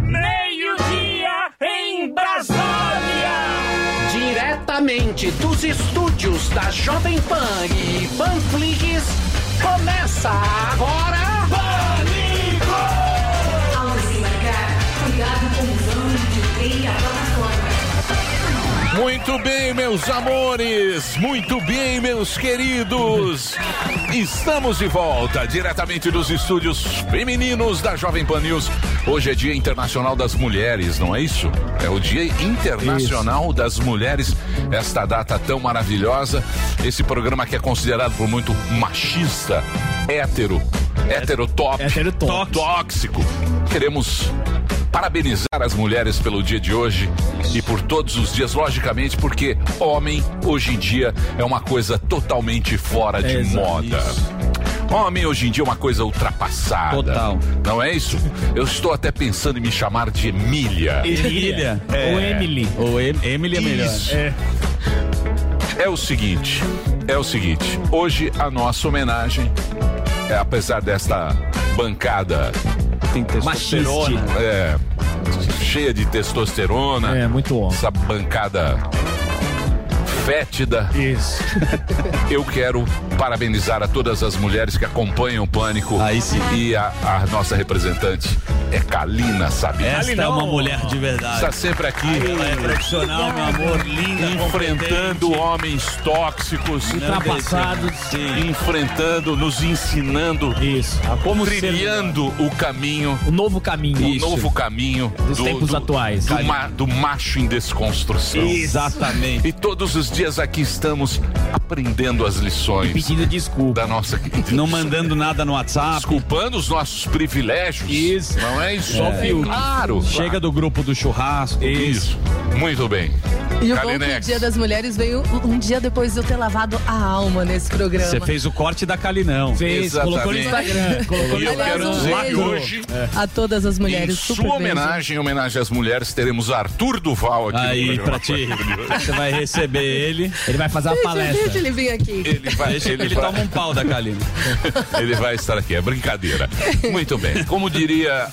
Meio-dia em Brasília! Diretamente dos estúdios da Jovem Pan e Panflix, começa agora. Pânico! Ao desembarcar, cuidado com os ângulos de trem a plataforma. Muito bem, meus amores, muito bem, meus queridos. Estamos de volta, diretamente dos estúdios femininos da Jovem Pan News. Hoje é Dia Internacional das Mulheres, não é isso? É o Dia Internacional das Mulheres, esta data tão maravilhosa. Esse programa que é considerado por muito machista, hétero, heterotop, Heterotop. tóxico. Queremos parabenizar as mulheres pelo dia de hoje e por todos os dias, logicamente, porque homem hoje em dia é uma coisa totalmente fora de Exato, moda. Homem hoje em dia é uma coisa ultrapassada. Total. Não é isso? Eu estou até pensando em me chamar de Emília. Emília. É. Ou Emily. Ou em, Emily é melhor. Isso. É o seguinte, é o seguinte. Hoje a nossa homenagem, é, apesar desta bancada Tem testosterona. é, cheia de testosterona, É, muito homem. essa bancada fétida, Isso. eu quero parabenizar a todas as mulheres que acompanham o Pânico. Aí sim. E a, a nossa representante é Kalina, sabe? Esta é uma mulher de verdade. Está sempre aqui. Ela é profissional, meu amor, linda, enfrentando homens tóxicos, Ultrapassados. Sim. enfrentando, nos ensinando, Isso. Como ser trilhando o caminho, o novo caminho. o novo caminho Dos tempos atuais. do, ma- do macho em desconstrução. Exatamente. E todos os dias aqui estamos aprendendo as lições Pedindo desculpa. da nossa querida. Não mandando nada no WhatsApp. Desculpando os nossos privilégios. Isso. Não é isso? Só filtro. Claro. Chega do grupo do churrasco. Isso. Muito bem. E o bom é que o Kalinex. Dia das Mulheres veio um dia depois de eu ter lavado a alma nesse programa. Você fez o corte da Calinão. Fez, colocou no Exatamente. Instagram. Colocou E no eu Aliás, quero um dizer que hoje, a todas as em mulheres. super sua beijo. homenagem, em homenagem às mulheres, teremos Arthur Duval aqui Aí, no pra programa. ti. Você vai receber ele. Ele vai fazer uma palestra. deixa ele vir aqui. Ele vai, Deixa ele ele vai- toma um pau da Kalina. ele vai estar aqui, é brincadeira. Muito bem. Como diria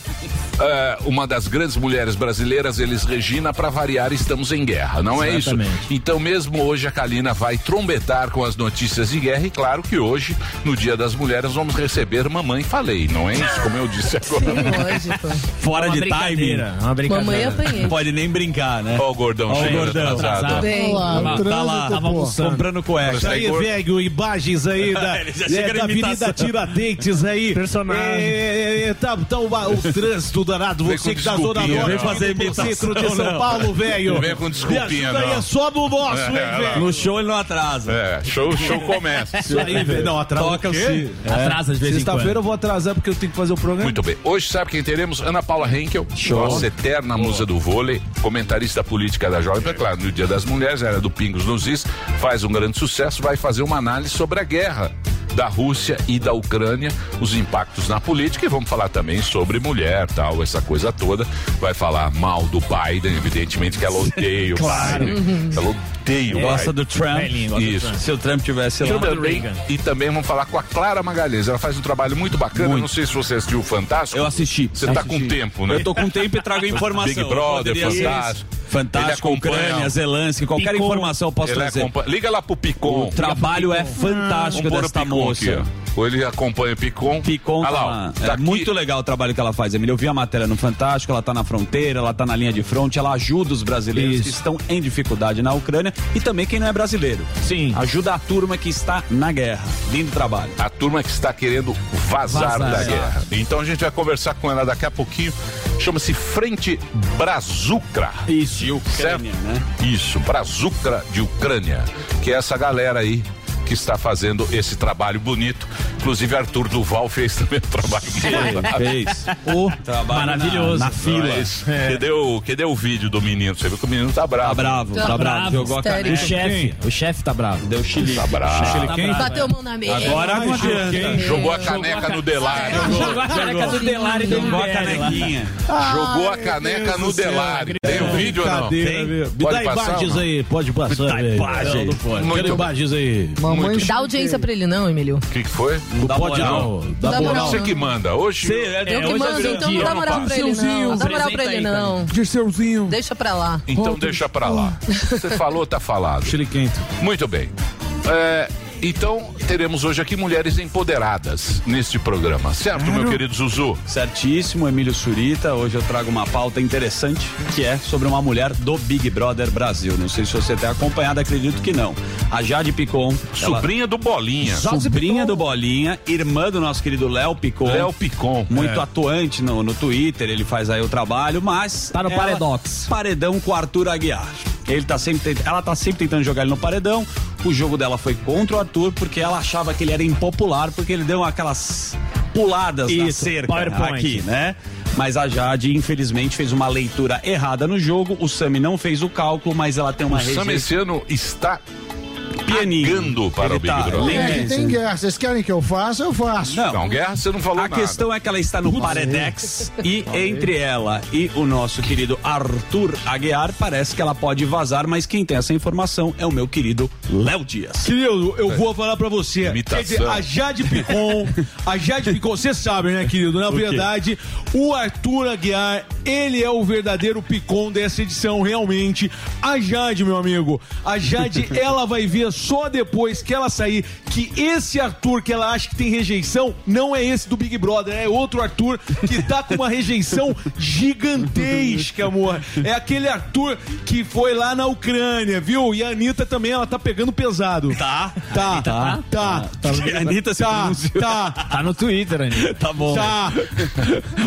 ah, uma das grandes mulheres brasileiras, eles, Regina, para variar, estamos em guerra, não é isso? Exatamente. Então, mesmo hoje, a Kalina vai trombetar com as notícias de guerra, e claro que hoje, no Dia das Mulheres, vamos receber Mamãe Falei, não é isso? Como eu disse agora. Lógico. Fora Uma de brincadeira. Uma brincadeira. Mamãe apanhei. Não pode nem brincar, né? Ó, o gordão Ó o gordão. atrasado. Bem, Olá, Tá lá, Tava comprando cueca. Isso aí, velho, imagens aí da, é, da. Avenida Tiradentes aí. Personagem. É, é, tá, tá o, o trânsito danado, você que tá zona norte, fazer centro de São. Paulo, velho. Não vem com desculpinha, não. é só no nosso, hein, É, velho. No show ele não atrasa. É, show, show começa. Isso aí, velho. Não, atrasa Toca o o quê? si. Atrasa de vez em Sexta-feira eu vou atrasar porque eu tenho que fazer o programa. Muito bem. Hoje sabe quem teremos? Ana Paula Henkel, nossa eterna musa do vôlei, comentarista política da Jovem Pan, claro, no Dia das Mulheres, era do Pingos nos Is, faz um grande sucesso, vai fazer uma análise sobre a guerra da Rússia e da Ucrânia, os impactos na política e vamos falar também sobre mulher, tal, essa coisa toda. Vai falar mal do Biden, evidentemente que ela odeia o Biden. Ela odeia o Gosta Biden. do Trump. Do Isso. Trump. Se o Trump tivesse lá. E também, e também vamos falar com a Clara Magalhães. Ela faz um trabalho muito bacana. Muito. Não sei se você assistiu o Fantástico. Eu assisti. Você tá Assisti. com tempo, né? Eu tô com tempo e trago informação. Big Brother, Fantástico. Fantástico, Ele acompanha- Ucrânia, Zelensky, qualquer Picon. informação eu posso Ele trazer. acompanha- Liga lá pro Picon. O trabalho é fantástico Vamos pôr o desta Picon aqui, ó. Ou ele acompanha o Picon. Picon Ah lá. É Tá aqui. muito legal o trabalho que ela faz, Emília. Eu vi a matéria no Fantástico, ela tá na fronteira, ela tá na linha de fronte, ela ajuda os brasileiros Isso. que estão em dificuldade na Ucrânia e também quem não é brasileiro. Sim. Ajuda a turma que está na guerra. Lindo trabalho. A turma que está querendo vazar, Vazar, da exato. guerra. Então a gente vai conversar com ela daqui a pouquinho. Chama-se Frente Brazucra. Isso, e Certo? Ucrânia, né? Isso, Brazucra de Ucrânia, que é essa galera aí que está fazendo esse trabalho bonito. Inclusive, Arthur Duval fez também um trabalho bonito. Fez. O trabalho Maravilhoso. Na, na fila. Mas, Cadê, o, cadê o vídeo do menino? Você viu que o menino tá bravo. Tá bravo, tá, Tá bravo. bravo, Jogou a. O caneca. chefe, o chefe tá bravo. Deu. Tá bravo. Tá bravo. Bateu a mão na mesa. Agora não adianta. Jogou a caneca no Delário. Jogou a caneca do Delari Jogou a canequinha. Jogou a caneca no Delário. Tem o vídeo ou não? Tem? Me Pode dá passar imagens aí, pode passar. Dá velho. imagens. Não, não pode. Muito Quero bem. imagens aí. Mamãe muito. Dá audiência pra ele não, Emílio. O que, que foi? Não pode não. Dá Dá moral, moral. Você que manda. Hoje. Eu que hoje mando, é então não dá não moral pra ele não. Não dá moral pra ele não. Dirceuzinho. Deixa pra lá. Então deixa pra lá. Você falou, tá falado. Chiliquento. Muito bem. É, então, teremos hoje aqui mulheres empoderadas neste programa, certo, meu querido Zuzu? Certíssimo, Emílio Surita. Hoje eu trago uma pauta interessante que é sobre uma mulher do Big Brother Brasil. Não sei se você tem acompanhado, acredito que não. A Jade Picon, ela- Sobrinha do Bolinha. sobrinha do Bolinha, irmã do nosso querido Léo Picon. Léo Picon. Muito atuante no, no Twitter, ele faz aí o trabalho, mas. Tá no ela- Paredox. Paredão com Arthur Aguiar. Ele tá sempre, ela tá sempre tentando jogar ele no paredão. O jogo dela foi contra o Arthur porque ela achava que ele era impopular porque ele deu aquelas puladas na Isso, cerca PowerPoint. aqui, né? Mas a Jade, infelizmente, fez uma leitura errada no jogo. O Sami não fez o cálculo, mas ela tem uma O rejeição esse ano está pianinho. para Ele o Big tá Brother. É, tem guerra. Vocês querem que eu faça? Eu faço. Não, Não, guerra você não falou A nada. questão é que ela está no Paredex e entre ela e o nosso querido Arthur Aguiar, parece que ela pode vazar, mas quem tem essa informação é o meu querido Léo Dias. Querido, eu vou falar pra você. Imitação. Quer dizer, a Jade Picon, a Jade Picon, você sabe, né, querido? Na verdade, o Arthur Aguiar, ele é o verdadeiro Picon dessa edição, realmente. A Jade, meu amigo, a Jade, ela vai ver só depois que ela sair que esse Arthur que ela acha que tem rejeição não é esse do Big Brother, é outro Arthur que tá com uma rejeição gigantesca, amor. É aquele Arthur que foi lá na Ucrânia, viu? E a Anitta também, ela tá pegando pesado. Tá? Tá, Tá. tá, tá. A Anitta se Tá, pronunciou. tá, Tá no Twitter, Anitta. Tá bom. tá.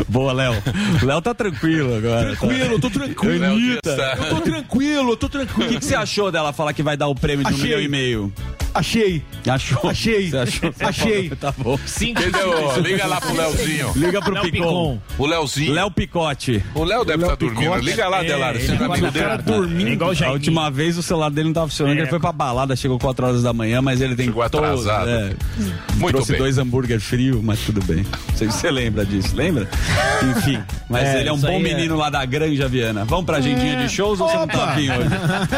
Boa, Léo. Léo tá tranquilo agora. Tranquilo, eu tô tranquilo. Tá- Eu tô tranquilo, eu tô O tranquilo. que, que você achou dela falar que vai dar o prêmio de um Achei. milhão e meio? Achei, Achou? achei, Você achou? achei. Tá bom. Cinco. Entendeu? Liga lá pro Léozinho. Liga pro Léo Picon. Picon. O Léozinho. Léo Picote. O Léo deve estar Léo dormindo. Liga lá, Delário. Você ele não é amigo acorda dele? dormindo. É igual o A última vez o celular dele não tava funcionando, É. ele foi pra balada, chegou 4 horas da manhã, mas ele tem Chegou todo- atrasado. é, Muito trouxe bem. dois hambúrguer frio, mas tudo bem. Não sei se você lembra disso, lembra? Enfim, mas É, ele é um isso bom é- menino lá da Granja Viana. Vamos pra agendinha de shows ou você não tá afim hoje?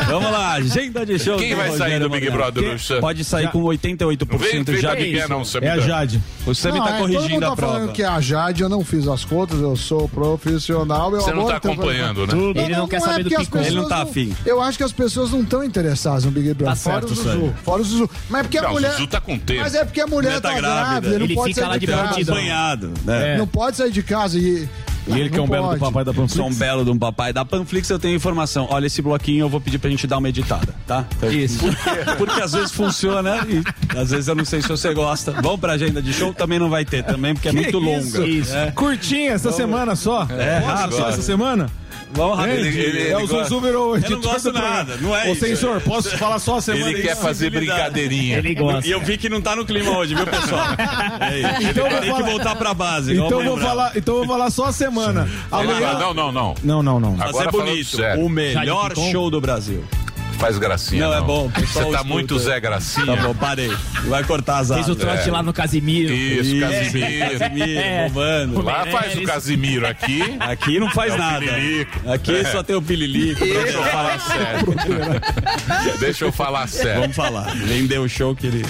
Vamos lá, agenda de shows. Quem vai sair do Big. Brother, Sam? Pode sair com 88% Vem, vem já de é, não, Sam. É a Jade. O Sami Não, tá é, todo mundo corrigindo tá a prova. falando que é a Jade, eu não fiz as contas, eu sou profissional. Você não tá acompanhando, né? Ele não quer é saber do Picon. Ele não tá afim. Eu acho que as pessoas não estão interessadas no Big Brother. Tá fora o Zuzu. Fora o Zuzu. Mas é porque a Não, o mulher. Zuzu tá com tempo. Mas é porque a mulher Mulher tá tá, grávida. Não Ele fica lá de. Acompanhado, né? É. Não pode sair de casa e. E ele que é um belo do papai da Sou um Panflix. belo de um papai da Panflix, eu tenho informação. Olha, esse bloquinho eu vou pedir pra gente dar uma editada, tá? Isso. Porque às vezes funciona e às vezes eu não sei se você gosta. Vamos pra agenda de show, também não vai ter também, porque é muito longa. Isso. É. Curtinha essa semana só. É, rápido. só essa semana? Vamos rápido. Ele- ele- é o. Zuzu virou o Eu não gosto nada, não é Ô, isso. censor, posso falar só a semana? Ele quer fazer brincadeirinha. Ele gosta. E eu vi que não tá no clima hoje, viu, pessoal? É isso. Então Tem que falar- voltar pra base. Então vou falar, então eu vou falar só a semana. Ele Amanhã... Não, não, não. Não, não, não. Agora falando bonito. O melhor show do Brasil. Faz gracinha. Não, é bom, o pessoal Você tá muito Zé Gracinha. Tá bom, parei. Vai cortar as Fez o asas. trote lá no Casimiro. Isso, Casimiro. Casimiro, É. bombando. Lá faz o. Casimiro aqui. Aqui não faz É nada. pililico. Aqui É. só tem o pililico. Deixa eu falar sério. Deixa eu falar sério. Vamos falar. Vendeu o show que ele.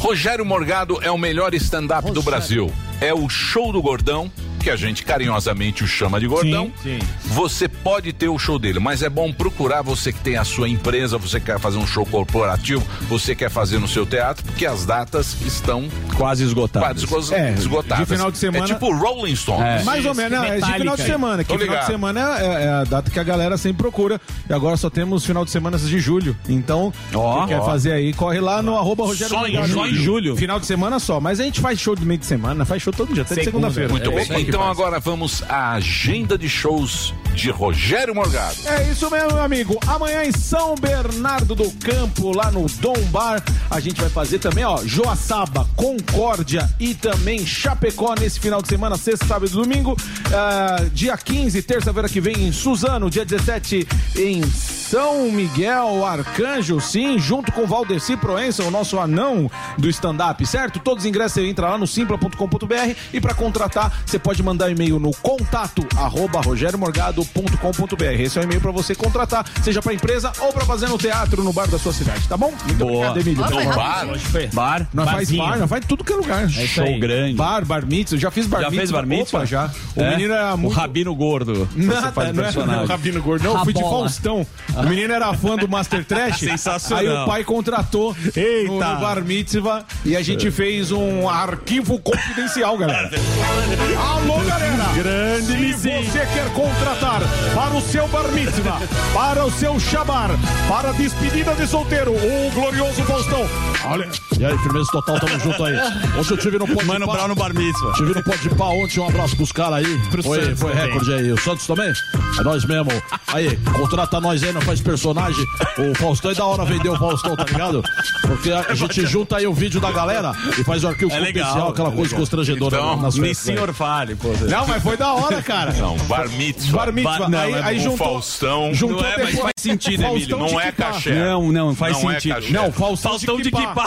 Rogério Morgado é o melhor stand-up do Brasil. É o show do gordão, que a gente carinhosamente o chama de gordão. Sim, sim. Você pode ter o show dele, mas é bom procurar você que tem a sua empresa, você quer fazer um show corporativo, você quer fazer no seu teatro, porque as datas estão Quase esgotado. quase É, de esgotadas. final de semana- É tipo Rolling Stones. Mais ou menos, não, é de final de semana. Que Tô final de semana é, é- é a data que a galera sempre procura. E agora só temos final de semana de julho. Então, Ó, quem quer ó. fazer aí, corre lá no arroba Rogério Só em Morgado. julho. julho. Final de semana só. Mas a gente faz show de meio de semana, faz show todo dia, até de Segunda. segunda-feira. Muito É bem. Então faz. agora vamos à agenda de shows de Rogério Morgado. É isso mesmo, meu amigo. Amanhã em São Bernardo do Campo, lá no Dom Bar, a gente vai fazer também, ó, Joaçaba, Concórdia e também Chapecó nesse final de semana, sexta, sábado e domingo. Ah, dia 15, terça-feira que vem em Suzano, dia 17 em São Miguel Arcanjo, sim, junto com Valdeci Proença, o nosso anão do stand-up, certo? Todos os ingressos você entra lá no simpla.com.br e para contratar, você pode mandar um e-mail no contato arroba rogeriomorgado.com.br. Esse é o e-mail pra você contratar, seja pra empresa ou pra fazer no teatro, no bar da sua cidade, tá bom? Muito Boa. obrigado, Emílio. Pelo rápido. bar. Bar. Nós faz bar, nós faz tudo que é lugar. É Show grande. Bar, bar mitzvah, já fiz bar Já mitzvah. fez bar mitzvah? Opa, já. O É? menino era O muito... Rabino Gordo. Você Nada, faz o não é personagem. o Rabino Gordo, não, eu fui de. Faustão. O menino era fã do Master Trash. Sensacional. Aí o pai contratou Eita. no, no Bar Mitzvah e a gente fez um arquivo confidencial, galera. Alô, galera! Grande Se você quer contratar para o seu Bar Mitzvah, para o seu Shabar, para a despedida de solteiro, o glorioso Faustão. Olha, E aí, firmeza total, tamo junto aí. Ontem eu tive no Pode Mano. Brown no bar mitzvah. Tive no Pode Pá ontem, um abraço pros caras aí. Pro foi Santos foi recorde aí. O Santos também? É nós mesmo. Aí, contrata nós aí, não faz personagem. O Faustão é da hora vender o Faustão, tá ligado? Porque a, a gente junta aí o vídeo da galera e faz o arquivo É legal, confidencial, aquela é coisa legal. constrangedora Então, nas Nem festas. senhor fale, não, mas foi da hora, cara. Não, bar mitzvah. Bar Mitzvah. Ba- não, aí, é aí o juntou, Faustão. juntou Não é, depois- sentido, Faustão Emílio. de Não é cachê. Não, não, faz Não é sentido. cachê. Não, Faustão, Faustão de Kipá.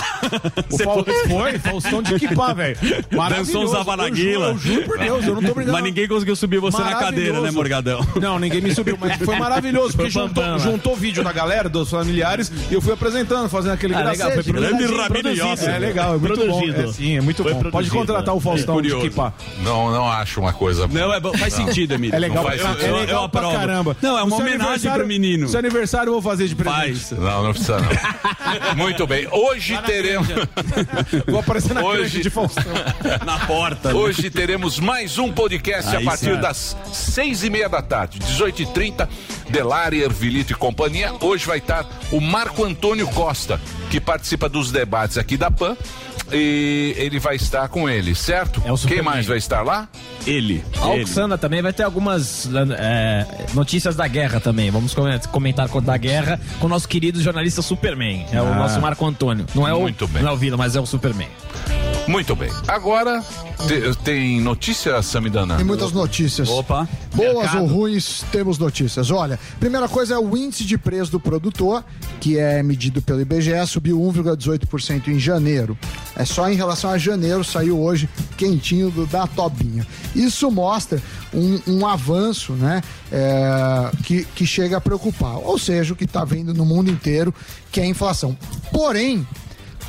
O Fau- Foi, Faustão de Kipá, velho. Dançou na Eu juro-. Eu juro por Deus, eu não tô brincando. Mas ninguém conseguiu subir você na cadeira, né. Morgadão? Não, ninguém me subiu, mas foi maravilhoso, porque Foi juntou, juntou vídeo da galera, dos familiares, e eu fui apresentando, fazendo aquele Ah, legal, foi Grande. É legal, é muito Produzido. bom. É, sim, é muito Foi bom. Pode contratar o Faustão de. Kipá. Não, não acho uma coisa. Não, é bom, faz sentido, Emílio. É legal, é, sentido. é legal eu pra caramba. Não, é uma homenagem pro menino. Aniversário eu vou fazer de presente. Faz. Não, não precisa não. Muito bem. Hoje teremos. Vou aparecer na Hoje- de Faustão. Na porta. né? Hoje teremos mais um podcast Aí a partir sim. das seis e meia da tarde, 18 e 30 Delari, Ervilito e companhia. Hoje vai estar o Marco Antônio Costa, que participa dos debates aqui da PAN. E ele vai estar com ele, certo? É o Quem mais vai estar lá? Ele. A ele. Oxana também vai ter algumas é, notícias da guerra também. Vamos come- comentar com da guerra com o nosso querido jornalista Superman. É o nosso Marco Antônio. Não é o, Muito bem. Não é o Vila, mas é o Superman. Muito bem. Agora te- tem notícia, Samidana? Tem muitas notícias. Opa. Boas Mercado. ou ruins, temos notícias. Olha, primeira coisa é o índice de preço do produtor, que é medido pelo IBGE, subiu 1,18% em janeiro. É só em relação a janeiro, saiu hoje quentinho do, da Tobinha. Isso mostra um, um avanço, né, é, que, que chega a preocupar. Ou seja, o que está vendo no mundo inteiro, que é a inflação. Porém,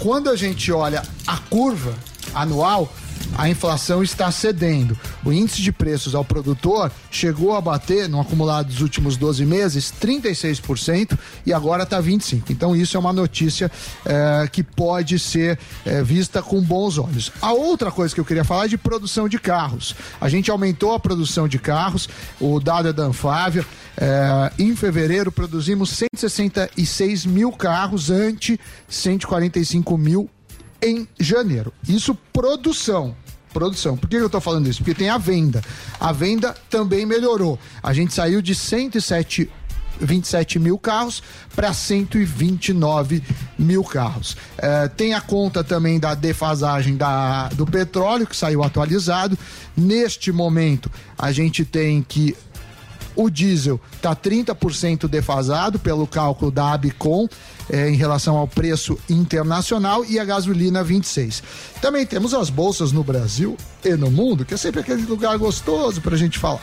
quando a gente olha a curva anual, a inflação está cedendo. O índice de preços ao produtor chegou a bater, no acumulado dos últimos 12 meses, 36% e agora está 25%. Então, isso é uma notícia eh, que pode ser eh, vista com bons olhos. A outra coisa que eu queria falar é de produção de carros. A gente aumentou a produção de carros, o dado é da Anfávia. eh, em fevereiro, produzimos 166 mil carros, ante 145 mil em janeiro. Isso produção. Produção. Por que eu tô falando isso? Porque tem a venda. A venda também melhorou. A gente saiu de 107 27 mil carros para 129 mil carros. Eh, tem a conta também da defasagem da, do petróleo, que saiu atualizado. Neste momento, a gente tem que o diesel está 30% defasado pelo cálculo da Abicom eh, em relação ao preço internacional e a gasolina 26. Também temos as bolsas no Brasil e no mundo, que é sempre aquele lugar gostoso para a gente falar.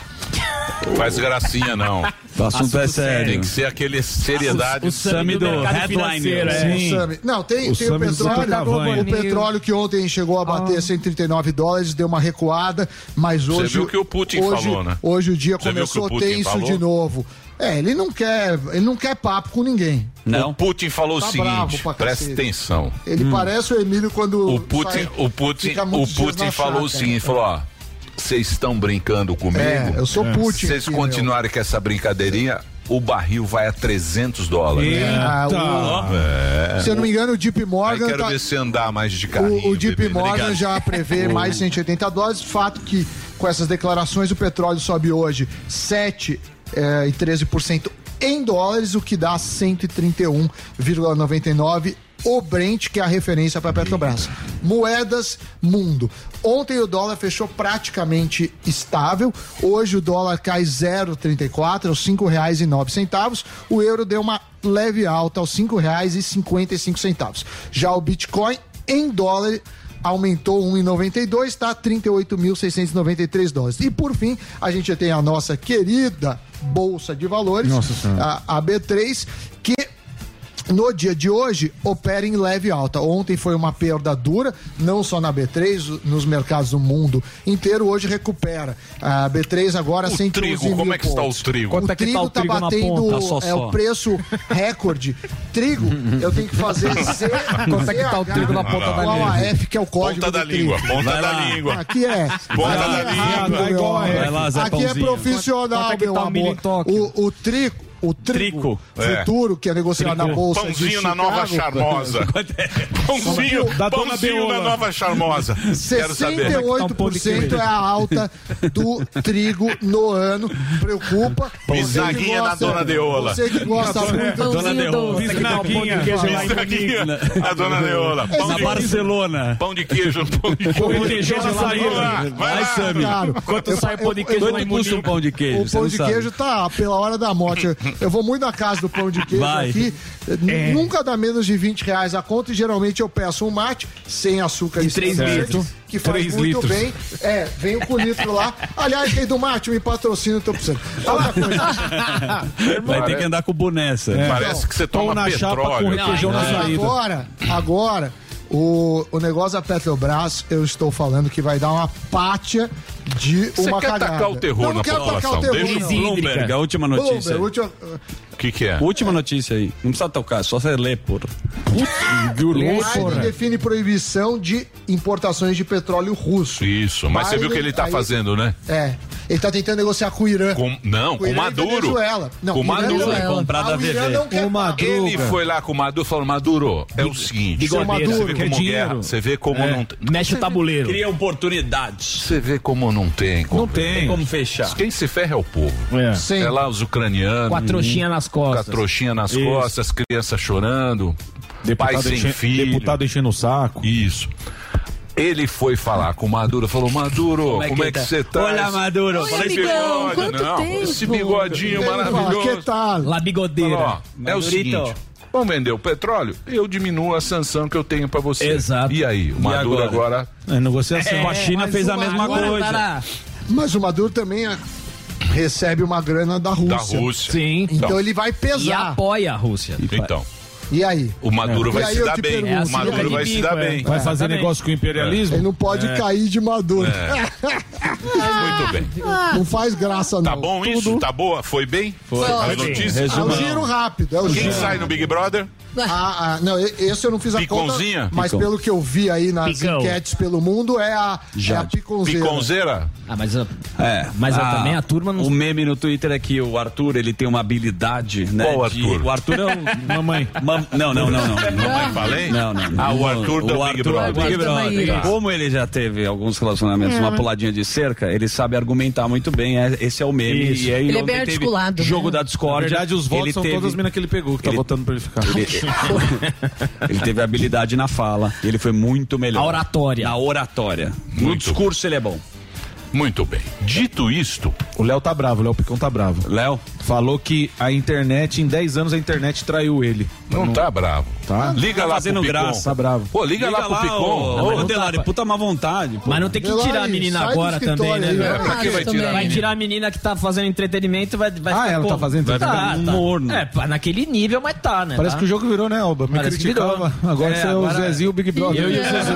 Faz gracinha, não. O assunto é sério. Tem que ser aquele seriedade. O Sami do, do headline. é. Sim. O Não, tem, O tem o, petróleo. O petróleo que ontem chegou a bater 139 dólares, deu uma recuada, mas Você hoje. viu o que o Putin hoje, falou, né? Hoje o dia Você viu o começou o tenso falou? de novo. É, ele não quer, ele não quer papo com ninguém. O Não. Putin falou Tá o seguinte, presta atenção. Ele parece o Emílio quando. O Putin, sai- o Putin, o Putin falou o seguinte, falou, ó, vocês estão brincando comigo? É, eu sou Putin. Se vocês continuarem com essa brincadeirinha, o barril vai a 300 dólares. meu. Ah, o- Se eu não me engano, o Deep Aí Morgan. quero tá- ver se andar mais de carrinho. O, o Deep bebê. Morgan Obrigado. já prevê mais de 180 dólares. Fato que, com essas declarações, o petróleo sobe hoje 7,13% em dólares, o que dá 131,99 o Brent, que é a referência para a Petrobras. Moedas mundo. Ontem o dólar fechou praticamente estável. Hoje o dólar cai 0,34 aos R$ 5,09. O euro deu uma leve alta aos R$ 5,55. Já o Bitcoin em dólar aumentou 1,92, está 38.693 dólares. E por fim, a gente tem a nossa querida Bolsa de Valores, a, a B3, que no dia de hoje opera em leve alta. Ontem foi uma perda dura, não só na B3, nos mercados do mundo inteiro. Hoje recupera. A B3 agora O 111 trigo, mil como é que está o pontos. trigo? Quanto é que tá o tá trigo na batendo ponta? Tá só, é, só. o preço recorde. Trigo, eu tenho que fazer C, Quanto é que tá o trigo na ponta da língua? a F, que é o código Ponta da língua, trigo. ponta da língua. Aqui é. Ponta aqui da é língua. Zé Aqui é profissional, é meu o amor. O, o trigo, o trigo, Trico. É. futuro, que é negociado na bolsa de Pãozinho na Chicago, nova charmosa. Pãozinho, Da dona pãozinho na nova charmosa. Quero saber. 68% é a alta do trigo no ano. Preocupa. Bisnaguinha na dona Deola. Você que gosta muito. Dona Pãozinho Deola. Bisnaguinha. Bisnaguinha, a dona Neola. Pão Na de, Barcelona. pão de queijo, pão de Pão de queijo. queijo Vai. Sami. Quanto sai o pão de queijo lá em Quanto custa Munique? pão de queijo? O pão de queijo tá pela hora da morte. Eu- vou muito na casa do pão de queijo Vai. aqui. N- Nunca dá menos de 20 reais a conta e geralmente eu peço um mate sem açúcar e, três sem azeite, litros. Que faz Três muito litros. bem. É, vem com litro lá. Aliás, rei do mate, me patrocina, eu tô precisando. Outra coisa. Vai ter que andar com bonessa. Parece que você toma na chapa com petróleo. requeijão na saída. Agora, agora, o, o negócio da Petrobras, eu estou falando que vai dar uma pátia de Você uma quer cagada. tacar o terror não, não na quero tacar população? o terror, Deixa não. o- Bloomberg, a última notícia. Bloomberg, última- O que que é? Última notícia aí. Não precisa tocar, só você lê, porra. Biden define proibição de importações de petróleo russo. Isso, mas você Biden- viu o que ele tá aí- fazendo, né? É. Ele tá tentando negociar com o Irã. Com, não, com o Maduro. Não, Com Maduro. Venezuela. Vai comprar da Ah, o Irã não quer O Maduro. Ele foi lá com o Maduro e falou: Maduro, é o seguinte. Seu Maduro, Você vê quer como dinheiro. guerra, você vê como não tem. Mexe o tabuleiro. Cria oportunidades. Você vê como não tem. Como... Não tem. Tem como fechar. Quem se ferra é o povo. É. Sim. É lá os ucranianos. Com a trouxinha nas Com a costas. trouxinha nas costas, as crianças chorando. pai Deputado, sem enche- filho. deputado enchendo o saco. Isso. Ele foi falar com o Maduro, falou: Maduro, como é que, você tá? Olha, Maduro. Oi, amigão, bigode, quanto não, tempo? Esse bigodinho maravilhoso. que tal? La bigodeira. Falou, ó, é o seguinte. Vamos vender o petróleo? Eu diminuo a sanção que eu tenho pra você. Exato. E aí, o Maduro agora? É negociação. a China fez a mesma agora coisa. Tará. Mas o Maduro também é, recebe uma grana da Da Rússia. Rússia. Sim. Então ele vai E pesar. apoia a Rússia. Então, E aí? o Maduro E vai aí se dar bem. pergunto, É o Maduro sinuca vai se dar é. bem. Vai fazer negócio com o imperialismo? Ele não pode cair de Maduro. Muito bem. Não faz graça, não. Tá bom isso? Tá boa? Foi bem? Foi. As notícias? É o giro rápido. É o Quem giro. sai no Big Brother? Ah, ah, não, esse eu não fiz a Piconzinha? conta, mas pelo que eu vi aí nas Picão. enquetes pelo mundo, é a, é a piconzeira. Piconzeira? Ah, mas, a- É. mas a- Ah, também a turma não. O meme no Twitter é que o Arthur, ele tem uma habilidade, né? Qual de- Arthur? O Arthur é o... Mamãe. Mam- Não, não, não, não. Mamãe falei? Não, não. Ah, o Arthur do o Big Arthur Brother. Big Arthur Brother. Como ele já teve alguns relacionamentos, uma puladinha de cerca, ele sabe argumentar muito bem. é- Esse é o meme. Isso. E aí Ele é bem teve articulado, Jogo né? da Na discórdia. verdade, os votos ele são teve- todas as minas que ele pegou, que tá ele- votando pra ele ficar. Ele, ele teve habilidade na fala. Ele foi muito melhor. A oratória. Na oratória. No Muito discurso ele é bom. Muito bem. Dito isto, O Léo tá bravo, o Léo Picão tá bravo. Léo? Falou que a internet, em 10 anos, a internet traiu ele. não tá bravo. Tá? Liga Tá lá fazendo pro Picon. graça. Tá bravo. Pô, liga, lá pro Picon. Ô, mas ô, não Delari, tá- puta má vontade. pô. Mas não tem que Delari, tirar a menina agora também, né? vai. Pra que vai tirar a Vai menina? tirar a menina que tá fazendo entretenimento vai, vai Ah, ficar ela como? tá fazendo Vai ficar Tá, morno. É, pá, naquele nível, mas tá, né? Parece tá? que o jogo virou, né, Alba? Me Parece que criticava. Agora É, você é o Zezinho, o Big Brother. Eu e o Zuzu.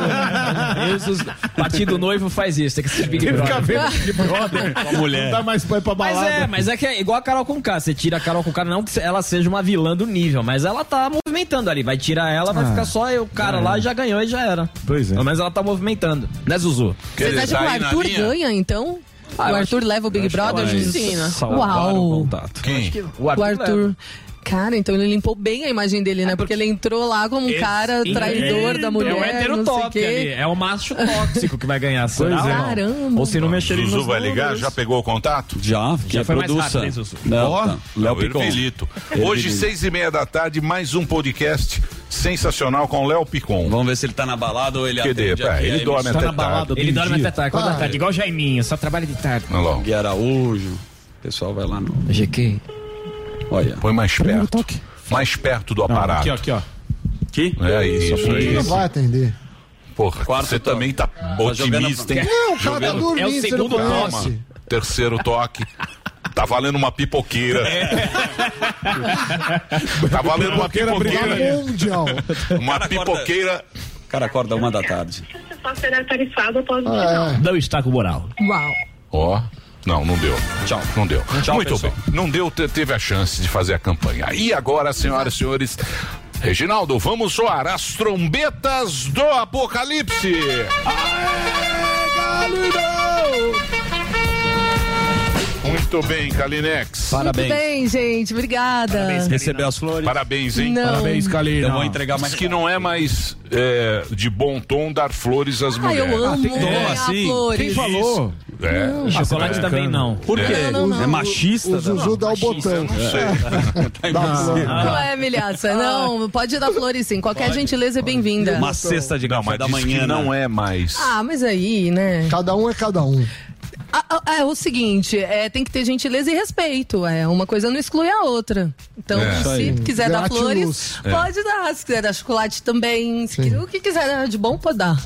Eu e o Zuzu. Partido noivo faz isso, tem que ser Big Brother. vendo Big Brother. Com a mulher. Não dá mais pra ir pra Mas balada. é, mas é que é igual a Carol com Você tira a Carol com K, não que ela seja uma vilã do nível, mas ela tá movimentando ali. Vai tirar ela, vai Ah. ficar só o cara lá, já ganhou e já era. Pois é. Pelo menos ela tá movimentando. Né, Zuzu? Quer Você dizer, acha que tá o na Arthur ganha, então? Ah, o Arthur leva o Big Brother? acho né? Salvaram o Uau! contato. Quem? O O leva. Arthur. Cara, então ele limpou bem a imagem dele, né? Porque ele entrou lá como um cara traidor da mulher. É o hétero não sei top ali. É o macho tóxico que vai ganhar. Será? Pois é. Caramba. Ou se não mexer ele Zuzu vai ligar? números. Já pegou o contato? Já, Já foi mais produça. rápido, hein, Zuzu? Não, Ó, não. Léo o Picon. Ervilito. Hoje, seis e meia da tarde, mais um podcast sensacional com Léo Picon. Vamos ver se ele tá na balada ou ele Que atende de, é, aqui ele a dorme até balada tarde. Ele dorme até tarde, quando Ah, da tarde, igual o Jaiminho, só trabalha de tarde. Gui Araújo. O pessoal vai lá no. GQ. Olha. Põe mais perto. toque. Mais perto do Não, aparato. aqui, ó, aqui, ó. Aqui? É isso, é Não isso. vai atender. Porra, você também tá otimista, hein? Não, o cara tá dormindo, É o não segundo. Calma. Terceiro toque. Tá valendo uma pipoqueira. Tá valendo uma pipoqueira. Mundial. Uma pipoqueira. O cara acorda uma da tarde. Só será tarifado após o Ah, é. Não está com moral. Uau. Ó. Não, não deu. Tchau. Não deu. Tchau, Muito pessoal. bem. Não deu, te- teve a chance de fazer a campanha. E agora, senhoras e senhores, Reginaldo, vamos soar as trombetas do apocalipse. Muito bem, Kalinex. Parabéns. Muito bem, gente. Obrigada. Recebeu as flores. Parabéns, hein? Não. Parabéns, Kalina. Eu vou entregar Diz mais. que não é mais é, de bom tom dar flores às Ai, mulheres. eu amo tem dó, ganhar assim. flores. Quem falou? É. E chocolate também não. Por quê? Não, não, não. É machista? O Zuzu dá o botão. Não sei. Dá flor. Não é, milhaça. Não, pode dar flores sim. Qualquer gentileza é bem-vinda. Uma cesta de Não, café da manhã. que não é mais. Ah, mas aí, né? Cada um é cada um. Ah, ah, é o seguinte, é, tem que ter gentileza e respeito. É, uma coisa não exclui a outra. Então, É. Se quiser dar flores, É. pode dar. Se quiser dar chocolate também. Quiser- o que quiser dar de bom, pode dar.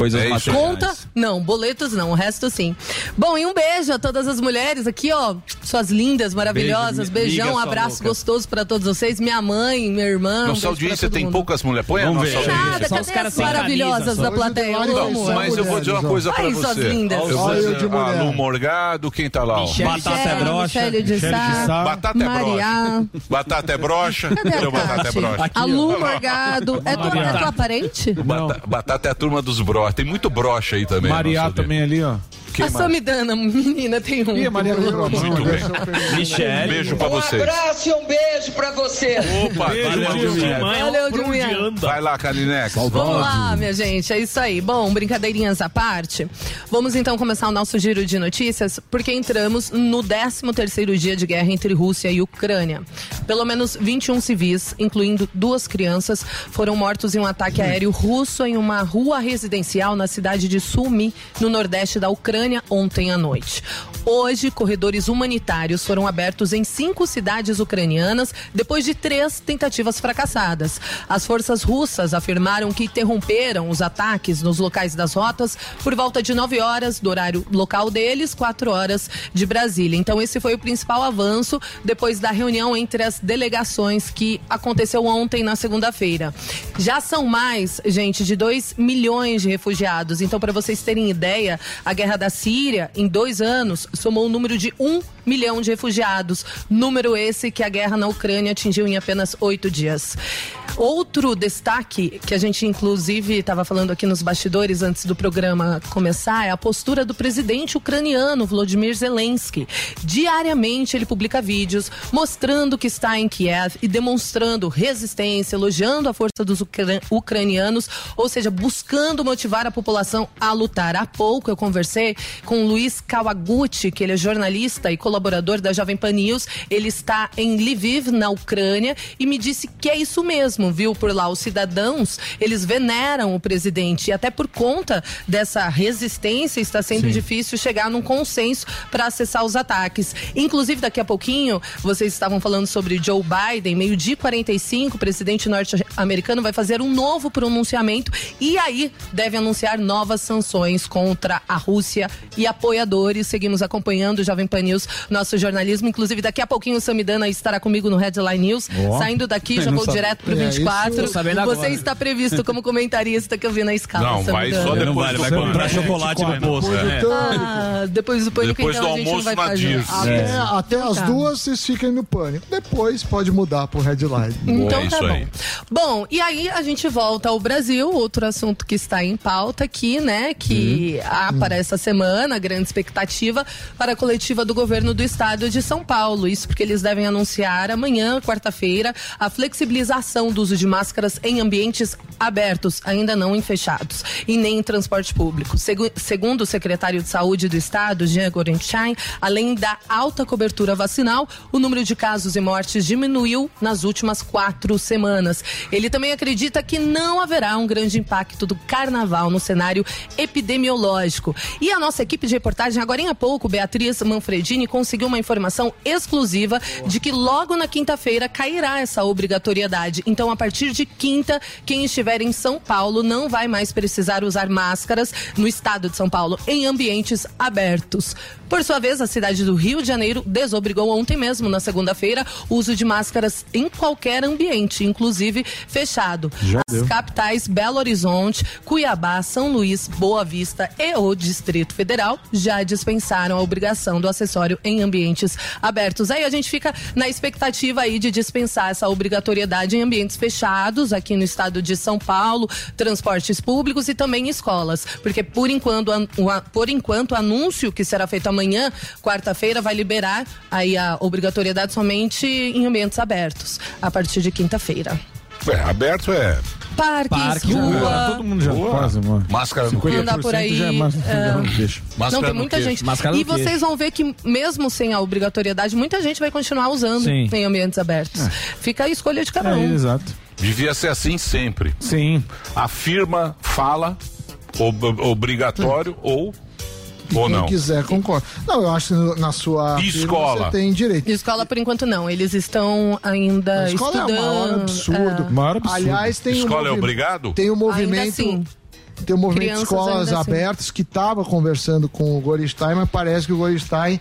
Coisas É materiais. Conta? Não, boletos não, o resto sim. Bom, e um beijo a todas as mulheres aqui, ó. Suas lindas, maravilhosas. Beijo, Beijão, abraço louca. gostoso pra todos vocês. Minha mãe, minha irmã. um Nossa pra audiência tem mundo. poucas mulheres. Põe a Vamos nossa ver. audiência. Nada, Só os cadê caras as maravilhosas camisa, da plateia? Eu Hoje amo. Mas eu vou dizer uma coisa suas você. lindas. Eu vou dizer, a. Lu Morgado, quem tá lá? ó? Michele. Batata é. Michele de Sá, Sá. Batata é Maria. broxa. Batata é broxa. Cadê a Meu batata é broxa. A Lu Morgado. É tua, é tua parente? Bata- batata é a turma dos brocha. Tem muito brocha aí também. Mariá também ali, ó. Quem a mais? Samidana, menina, tem um. Ih, a Maria Muito bem. Um Michele. beijo pra vocês. abraço e um beijo pra você. Opa, Valeu, valeu, Dilminha. anda. Vai lá, Kalinex. Vamos lá, minha gente, é isso aí. Bom, brincadeirinhas à parte. Vamos então começar o nosso giro de notícias, porque entramos no 13º dia de guerra entre Rússia e Ucrânia. Pelo menos 21 civis, incluindo duas crianças, foram mortos em um ataque aéreo russo em uma rua residencial na cidade de Sumy, no nordeste da Ucrânia, ontem à noite. Hoje, corredores humanitários foram abertos em cinco cidades ucranianas depois de três tentativas fracassadas. As forças russas afirmaram que interromperam os ataques nos locais das rotas por volta de 9 horas do horário local deles, 4 horas de Brasília. Então, esse foi o principal avanço depois da reunião entre as delegações que aconteceu ontem, na segunda-feira. Já são mais, gente, de 2 milhões de refugiados. Então, para vocês terem ideia, a guerra da Síria, em dois anos, somou um número de 1 milhão de refugiados. Número esse que a guerra na Ucrânia atingiu em apenas oito dias. Outro destaque que a gente inclusive estava falando aqui nos bastidores antes do programa começar é a postura do presidente ucraniano Volodymyr Zelensky. Diariamente ele publica vídeos mostrando que está em Kiev e demonstrando resistência, elogiando a força dos ucra- ucranianos, ou seja, buscando motivar a população a lutar. Há pouco eu conversei com o Luiz Kawaguchi, que ele é jornalista e colaborador da Jovem Pan News. Ele está em Lviv, na Ucrânia, e me disse que é isso mesmo, viu? Por lá, os cidadãos, eles veneram o presidente e até por conta dessa resistência está sendo difícil chegar num consenso para acessar os ataques. Inclusive, daqui a pouquinho, vocês estavam falando sobre Joe Biden, meio-dia e 45, o presidente norte-americano vai fazer um novo pronunciamento e aí deve anunciar novas sanções contra a Rússia e apoiadores. Seguimos acompanhando o Jovem Pan News, nosso jornalismo. Inclusive, daqui a pouquinho o Samidana estará comigo no Headline News. Ó. Saindo daqui, já Eu vou sabe- direto pro É, 24. isso- Tô sabendo Você agora. está previsto como comentarista que eu vi na escala. Não, vai Samidana. só Não depois vale, vai comprar chocolate no posto. É. Ah, depois do pânico, Depois então, do a gente não almoço vai na fazer. Dirce. Até, até Então as tá. duas vocês fiquem no pânico. Depois pode mudar pro headline. Então É tá isso bom. aí. Bom, e aí a gente volta ao Brasil, outro assunto que está em pauta aqui, né? Que há para essa semana, grande expectativa para a coletiva do governo do estado de São Paulo. Isso porque eles devem anunciar amanhã, quarta-feira, a flexibilização do uso de máscaras em ambientes abertos, ainda não em fechados, e nem em transporte público. Segu- segundo o secretário de Saúde do estado, Jean Gorenstein, além da alta cobertura vacinal, o número de casos e mortes diminuiu nas últimas quatro semanas. Ele também acredita que não haverá um grande impacto do carnaval no cenário epidemiológico. E a nossa nossa equipe de reportagem, agora há pouco, Beatriz Manfredini conseguiu uma informação exclusiva de que logo na quinta-feira cairá essa obrigatoriedade. Então, a partir de quinta, quem estiver em São Paulo não vai mais precisar usar máscaras no estado de São Paulo em ambientes abertos. Por sua vez, a cidade do Rio de Janeiro desobrigou ontem mesmo, na segunda-feira, o uso de máscaras em qualquer ambiente, inclusive fechado. Já As deu. capitais Belo Horizonte, Cuiabá, São Luís, Boa Vista e o Distrito Federal já dispensaram a obrigação do acessório em ambientes abertos. Aí a gente fica na expectativa aí de dispensar essa obrigatoriedade em ambientes fechados aqui no estado de São Paulo, transportes públicos e também escolas, porque por enquanto, por enquanto o anúncio que será feito amanhã, quarta-feira, vai liberar aí a obrigatoriedade somente em ambientes abertos a partir de quinta-feira. É, aberto é. Parques, Parque, rua. todo mundo já Boa. quase, mano. Máscara no quê? Andar por aí, Já é máscara, é. não, deixa. Máscara não, tem muita gente. Máscara e vocês vão ver que, mesmo sem a obrigatoriedade, muita gente vai continuar usando Sim. em ambientes abertos. Fica a escolha de cada É, um. exato. Devia ser assim sempre. Sim. A firma fala ob- obrigatório ou ou Quem não. quiser, concorda. Não, eu acho que na sua. Escola? Você tem direito. Escola, por enquanto, não. Eles estão ainda A escola estudando. é o maior absurdo. é. Maior absurdo. Aliás, tem Escola um é obrigado? Tem um Ainda movimento. assim. Tem um movimento de Crianças escolas ainda assim. abertas que estava conversando com o Goristain, mas parece que o Goristain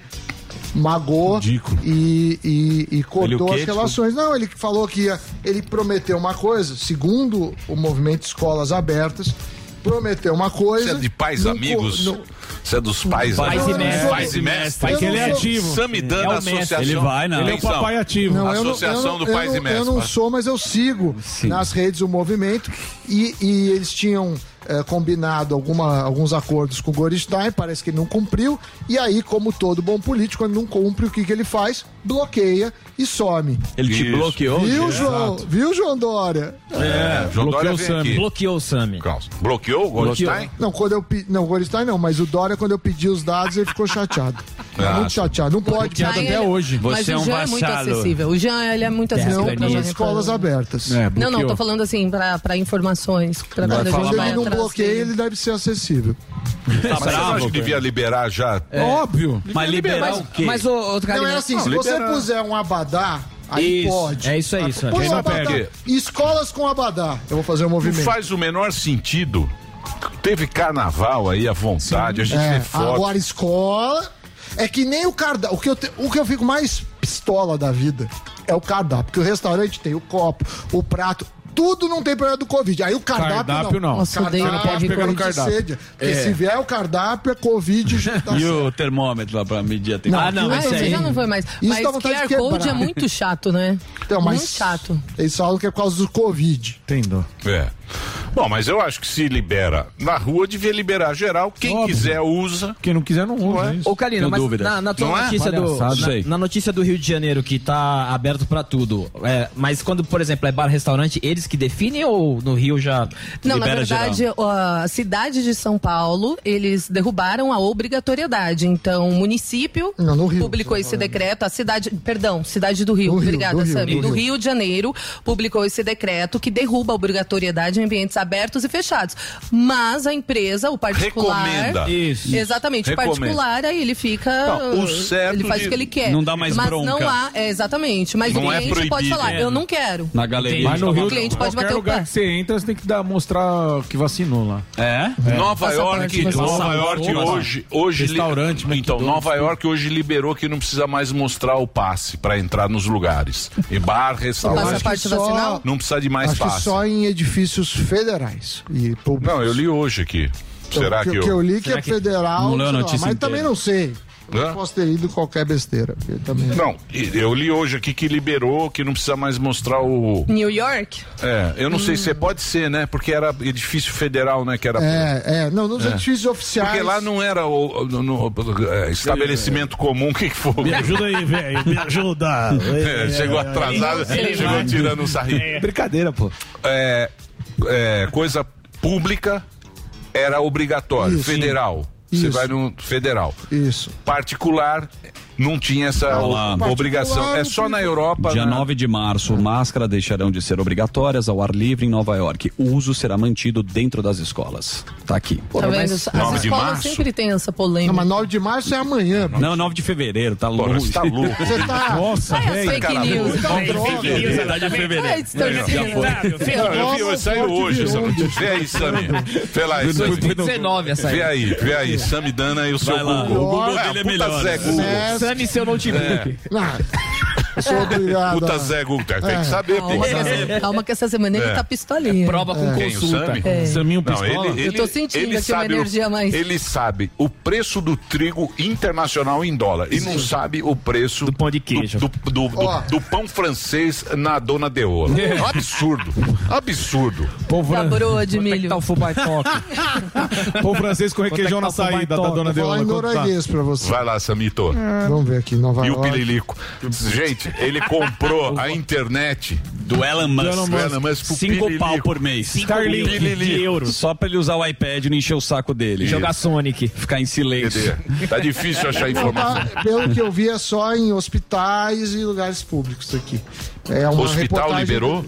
magou Ridículo. e, e, e cortou as relações. Não, ele falou que ia, ele prometeu uma coisa, segundo o movimento de escolas abertas, prometeu uma coisa. Você é de pais não amigos? não- Você é dos pais, Pais amigos? e mestres. Pais e mestres. Pai que ele é Eu não sou- ativo. Samidana É. Associação. Ele vai, não. Ele é o papai ativo. Não, eu não- Associação eu não, do eu Pais não, e Mestres, Eu não sou, mas eu sigo nas redes o movimento e, e eles tinham eh, combinado alguma, alguns acordos com o Goristain, parece que ele não cumpriu, e aí, como todo bom político, quando não cumpre, o que, que ele faz? Bloqueia e some. Ele te Isso. bloqueou? Viu, João? Viu, João Dória? É, João Bloqueou Dória o Sami. Bloqueou o Sami. Bloqueou o Goldstein? Não, quando eu pe... Não, o Goristain não, mas o Dória, quando eu pedi os dados, ele ficou chateado. Ah, muito chateado. Não pode. Jean, até ele- hoje. Mas Você é o um Jean é muito vassalo. acessível. O Jean, ele é muito acessível. Não, Nas gente escolas abertas. É, Não, não, tô falando assim, pra, pra informações. Pra quando a Quando vai ele não bloqueia, dele. ele deve ser acessível. Tá Mas você não bravo? acha que devia liberar já? Óbvio. Mas liberar o quê? Mas, ô, Não, é assim, se você puser um abadá, aí Isso. pode. É isso aí, isso aí. Põe um não abadá. perde? Escolas com abadá. Eu vou fazer um Não movimento. faz o menor sentido. Teve carnaval aí à vontade, a gente É, foto. agora escola é que nem o cardápio. O que, eu te- o que eu fico mais pistola da vida é o cardápio. Porque o restaurante tem o copo, o prato. Tudo não tem problema do Covid. Aí o cardápio, Cardápio não. Nossa, odeio Cardápio, Você não pode pegar no cardápio. sede. Porque se vier o cardápio, é Covid. já tá E o termômetro lá pra medir a temperatura? Ah, não, Ah, mas esse isso aí. já não foi mais. Isso mas dá vontade de QR Code é muito chato, né? Então, mas Muito chato. Eles falam que é por causa do Covid. Entendeu? É. Bom, mas eu acho que se libera na rua, devia liberar geral. Quem Óbvio. quiser usa. Quem não quiser não usa. é isso. Ô, Kalina, Tenho mas na, na tua Não é? notícia do, Palhaçada. na, na notícia do Rio de Janeiro que tá aberto pra tudo, é, mas quando, por exemplo, é bar, restaurante, eles que definem ou no Rio já Não, na verdade, a cidade de São Paulo, eles derrubaram a obrigatoriedade. Então, o município Não, no Rio. publicou esse decreto, a cidade, perdão, cidade do Rio, obrigada, do Rio, Sami, do do Rio. Rio de Janeiro, publicou esse decreto que derruba a obrigatoriedade em ambientes abertos e fechados. Mas a empresa, o particular, Recomenda. Isso. Exatamente, Recomenda. o particular aí ele fica, Não, o certo ele faz de- o que ele quer. Não dá mais mas bronca. não há, é, exatamente, mas Não o é cliente pode proibido. falar, É. eu não quero. Na galeria. Mas no O Rio, cliente pode bater o lugar pé. que você entra, você tem que dar, mostrar que vacinou lá. É? Nova Passaporte York. Nova York hoje, hoje li- Restaurante, então McDonald's, Nova. York hoje liberou que não precisa mais mostrar o passe para entrar nos lugares. E bar, restaurante, que só- não precisa de mais Acho que passe. só em edifícios federais e públicos. Não, eu li hoje aqui. Será que, que eu, que eu li que Será é que- federal, Não leu a sei lá, notícia mas inteira. também não sei. Hã? Eu posso ter lido qualquer besteira. Também... Não, eu li hoje aqui que liberou, que não precisa mais mostrar o. New York? É, eu não sei se pode ser, né? Porque era edifício federal, né? Que era. É, é, não, nos edifícios oficiais. Porque lá não era o, no- no- é, estabelecimento comum, o que, que foi? Me ajuda aí, velho. Me ajuda. É, chegou atrasado, chegou tirando o sarrinho. Brincadeira, pô. É, é, coisa pública era obrigatório, Isso. federal. Você Isso. vai no federal. Isso. Particular não tinha essa o- obrigação. É só na Europa. Dia né? 9 de março, máscaras deixarão de ser obrigatórias ao ar livre em Nova York. O uso será mantido dentro das escolas. Tá aqui. Tá vendo? As escolas sempre tem essa polêmica. Não, mas 9 de março é amanhã. Não, 9 de fevereiro, tá louco. você tá louco. Você tá. Nossa, as velho. fake cara, news. Tá Fake droga. news, Tá de fevereiro. É. Não, eu vi, Nova saiu hoje, Sammy. Londres. Vê aí, Sammy. Vê lá, aí, Sammy. 19 essa Vê aí. aí, vê aí, Sammy dando aí o seu Google. o Google É, dele é melhor, É, Same seu notebook. não, sou obrigado. Puta Zé Google. Tem que saber, Calma, tem que calma que essa semana ele É. tá pistolinha. Prova com Quem, o consulta. Sammy? É. Saminho Não, pistola? ele, ele, tô sentindo ele aqui uma energia mais. Ele sabe o preço do trigo internacional em dólar e não sabe o preço Do pão de queijo. do, do, do- do- Ó. do pão francês na Dona Deola. É um absurdo. Absurdo. Pão, Da fran... broa de é milho. tá o fubá toque? Pão francês com requeijão Quanto é na tá saída da dona Vou falar Deola. em tá? norueguês pra você. Vai lá, Samito. Vamos ver aqui, Nova E o York. Pililico. Gente, ele comprou a internet Do Elon Musk. do Elon Musk pro Cinco Pililico. pau por mês. Starlink de euros. Só pra ele usar o iPad e não encher o saco dele. Jogar Sonic. Ficar em silêncio. Tá difícil achar informação. Tá, pelo que eu vi, é só em hospitais e lugares públicos isso aqui. É uma O hospital reportagem- liberou?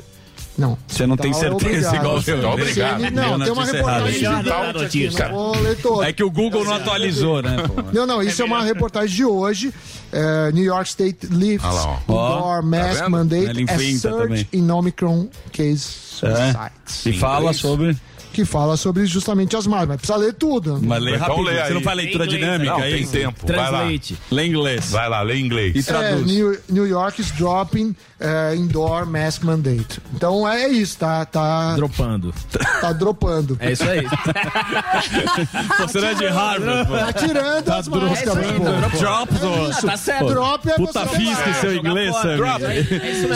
Não. Você não tem Hospital é certeza obrigado. igual eu. Tá obrigado. Sim, Não, tem uma errada. reportagem Melhor gigante da aqui, notícia. não vou ler toda. É que o Google não atualizou, né? pô? Não, não, isso é, uma reportagem de hoje. É, New York State lifts Ah Ó, mask vendo? mandate as inventa surge também. in Omicron case É. sites. E fala sobre. Que fala sobre justamente as máscaras. Mas precisa ler tudo. Mas lê Então rápido. lê Você não faz leitura Inglês, dinâmica Não, aí? tem tempo. Vai lá. Translate. Lê inglês. Vai lá, lê inglês. E É, traduz. New, New York is dropping eh, indoor mask mandate. Então é isso, tá, tá, Dropando. tá dropando. É isso aí. Você não é de Harvard, pô. Tá tirando as máscaras, pô. Drop, pô. tá certo. Drop é Puta fisca levar. seu inglês, Sammy. Drop.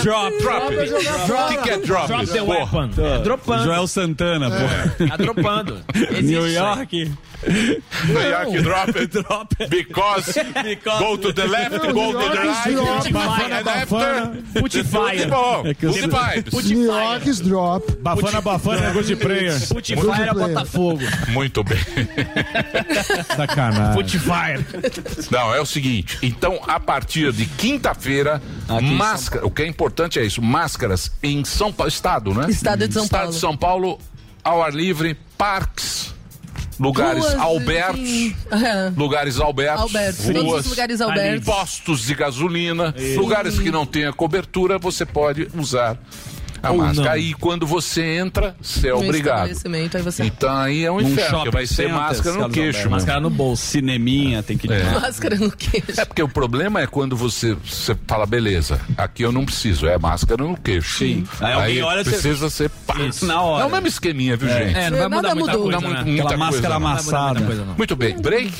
Drop. Drop. O que, que é drop? Drop the weapon. É dropando. Joel Santana, pô. Tá dropando. Existe New. York. New York drop it. Drop it. Because, go to the left, go to the right, Bafana, and bafana. after, Put fire. bom. É vibes. New York is drop. Bafana, bafana, good prayer. Put fire é Botafogo. Muito bem. Sacanagem. Put fire. Não, é o seguinte. Então, a partir de quinta-feira, máscara. O que é importante é isso: máscaras em São Paulo, estado, né? Estado de São Estado Paulo. de São Paulo, ao ar livre, parques, lugares Ruas, albertos. É. Lugares albertos, Albertos, todos os lugares albertos. postos de gasolina, lugares que não tenha cobertura, você pode usar a Ou máscara. não. Aí quando você entra, você é No obrigado. aí você. Então aí é um Num inferno, porque vai ser máscara no queixo. Máscara no bolso. Cineminha, tem que... Máscara no queixo. É porque o problema é quando você, você fala, beleza, aqui eu não preciso, é máscara no queixo. Sim. Aí alguém olha, você- precisa ser pá. Na hora. É o mesmo esqueminha, viu, gente? É, não vai Nada mudar muita mudou. coisa, né? Aquela máscara amassada. Muita coisa, não. Muito bem, break.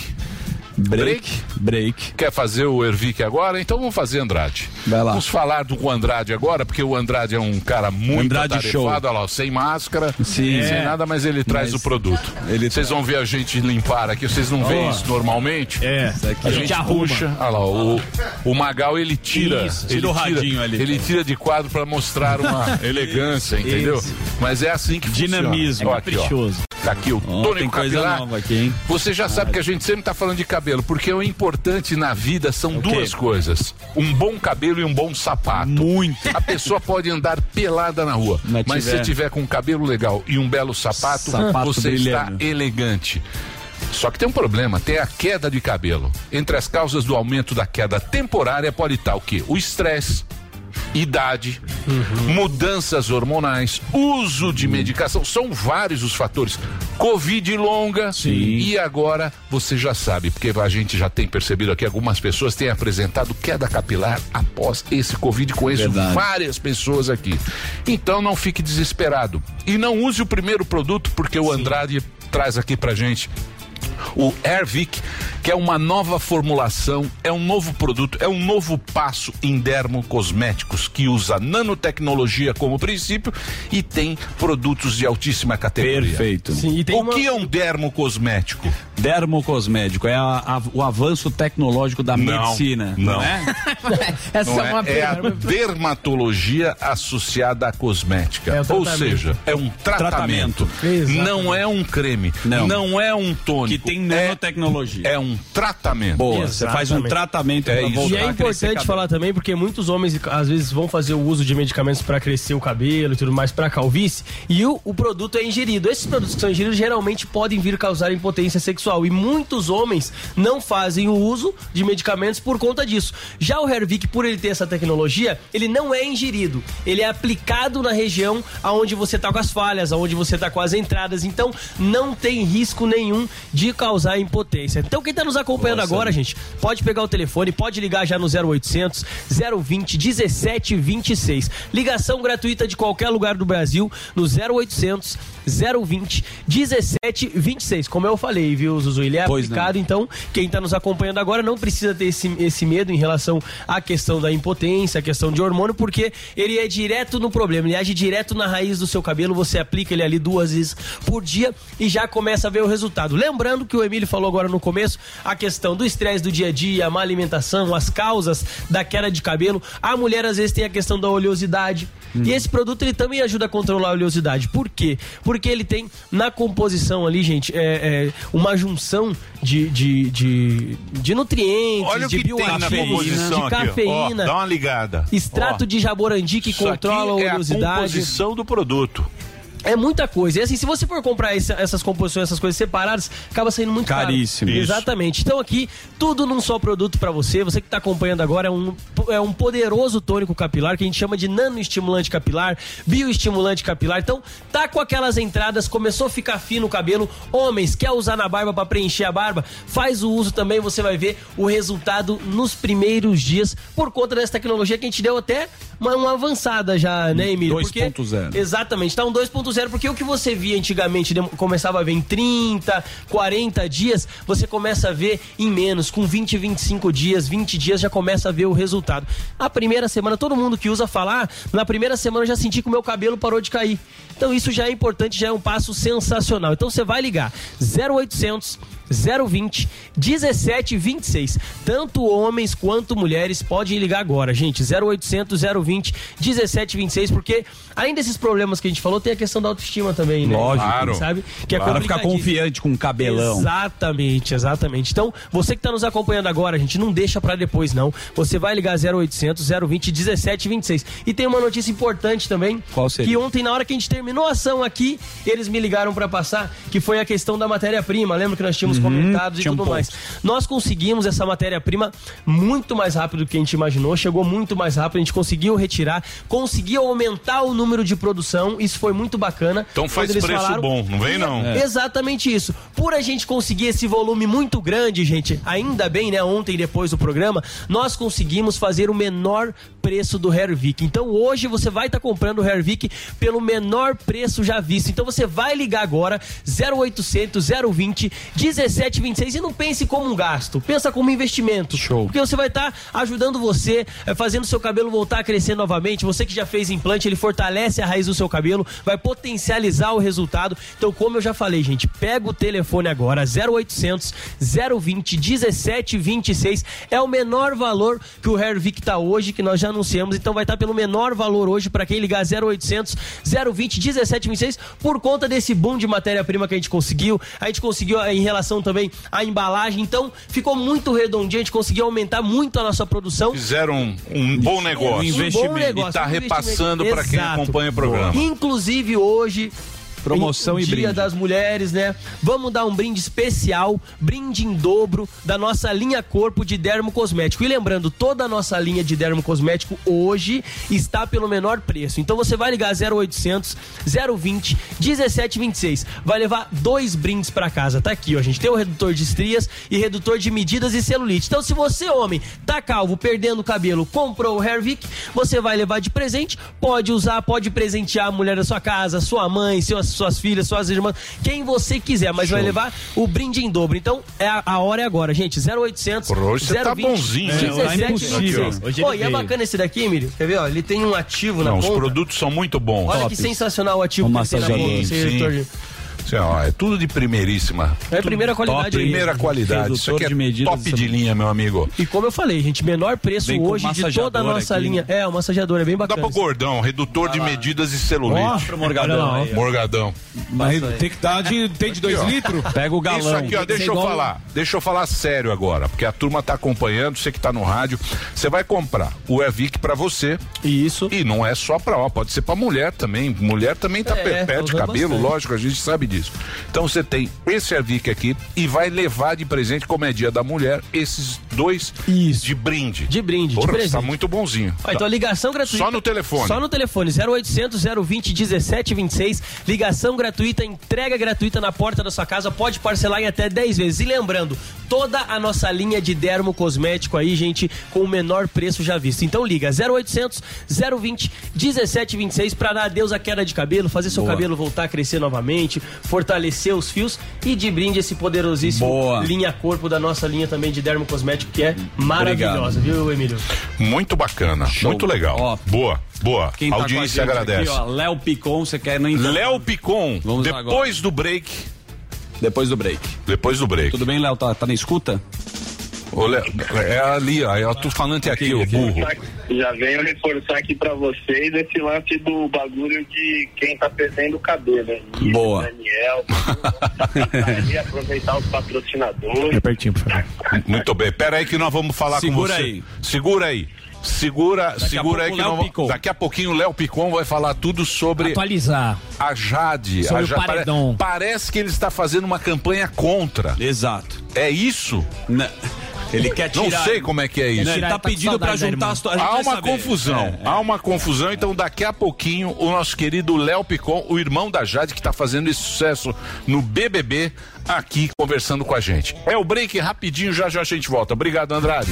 Break. Break. Quer fazer o Ervic agora? Então vamos fazer Andrade. Vai lá. Vamos falar do Andrade agora, porque o Andrade é um cara muito Andrade atarefado, lá, sem máscara, Sim. sem É. nada, mas ele traz Mas o produto. ele Vocês vão ver a gente limpar aqui, vocês não veem isso normalmente? É. A gente arruma. puxa, olha lá, o, o Magal ele tira, Isso, ele tira o radinho ali. ele tira de quadro para mostrar uma elegância, entendeu? Isso. Mas é assim que Dinamismo. funciona. Ó, aqui, ó. Caprichoso. Tá aqui o Ó, tônico tem capilar. nova aqui, hein? Você já sabe que a gente sempre tá falando de cabelo, porque o importante na vida são quê? duas coisas: um bom cabelo e um bom sapato. Muito. A pessoa pode andar pelada na rua, Mas mas, se tiver- tiver com um cabelo legal e um belo sapato, Sapato você está brilhando. elegante. Só que tem um problema, tem a queda de cabelo. Entre as causas do aumento da queda temporária pode estar o quê? O estresse, idade, mudanças hormonais, uso de medicação, são vários os fatores. Covid longa e agora você já sabe, porque a gente já tem percebido aqui algumas pessoas têm apresentado queda capilar após esse Covid, conheço Verdade. várias pessoas aqui. Então não fique desesperado e não use o primeiro produto porque o Andrade traz aqui pra gente o Airvic, que é uma nova formulação, é um novo produto, é um novo passo em dermocosméticos que usa nanotecnologia como princípio e tem produtos de altíssima categoria. Perfeito. Sim, e tem O uma- que é um dermocosmético? Dermocosmético, é a- a- o avanço tecnológico da Não, medicina, não, não. é? Essa Não é uma é, é a dermatologia associada à cosmética. É Ou tratamento. seja, é um tratamento. Exatamente. Não é um creme. Não. Não, é um tônico. Tem nanotecnologia. É um tratamento. Boa, você faz um Exatamente. tratamento É isso. voltar E é importante falar também, porque muitos homens às vezes vão fazer o uso de medicamentos para crescer o cabelo e tudo mais para calvície, e o, o produto é ingerido. Esses produtos que são ingeridos geralmente podem vir causar impotência sexual, e muitos homens não fazem o uso de medicamentos por conta disso. Já o Hervik, por ele ter essa tecnologia, ele não é ingerido, ele é aplicado na região aonde você tá com as falhas, aonde você tá com as entradas, então não tem risco nenhum de causar impotência. Então quem tá nos acompanhando agora, gente, pode pegar o telefone, pode ligar já no 0800 020 1726. Ligação gratuita de qualquer lugar do Brasil no 0800 020 1726. Como eu falei, viu, Zuzu? Ele é Pois aplicado, então quem tá nos acompanhando agora não precisa ter esse, esse medo em relação à questão da impotência, à questão de hormônio, porque ele é direto no problema, ele age direto na raiz do seu cabelo, você aplica ele ali duas vezes por dia e já começa a ver o resultado. Lembrando que o Emílio falou agora no começo a questão do estresse do dia a dia, a má alimentação, as causas da queda de cabelo. A mulher às vezes tem a questão da oleosidade. E esse produto ele também ajuda a controlar a oleosidade. Por quê? Porque ele tem na composição ali, gente, é, é, uma junção de, de, de, de nutrientes, Olha de bioativos, de aqui. ó. Cafeína. dá uma ligada. Extrato Ó, de jaborandi que Isso controla a é a oleosidade. composição do produto. É muita coisa. E assim, se você for comprar essa- essas composições, essas coisas separadas, acaba saindo muito caro. Caríssimo. Isso. Exatamente. Então aqui, tudo num só produto pra você. Você que tá acompanhando agora é um, é um poderoso tônico capilar que a gente chama de nanoestimulante capilar, bioestimulante capilar. Então, tá com aquelas entradas, começou a ficar fino o cabelo. Homens, quer usar na barba pra preencher a barba? Faz o uso também, você vai ver o resultado nos primeiros dias por conta dessa tecnologia que a gente deu até uma, uma avançada já, né, Emílio? Porque- 2.0. Exatamente, tá um 2.0, porque o que você via antigamente começava a ver em 30, 40 dias, você começa a ver em menos, com 20, 25 dias, 20 dias já começa a ver o resultado. A primeira semana, todo mundo que usa falar, na primeira semana eu já senti que o meu cabelo parou de cair. Então isso já é importante, já é um passo sensacional. Então você vai ligar 0800 020 1726. Tanto homens quanto mulheres podem ligar agora, gente. 0800 020 1726, porque além desses problemas que a gente falou, tem a questão da autoestima também, né? Lógico. Claro. Sabe? Que é Para ficar confiante com o cabelão. Exatamente, exatamente. Então, você que está nos acompanhando agora, gente, não deixa para depois, não. Você vai ligar 0800 020 1726. E tem uma notícia importante também. Qual seria? Que ontem, na hora que a gente terminou a ação aqui, eles me ligaram para passar, que foi a questão da matéria-prima. Lembra que nós tínhamos comentado e tinha um tudo ponto. mais. Nós conseguimos essa matéria-prima muito mais rápido do que a gente imaginou, chegou muito mais rápido, a gente conseguiu retirar, conseguiu aumentar o número de produção, isso foi muito bacana. Então faz preço bom, não vem, E- não? É. Exatamente isso. Por a gente conseguir esse volume muito grande, gente, ainda bem, né? Ontem, depois do programa, nós conseguimos fazer o menor preço do Hervik. Então hoje você vai estar comprando o Hervik pelo menor preço já visto. Então você vai ligar agora 0800 020 1726 e não pense como um gasto, pensa como um investimento. Show. Porque você vai estar ajudando você, eh, fazendo seu cabelo voltar a crescer novamente. Você que já fez implante, ele fortalece a raiz do seu cabelo, vai potencializar o resultado. Então, como eu já falei, gente, pega o telefone agora, 0800 020 1726. É o menor valor que o Hervik tá hoje, que nós já anunciamos. Então, vai estar pelo menor valor hoje para quem ligar 0800 020 1726 por conta desse boom de matéria-prima que a gente conseguiu. A gente conseguiu eh, em relação também à embalagem. Então, ficou muito redondinho. A gente conseguiu aumentar muito a nossa produção. Fizeram um, um bom negócio. Um investimento. bom negócio, e tá um repassando para quem acompanha o programa. Inclusive hoje. Promoção em- e Dia brinde. das Mulheres, né? Vamos dar um brinde especial, brinde em dobro da nossa linha corpo de dermo cosmético. E lembrando, toda a nossa linha de dermo cosmético hoje está pelo menor preço. Então você vai ligar 0800 020 1726. Vai levar dois brindes para casa. Tá aqui, ó, gente. Tem o redutor de estrias e redutor de medidas e celulite. Então se você, homem, tá calvo, perdendo o cabelo, comprou o Hervik, você vai levar de presente, pode usar, pode presentear a mulher da sua casa, sua mãe, seus, suas filhas, suas irmãs, quem você quiser, mas vai levar o brinde em dobro. Então, é a, a hora é agora, gente. 0800 Porra, hoje você tá 020 bonzinho, né? 17 Tá impossível. 26. Hoje Pô, e é bacana esse daqui, Emílio? Quer ver, ó? Ele tem um ativo Não, na os ponta. produtos são muito bons. Olha que sensacional o ativo Um que ele tem na ponta, esse Sim. De- Assim, ó, é tudo de primeiríssima. É primeira qualidade Top, primeira qualidade. Isso aqui é de medidas, top de linha, meu amigo. E como eu falei, gente, menor preço Vem hoje de toda a nossa aqui, linha. É, o massageador é bem Dá bacana. pro gordão, redutor de medidas e celulite. Ó, pro Morgadão aí. Morgadão. Mas tem que dar de, tem de dois Aqui, ó. litros? Isso aqui, ó, deixa eu falar. Deixa eu falar sério agora, porque a turma tá acompanhando, você que tá no rádio. Você vai comprar o Evic pra você. Isso. E não é só pra, ó, pode ser pra mulher também. Mulher também tá É, perde usa cabelo, bastante. lógico, a gente sabe disso. Então você tem esse Evic aqui e vai levar de presente, como é dia da mulher, esses dois de brinde. De brinde, Porra, de presente. Tá muito bonzinho. Ó, então, ligação gratuita. Só no telefone. Só no telefone, 0800 020 1726. Ligação gratuita, entrega gratuita na porta da sua casa. Pode parcelar em até 10 vezes. E lembrando, toda a nossa linha de dermo cosmético aí, gente, com o menor preço já visto. Então liga 0800 020 1726 pra dar adeus à queda de cabelo, fazer seu Boa. cabelo voltar a crescer novamente, fortalecer os fios e de brinde esse poderosíssimo Boa. linha corpo da nossa linha também de dermo cosmético que é maravilhosa, viu, Emílio? Muito bacana, Show. muito legal. Ó. Boa, boa. Quem tá a com audiência agradece. Aqui, ó, Léo Picon, você quer não entrar? Léo Picon, Vamos depois do break. Depois do break. Depois do break. Tudo bem, Léo? Tá, tá na escuta? Léo, é ali, ó. Eu tô falando aqui, o burro. Já venho reforçar aqui pra vocês esse lance do bagulho de quem tá perdendo o cabelo. Isso, Boa. Daniel, ali, aproveitar os patrocinadores. É pertinho, por favor. Muito bem. Pera aí que nós vamos falar Segura com você. aí. Segura aí. Segura, a segura aí que o Léo nós vamos- Picon. daqui a pouquinho o Léo Picon vai falar tudo sobre Atualizar. a Jade. Sobre a o Ja- paredão. pare- Parece que ele está fazendo uma campanha contra. Exato. É isso? Né? Ele quer Não tirar. sei como é que é isso. Né? Ele tá tá pedindo da juntar as Há uma saber. confusão, É, é. há uma confusão, então daqui a pouquinho o nosso querido Léo Picon, o irmão da Jade, que está fazendo esse sucesso no BBB, aqui conversando com a gente. É o break rapidinho, já já a gente volta. Obrigado, Andrade.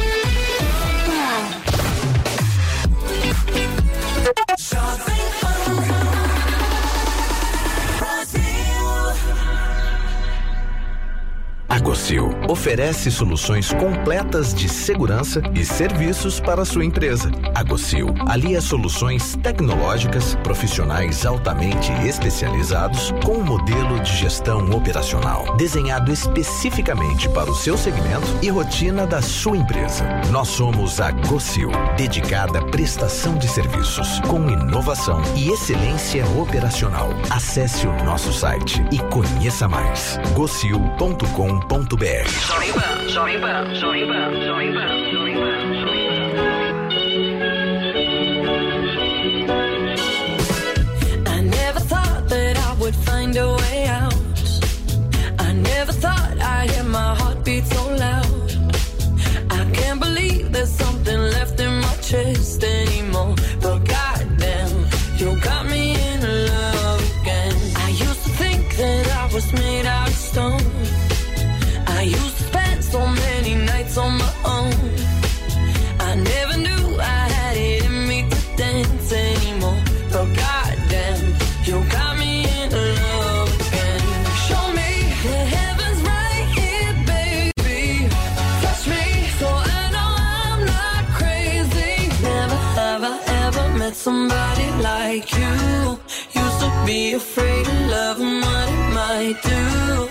A Gocil oferece soluções completas de segurança e serviços para sua empresa. A Gocil alia soluções tecnológicas, profissionais altamente especializados com um modelo de gestão operacional desenhado especificamente para o seu segmento e rotina da sua empresa. Nós somos a Gocil, dedicada à prestação de serviços com inovação e excelência operacional. Acesse o nosso site e conheça mais. gocil.com.br Pan, Jovem Pan, Jovem Pan, Jovem Pan, Jovem Pan, Jovem Pan. Nights on my own. I never knew I had it in me to dance anymore. But goddamn, you got me in love again. Show me the heavens right here, baby. Touch me so I know I'm not crazy. Never have I ever met somebody like you. Used to be afraid of love and what it might do.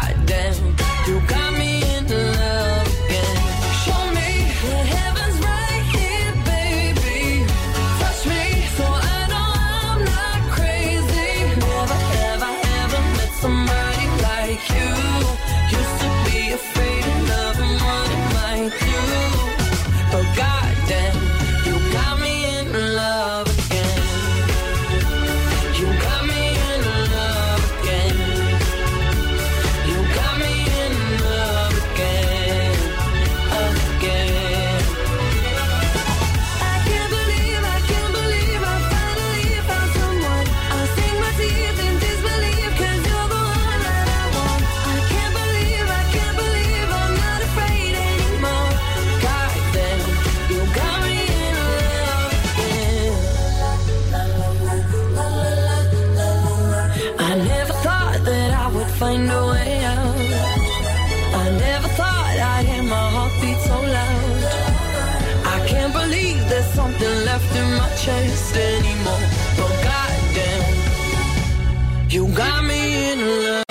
find a way out. I never thought I'd hear my heartbeat so loud. I can't believe there's something left in my chest anymore. But goddamn, you got me in love.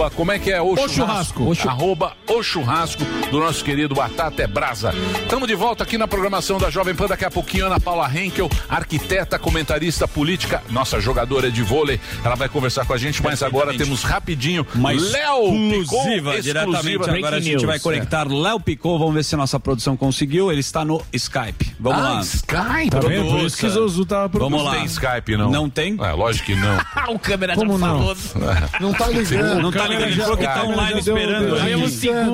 Arroba, como é que é? O, O churrasco. Arroba o churrasco do nosso querido Batata é Brasa. Estamos de volta aqui na programação da Jovem Pan. Daqui a pouquinho, Ana Paula Henkel, arquiteta, comentarista política, nossa jogadora de vôlei. Ela vai conversar com a gente, mas agora temos rapidinho Mais Léo exclusiva, diretamente. exclusiva. Agora a gente vai conectar Léo Picou. Vamos ver se a nossa produção conseguiu. Ele está no Skype. Vamos Ah, lá. Skype? Tá vendo? Por isso que Zozu tava Vamos Não lá. tem Skype, não. Não tem? É, lógico que não. o câmera Como já não? falou. Não tá ligando. Não tá ligando, ele falou que tá online esperando deu- deu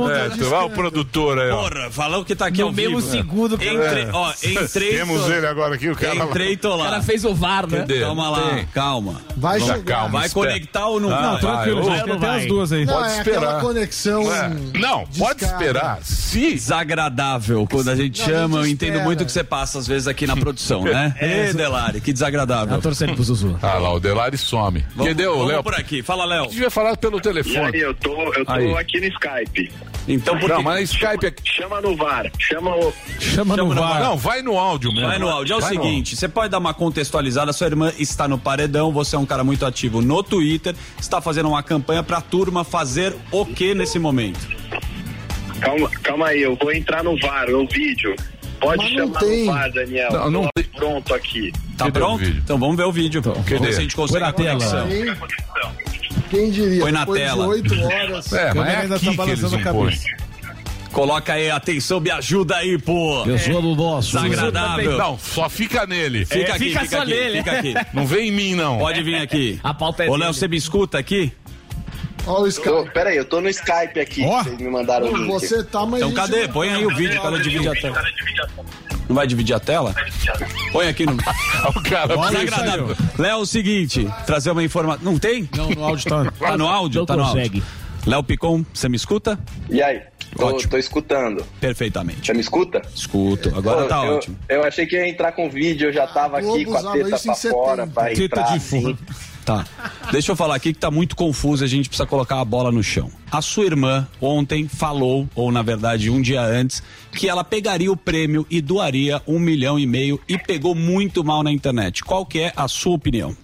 gente. É, tu vai o produtor aí, ó. Porra, falou que tá aqui No ao mesmo vivo. segundo, cara. Entre, ó, entrei. Temos tô- ele agora aqui, o cara. Entrei e tô O lá. cara fez o VAR, né? Cadê? Calma lá, Tem. calma. Vai chegar. calma. Vai espera. conectar ou não Ah, Não, vai? tranquilo, vai, gente. Tem até vai? as duas aí. Não, Pode é esperar. conexão. É. Não, pode esperar. Se Desagradável quando a gente Não, a chama. Eu gente entendo muito o que você passa às vezes aqui na produção, né? Ê, Delari, que desagradável. Tá torcendo pro Zuzu. Ah lá, o Delari some. O vamos Léo? por aqui. Fala, Léo. devia falar pelo E telefone. aí, eu tô, eu tô aqui no Skype. Então, por Não, que... mas Skype aqui. Chama no VAR. Chama o. Chama no Chama no VAR. Não, vai no áudio mesmo. Vai no áudio. É o Vai no seguinte, você pode dar uma contextualizada. Sua irmã está no paredão, você é um cara muito ativo no Twitter, está fazendo uma campanha pra turma fazer o que nesse momento? Calma, calma aí, eu vou entrar no VAR, no vídeo. Pode Mas chamar tem. no VAR, Daniel. Não, não Tô pronto aqui. Tá Cadê pronto? Então vamos ver o vídeo. Vamos ver se a gente consegue a conexão. tela. Quem, diria? Põe na Depois tela. de oito horas. É, mas é ainda aqui tá que eles balançando não a põem. Coloca aí, atenção, me ajuda aí, pô. Pessoa do nosso. Desagradável. Não, só fica nele. Fica aqui, fica fica só aqui, nele. fica aqui. Não vem em mim, não. Pode vir aqui. A pauta é Ô, Léo, você me escuta aqui? Olha o Tô, Skype. peraí, eu tô no Skype aqui. Ó. Vocês me mandaram o. Você tá, mas. Então cadê? não- Põe aí o vídeo, cara, divide a tela. Não vai dividir a tela? Põe aqui no. O cara Desagradável. Léo, é o seguinte, trazer uma informação. Não tem? Não, no áudio tá. Tá no áudio? Não tá no consegue. áudio. Léo Picon, você me escuta? E aí? Tô, Ótimo. tô escutando. Perfeitamente. Você me escuta? Escuto. Agora Pô, tá eu, ótimo. Eu achei que ia entrar com vídeo, eu já tava Globo aqui com a teta pra fora 70. pra Teta entrar. de assim. Tá. Deixa eu falar aqui que tá muito confuso, a gente precisa colocar a bola no chão. A sua irmã ontem falou, ou na verdade um dia antes, que ela pegaria o prêmio e doaria um milhão e meio e pegou muito mal na internet. Qual que é a sua opinião?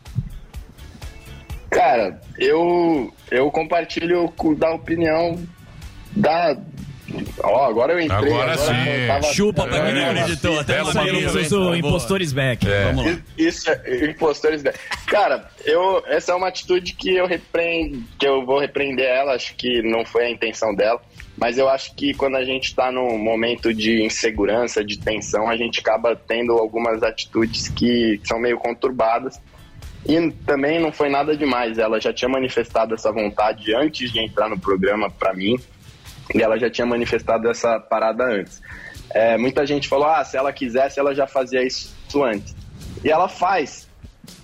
Cara, eu, eu compartilho com- da opinião da. Ó, agora eu entrei. Agora sim. eu tava- Chupa pra quem não É, acreditou. Até? Zuzu, Boa. impostores back. Vamos lá. Isso, é impostores. da- Cara, eu, essa é uma atitude que eu repreendo, que eu vou repreender ela, acho que não foi a intenção dela, mas eu acho que quando a gente está num momento de insegurança, de tensão, a gente acaba tendo algumas atitudes que são meio conturbadas. E também não foi nada demais, ela já tinha manifestado essa vontade antes de entrar no programa para mim, e ela já tinha manifestado essa parada antes. É, muita gente falou, ah, se ela quisesse, ela já fazia isso antes. E ela faz.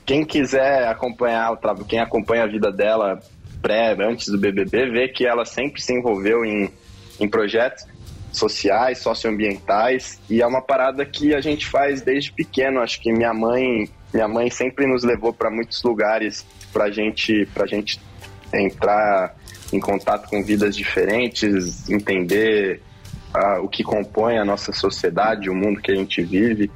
Quem quiser acompanhar, quem acompanha a vida dela pré, antes do BBB, vê que ela sempre se envolveu em, em projetos sociais, socioambientais, e é uma parada que a gente faz desde pequeno. Acho que minha mãe, minha mãe sempre nos levou para muitos lugares pra gente, pra gente entrar em contato com vidas diferentes, entender ah, o que compõe a nossa sociedade, o mundo que a gente vive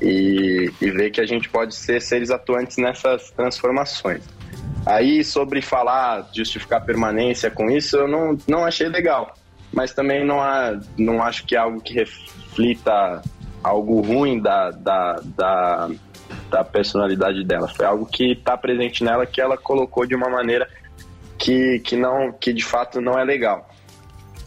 e, e ver que a gente pode ser seres atuantes nessas transformações. Aí, sobre falar, justificar permanência com isso, eu não, não achei legal. Mas também não, há, não acho que é algo que reflita algo ruim da, da, da, da personalidade dela. Foi algo que está presente nela, que ela colocou de uma maneira que, que, não, que de fato não é legal.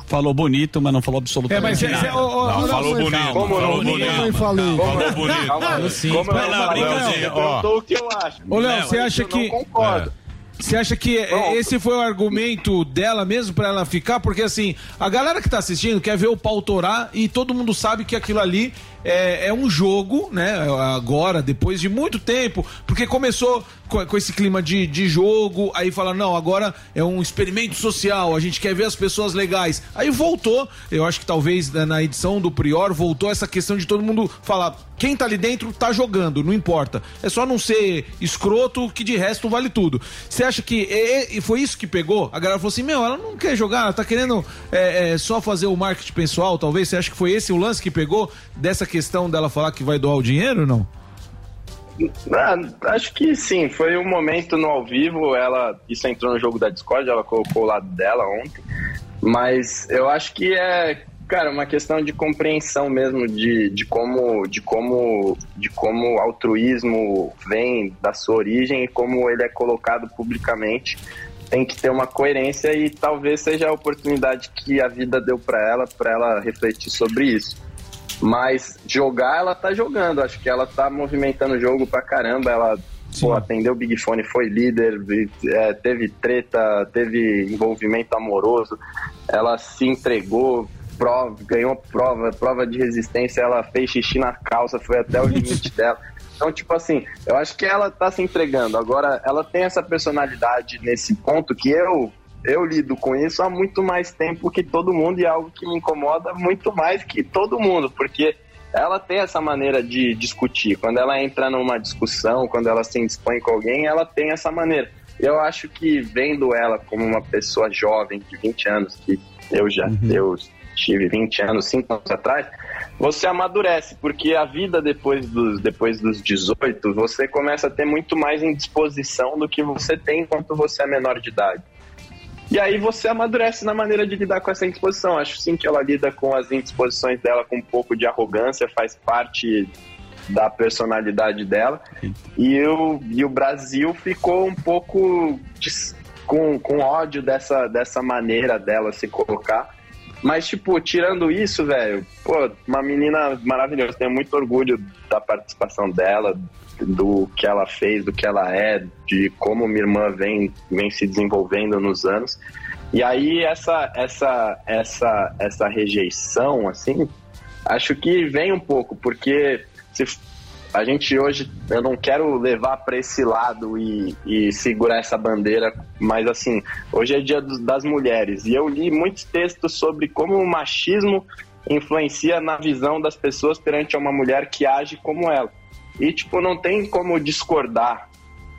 Falou bonito, mas não falou absolutamente É, nada. cê- ô, ô, não, ô, falou bonito. calma, falou calma, bonito. calma, falei. Falou bonito. Falou como eu lá, falei, você perguntou o que eu acho. Ô, Léo, você acha eu que. não concordo. Você acha que é, esse foi o argumento dela mesmo pra ela ficar? Porque assim, a galera que tá assistindo quer ver o pau torar e todo mundo sabe que aquilo ali é, é um jogo, né? Agora, depois de muito tempo, porque começou com, com esse clima de, de jogo, aí fala, não, agora é um experimento social, a gente quer ver as pessoas legais. Aí voltou, eu acho que talvez na edição do Prior voltou essa questão de todo mundo falar, quem tá ali dentro tá jogando, não importa. É só não ser escroto, que de resto vale tudo. Você acha que e, foi isso que pegou? A galera falou assim: meu, ela não quer jogar, ela tá querendo é, é, só fazer o marketing pessoal, talvez. Você acha que foi esse o lance que pegou dessa questão dela falar que vai doar o dinheiro ou não? Ah, acho que sim, foi um momento no ao vivo, ela isso entrou no jogo da Discord, ela colocou o lado dela ontem, mas eu acho que é, cara, uma questão de compreensão mesmo de, de como de como de como o altruísmo vem da sua origem e como ele é colocado publicamente. Tem que ter uma coerência e talvez seja a oportunidade que a vida deu para ela, para ela refletir sobre isso. Mas jogar, ela tá jogando. Acho que ela tá movimentando o jogo pra caramba. Ela pô, atendeu o Big Fone, foi líder, é, teve treta, teve envolvimento amoroso. Ela se entregou, prova, ganhou prova, prova de resistência. Ela fez xixi na calça, foi até o limite dela. Então, tipo assim, eu acho que ela tá se entregando. Agora, ela tem essa personalidade nesse ponto que eu eu lido com isso há muito mais tempo que todo mundo e é algo que me incomoda muito mais que todo mundo, porque ela tem essa maneira de discutir. Quando ela entra numa discussão, quando ela se indispõe com alguém, ela tem essa maneira. Eu acho que vendo ela como uma pessoa jovem de 20 anos, que eu já eu tive 20 anos, 5 anos atrás, você amadurece, porque a vida depois dos, depois dos 18, você começa a ter muito mais indisposição do que você tem enquanto você é menor de idade. E aí você amadurece na maneira de lidar com essa indisposição. Acho sim que ela lida com as indisposições dela com um pouco de arrogância, faz parte da personalidade dela. E o, e o Brasil ficou um pouco dis- com, com ódio dessa, dessa maneira dela se colocar. Mas, tipo, tirando isso, velho, pô, uma menina maravilhosa. Tenho muito orgulho da participação dela, do que ela fez, do que ela é, de como minha irmã vem, vem se desenvolvendo nos anos. E aí essa essa essa essa rejeição assim, acho que vem um pouco porque se a gente hoje eu não quero levar para esse lado e, e segurar essa bandeira, mas assim, hoje é dia das mulheres e eu li muitos textos sobre como o machismo influencia na visão das pessoas perante uma mulher que age como ela. E tipo, não tem como discordar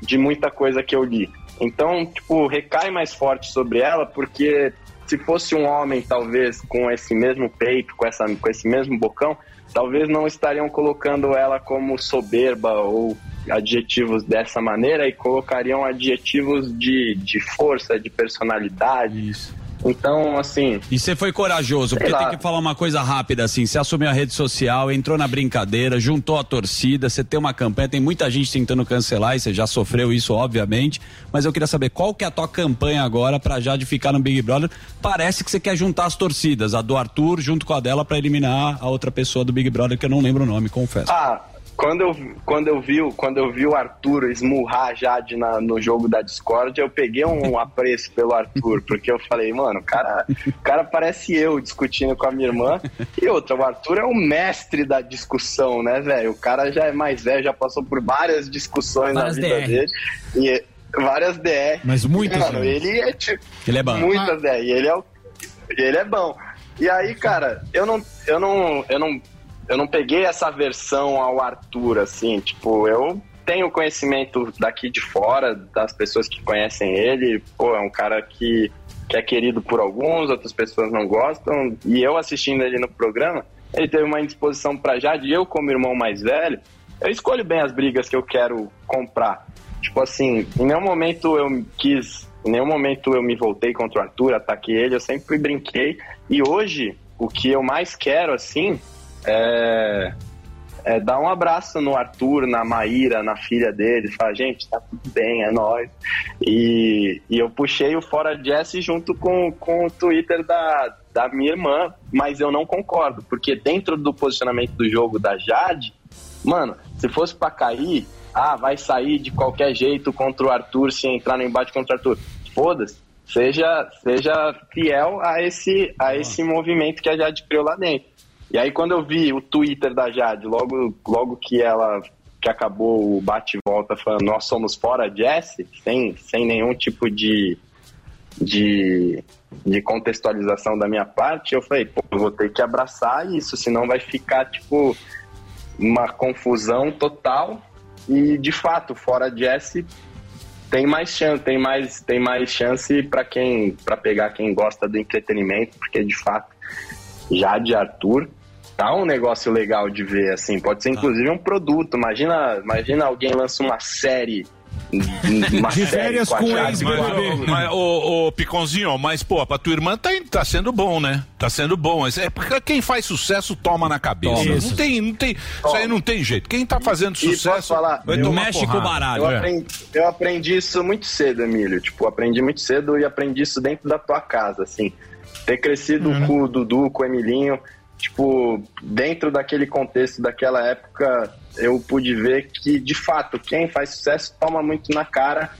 de muita coisa que eu li. Então, tipo, recai mais forte sobre ela, porque se fosse um homem, talvez, com esse mesmo peito, com, essa, com esse mesmo bocão, talvez não estariam colocando ela como soberba ou adjetivos dessa maneira e colocariam adjetivos de, de força, de personalidade. Então, assim. E você foi corajoso, porque lá. tem que falar uma coisa rápida assim. Você assumiu a rede social, entrou na brincadeira, juntou a torcida, você tem uma campanha, tem muita gente tentando cancelar e você já sofreu isso, obviamente. Mas eu queria saber qual que é a tua campanha agora pra já de ficar no Big Brother. Parece que você quer juntar as torcidas, a do Arthur junto com a dela pra eliminar a outra pessoa do Big Brother, que eu não lembro o nome, confesso. Ah, quando eu, quando eu vi, o- quando eu vi o Arthur esmurrar a Jade na, no jogo da Discord, eu peguei um apreço pelo Arthur, porque eu falei, mano, o cara, o cara parece eu discutindo com a minha irmã. E outra, o Arthur é o mestre da discussão, né, velho? O cara já é mais velho, já passou por várias discussões Várias na vida DR. dele. E várias DR. Mas muitas, Mano, né? ele é tipo. Ele é bom. Muitas DR. E ele é o ele é bom. E aí, cara, eu não, eu não, eu não, eu não peguei essa versão ao Arthur, assim, tipo, eu tenho conhecimento daqui de fora, das pessoas que conhecem ele, pô, é um cara que, que é querido por alguns, outras pessoas não gostam, e eu assistindo ele no programa, ele teve uma indisposição pra Jade, e eu como irmão mais velho, eu escolho bem as brigas que eu quero comprar. Tipo assim, em nenhum momento eu quis, em nenhum momento eu me voltei contra o Arthur, ataquei ele, eu sempre brinquei. E hoje, o que eu mais quero, assim, é. é dar um abraço no Arthur, na Maíra, na filha dele, falar, gente, tá tudo bem, é nóis. E, e eu puxei o Fora Jesse junto com, com o Twitter da, da minha irmã, mas eu não concordo, porque dentro do posicionamento do jogo da Jade, mano, se fosse pra cair, ah, vai sair de qualquer jeito contra o Arthur se entrar no embate contra o Arthur. Foda-se. Seja, seja fiel a esse, a esse movimento que a Jade criou lá dentro. E aí quando eu vi o Twitter da Jade, logo, logo que ela que acabou o bate e volta falando nós somos fora Jesse, sem, sem nenhum tipo de, de, de contextualização da minha parte, eu falei, pô, vou ter que abraçar isso, senão vai ficar tipo uma confusão total. E de fato, fora Jesse tem mais chance, tem mais, tem mais chance para quem para pegar quem gosta do entretenimento, porque de fato já de Arthur tá um negócio legal de ver assim, pode ser inclusive um produto. Imagina, imagina alguém lança uma série uma De férias com Jade ex-BBB. Mas, ô, ô, Piconzinho, mas, pô, pra tua irmã tá, tá sendo bom, né? Tá sendo bom. É porque quem faz sucesso toma na cabeça. Toma. Não tem, não tem. Isso aí não tem jeito. Quem tá fazendo posso sucesso falar? vai tomar porrada. Eu É. aprendi, eu aprendi isso muito cedo, Emílio. Tipo, aprendi muito cedo e aprendi isso dentro da tua casa, assim. Ter crescido com o Dudu, com o Emilinho, tipo, dentro daquele contexto daquela época, eu pude ver que, de fato, quem faz sucesso toma muito na cara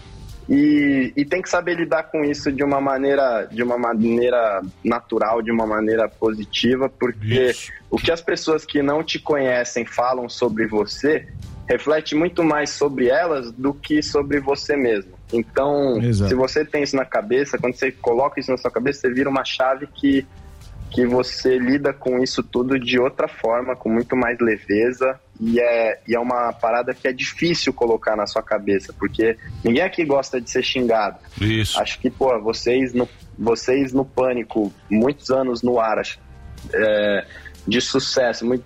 e, e tem que saber lidar com isso de uma maneira de uma maneira natural, de uma maneira positiva, porque o que as pessoas que não te conhecem falam sobre você reflete muito mais sobre elas do que sobre você mesmo. Então, Exato. se você tem isso na cabeça, quando você coloca isso na sua cabeça, você vira uma chave que que você lida com isso tudo de outra forma, com muito mais leveza, e é, e é uma parada que é difícil colocar na sua cabeça, porque ninguém aqui gosta de ser xingado. Isso. Acho que, pô, vocês no, vocês no pânico, muitos anos no ar, acho, é, de sucesso, muito-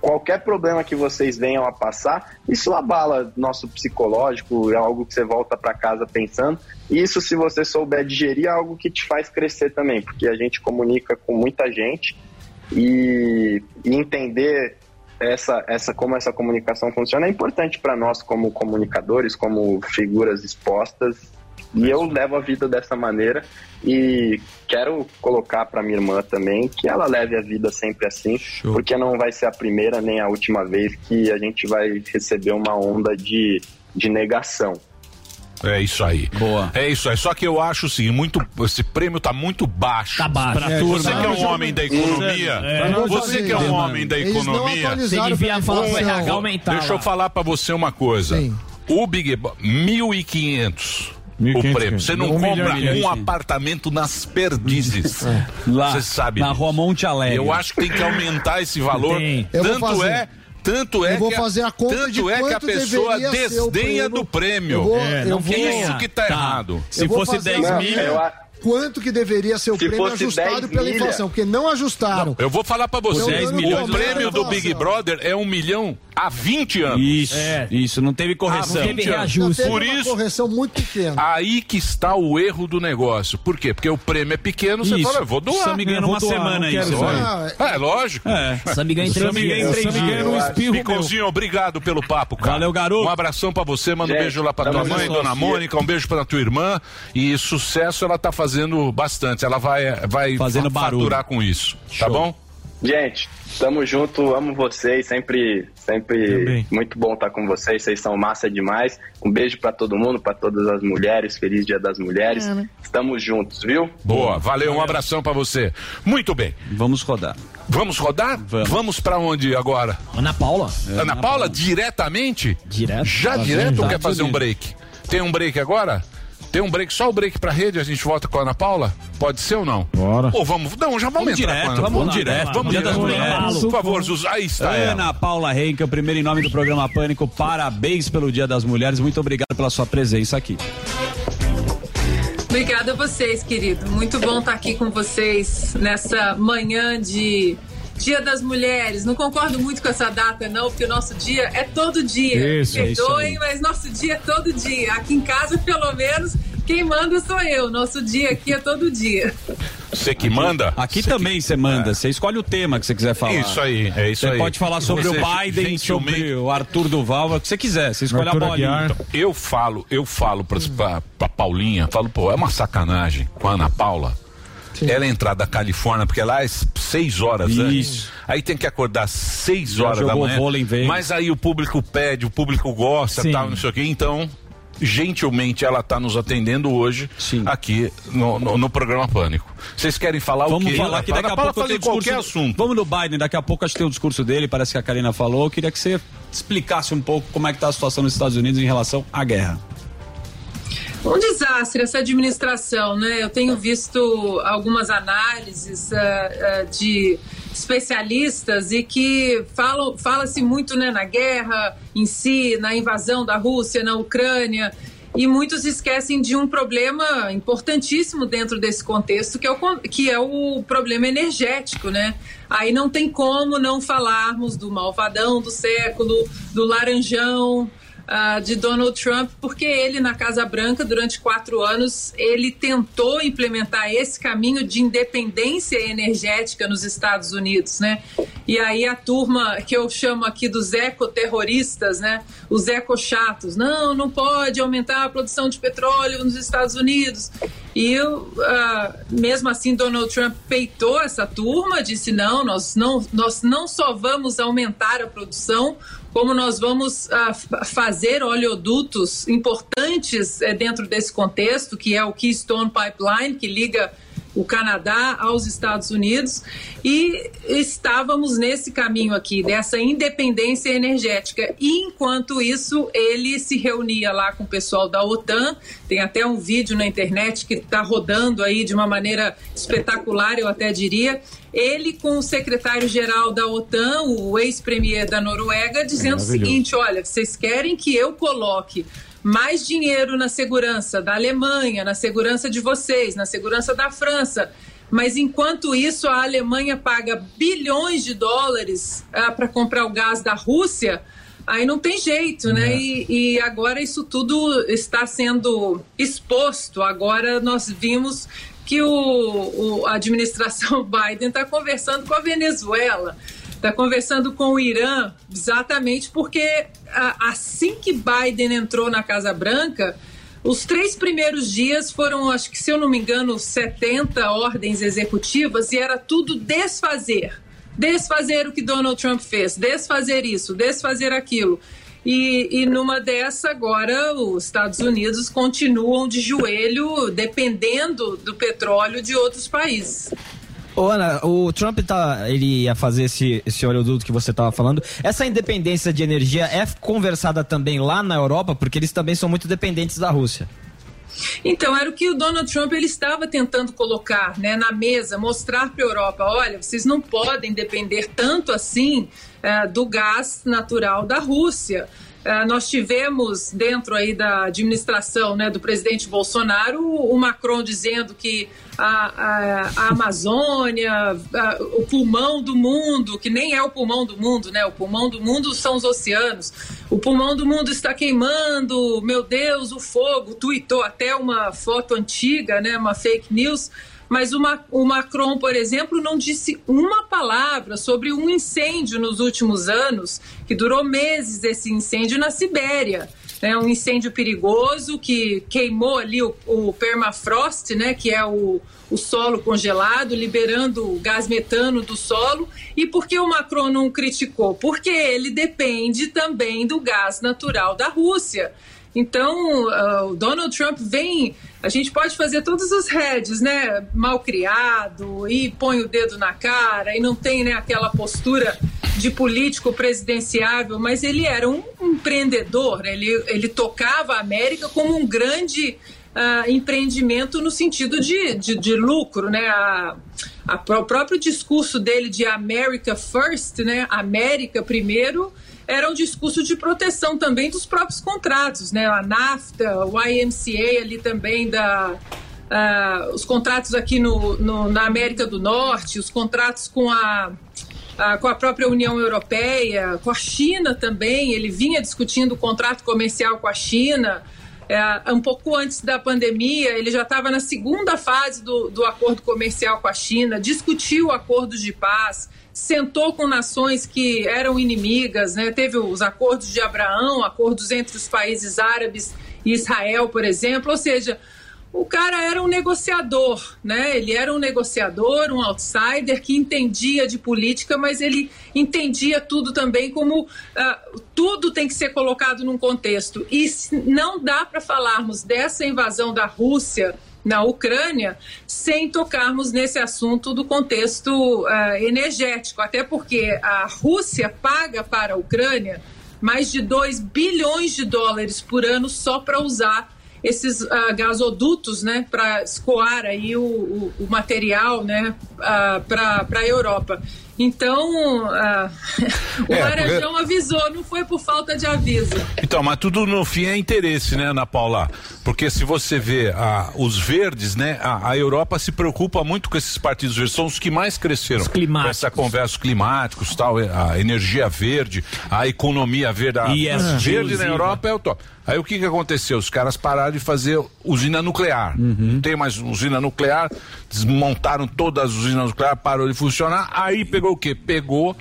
qualquer problema que vocês venham a passar, isso abala nosso psicológico, é algo que você volta para casa pensando. Isso, se você souber digerir, é algo que te faz crescer também, porque a gente comunica com muita gente e, e entender essa, essa como essa comunicação funciona é importante para nós como comunicadores, como figuras expostas. E eu levo a vida dessa maneira e quero colocar para minha irmã também que ela leve a vida sempre assim, porque não vai ser a primeira nem a última vez que a gente vai receber uma onda de, de negação. É isso aí. Boa. É isso aí. Só que eu acho assim, muito, esse prêmio tá muito baixo. Tá baixo. Pra É, você tá que é um homem da economia, É. você que é um homem da Eles não economia, Tem que vir a falar pro RH aumentar Deixa eu falar pra você uma coisa. O Big Bo- 1.500 o 1.500, prêmio. Você não um compra milhão, um sim. apartamento nas perdizes. Lá, Você sabe. na. Rua Monte Alegre. Eu acho que tem que aumentar esse valor. Tem. Eu vou Tanto fazer. é. Tanto é Eu vou que fazer a conta tanto de é que a pessoa desdenha prêmio. do prêmio. Eu vou- é, eu não vou- isso que tá, Tá. errado. Eu vou fazer uma- Quanto que deveria ser o Se prêmio ajustado 10 pela milha. inflação? Porque não ajustaram. Eu vou falar pra você, Dez o prêmio do Big Brother é um milhão há 20 anos. Isso, isso, não teve correção. Há 20 anos. Já teve Por uma isso, correção muito pequena. aí que está o erro do negócio. Por quê? Porque o prêmio é pequeno, você Isso. fala, eu vou doar. O Sammy ganha numa doar, semana não você doar. vai. É, lógico. É. Sammy ganha em três Sammy dias. ganha em três dias. Picãozinho, obrigado pelo papo, cara. Valeu, garoto. Um abração pra você, manda um beijo lá pra tua mãe, dona Mônica, um beijo pra tua irmã. E sucesso ela tá fazendo bastante. Ela vai, vai Fazendo fa- barulho. faturar com isso. Tá Show. bom? Gente, tamo junto, amo vocês, sempre, sempre muito bom estar com vocês, vocês são massa demais. Um beijo pra todo mundo, pra todas as mulheres, feliz Dia das Mulheres. É, né? Estamos juntos, viu? Boa, valeu, um abração pra você. Muito bem. Vamos rodar. Vamos rodar? Vamos, pra onde agora? Ana Paula. Ana Paula, diretamente? Direto. Já Tá direto ou quer Tá fazer um break? Tem um break agora? Tem um break, só o break pra rede, a gente volta com a Ana Paula? Pode ser ou não? Bora. Ou vamos, não, já vamos, Vamos entrar direto, com a Ana vamos lá, direto, vamos lá. vamos direto. Por favor, Zus, aí está ela. Ana Paula Henke, o primeiro em nome do programa Pânico, parabéns pelo Dia das Mulheres, muito obrigado pela sua presença aqui. Obrigada a vocês, querido. Muito bom estar aqui com vocês nessa manhã de Dia das Mulheres. Não concordo muito com essa data, não, porque o nosso dia é todo dia. Isso, é isso Perdoem, aí. mas nosso dia é todo dia. Aqui em casa, pelo menos, quem manda sou eu. Nosso dia aqui é todo dia. Você que manda? Aqui também você manda, você escolhe o tema que você quiser falar. Isso aí, é isso Você aí. pode falar sobre Você, o Biden, gentilmente- sobre o Arthur Duval, o que você quiser, você escolhe a bolinha. Então, eu falo, eu falo pra, pra, pra Paulinha, falo, pô, é uma sacanagem com a Ana Paula. Ela entrar da Califórnia, porque lá é seis horas antes. Isso. Aí tem que acordar seis horas da manhã. vôlei. Mas aí o público pede, o público gosta, Sim. tal, não sei o quê. Então, gentilmente, ela tá nos atendendo hoje aqui no, no, no programa Pânico. Vocês querem falar o Vamos quê? falar que daqui a pouco fazer tem o qualquer assunto. Vamos no Biden, daqui a pouco acho que tem o discurso dele, parece que a Karina falou. Eu queria que você explicasse um pouco como é que tá a situação nos Estados Unidos em relação à guerra. Um desastre essa administração, né? Eu tenho visto algumas análises ah, ah, de especialistas e que falam fala-se muito né, na guerra em si, na invasão da Rússia na Ucrânia. E muitos esquecem de um problema importantíssimo dentro desse contexto, que é o, que é o problema energético, né? Aí não tem como não falarmos do malvadão do século, do laranjão, ah, de Donald Trump, porque ele na Casa Branca durante quatro anos ele tentou implementar esse caminho de independência energética nos Estados Unidos, né? E aí a turma que eu chamo aqui dos ecoterroristas, né? Os ecochatos, não, não pode aumentar a produção de petróleo nos Estados Unidos. E eu, ah, mesmo assim Donald Trump peitou essa turma, disse não, nós não, nós não só vamos aumentar a produção, como nós vamos fa- fazer oleodutos importantes eh, dentro desse contexto, que é o Keystone Pipeline, que liga o Canadá aos Estados Unidos, e estávamos nesse caminho aqui, dessa independência energética. E enquanto isso, ele se reunia lá com o pessoal da OTAN, tem até um vídeo na internet que está rodando aí de uma maneira espetacular, eu até diria. Ele com o secretário-geral da OTAN, o ex-premier da Noruega, dizendo o seguinte: olha, vocês querem que eu coloque mais dinheiro na segurança da Alemanha, na segurança de vocês, na segurança da França. Mas enquanto isso, a Alemanha paga bilhões de dólares para comprar o gás da Rússia. Aí não tem jeito, né? E, e agora isso tudo está sendo exposto. Agora nós vimos que o, o- a administração Biden está conversando com a Venezuela, está conversando com o Irã, exatamente porque assim que Biden entrou na Casa Branca, os três primeiros dias foram, acho que se eu não me engano, 70 ordens executivas e era tudo desfazer. Desfazer o que Donald Trump fez, desfazer isso, desfazer aquilo. E, e numa dessa, agora, os Estados Unidos continuam de joelho, dependendo do petróleo de outros países. Ô, Ana, o Trump tá, ele ia fazer esse, esse oleoduto que você estava falando. Essa independência de energia é conversada também lá na Europa, porque eles também são muito dependentes da Rússia. Então, era o que o Donald Trump ele estava tentando colocar né, na mesa, mostrar para a Europa: olha, vocês não podem depender tanto assim eh, do gás natural da Rússia. Eh, nós tivemos dentro aí da administração né, do presidente Bolsonaro o Macron dizendo que a, a- a Amazônia, a- o pulmão do mundo, que nem é o pulmão do mundo, né? O pulmão do mundo são os oceanos. O pulmão do mundo está queimando, meu Deus, o fogo. Tuitou até uma foto antiga, né? Uma fake news. Mas o, Ma- o Macron, por exemplo, não disse uma palavra sobre um incêndio nos últimos anos, que durou meses esse incêndio na Sibéria. É um incêndio perigoso que queimou ali o, o permafrost, né, que é o, o solo congelado, liberando o gás metano do solo. E por que o Macron não criticou? Porque ele depende também do gás natural da Rússia. Então, ah, o Donald Trump vem. A gente pode fazer todos os heads, né? Mal criado, e põe o dedo na cara, e não tem né, aquela postura de político presidenciável, mas ele era um empreendedor, né? ele, ele tocava a América como um grande ah, empreendimento no sentido de, de, de lucro, né? A, a o próprio discurso dele de America First, né? América primeiro, era um discurso de proteção também dos próprios contratos, né? A NAFTA, o IMCA ali também da ah, os contratos aqui no, no- na América do Norte, os contratos com a com a própria União Europeia, com a China também. Ele vinha discutindo o contrato comercial com a China. É, um pouco antes da pandemia, ele já estava na segunda fase do, do acordo comercial com a China, discutiu acordos de paz, sentou com nações que eram inimigas, né? teve os acordos de Abraão, acordos entre os países árabes e Israel, por exemplo, ou seja, o cara era um negociador, né? Ele era um negociador, um outsider que entendia de política, mas ele entendia tudo também como uh, tudo tem que ser colocado num contexto. E não dá para falarmos dessa invasão da Rússia na Ucrânia sem tocarmos nesse assunto do contexto uh, energético, até porque a Rússia paga para a Ucrânia mais de 2 bilhões de dólares por ano só para usar esses uh, gasodutos, né, para escoar aí o, o, o material, né, uh, para a Europa. Então, uh, o É, Laranjão porque- avisou, não foi por falta de aviso. Então, mas tudo no fim é interesse, né, Ana Paula? Porque se você vê ah, os verdes, né, a, a Europa se preocupa muito com esses partidos verdes, são os que mais cresceram. Com essa conversa os climáticos, tal, a energia verde, a economia verde, a E a verde exclusiva. na Europa é o top. Aí o que que aconteceu? Os caras pararam de fazer usina nuclear. Uhum. Não tem mais usina nuclear, desmontaram todas as usinas nucleares, parou de funcionar. Aí pegou o quê? Pegou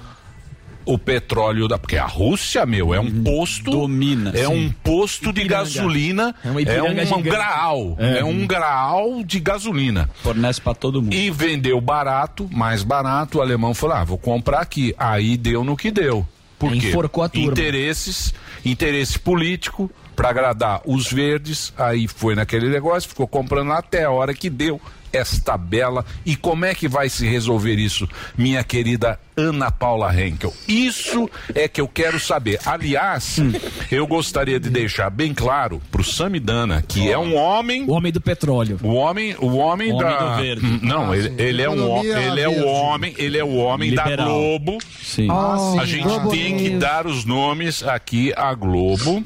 o petróleo da. Porque a Rússia, meu, é um posto. Domina. É sim. um posto de Ipiranga. gasolina. É uma É um, gigante. graal. É. É. um graal de gasolina. Fornece pra todo mundo. E vendeu barato, mais barato. O alemão falou: ah, vou comprar aqui. Aí deu no que deu. Por quê? Enforcou a turma. Interesses, interesse político para agradar os verdes. Aí foi naquele negócio, ficou comprando até a hora que deu esta bela. E como é que vai se resolver isso, minha querida Ana Paula Henkel? Isso é que eu quero saber. Aliás, Hum. eu gostaria de deixar bem claro pro Samidana, que é um homem. O homem do petróleo. O homem, o homem, O homem da. do verde. Hum, Não, Ah, ele, ele é um, ele é o homem, ele é o homem da Liberal. Globo. Sim. Ah, a sim, gente Globo tem que dar os nomes aqui à Globo.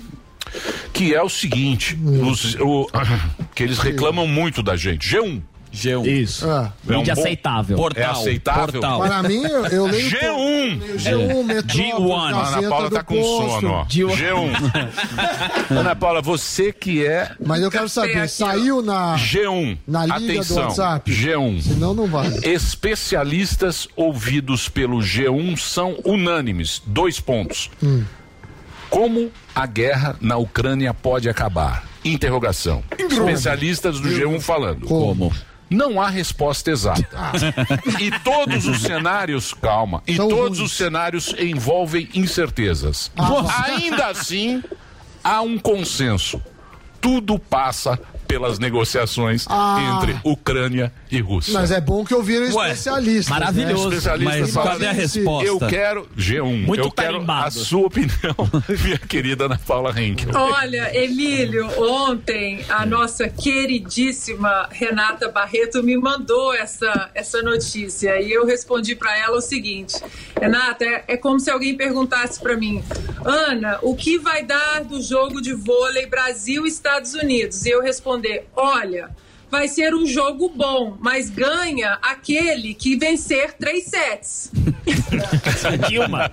Que é o seguinte, os- o- que eles reclamam muito da gente. G1. G1. Isso. Ah. É um Mídia bom- aceitável. É aceitável? Portal. Para mim, eu, eu leio. G1. G1, Metrópole, A Ana Gazeta Paula tá com Posto. sono, ó. G1. Ana Paula, você que é Mas eu quero saber, saiu na, G1. na liga Atenção. do WhatsApp? G1. Senão não vai. Especialistas ouvidos pelo G1 são unânimes. Dois pontos. Hum. Como a guerra na Ucrânia pode acabar? Interrogação. Especialistas do G1 falando. Como? Não há resposta exata. E todos os cenários, calma, e todos os cenários envolvem incertezas. Ainda assim, há um consenso. Tudo passa pelas negociações Ah. entre Ucrânia e Rússia. Mas é bom que ouviram especialistas. maravilhoso. Né? Especialistas Mas falam, cadê a resposta? Eu quero G1. Muito eu quero tarimbado. a sua opinião, minha querida Ana Paula Henkel. Olha, Emílio, ontem a nossa queridíssima Renata Barreto me mandou essa, essa notícia e eu respondi para ela o seguinte: Renata, é, é como se alguém perguntasse para mim, Ana, o que vai dar do jogo de vôlei Brasil-Estados Unidos? E eu responder: olha. Vai ser um jogo bom, mas ganha aquele que vencer três sets. Dilma.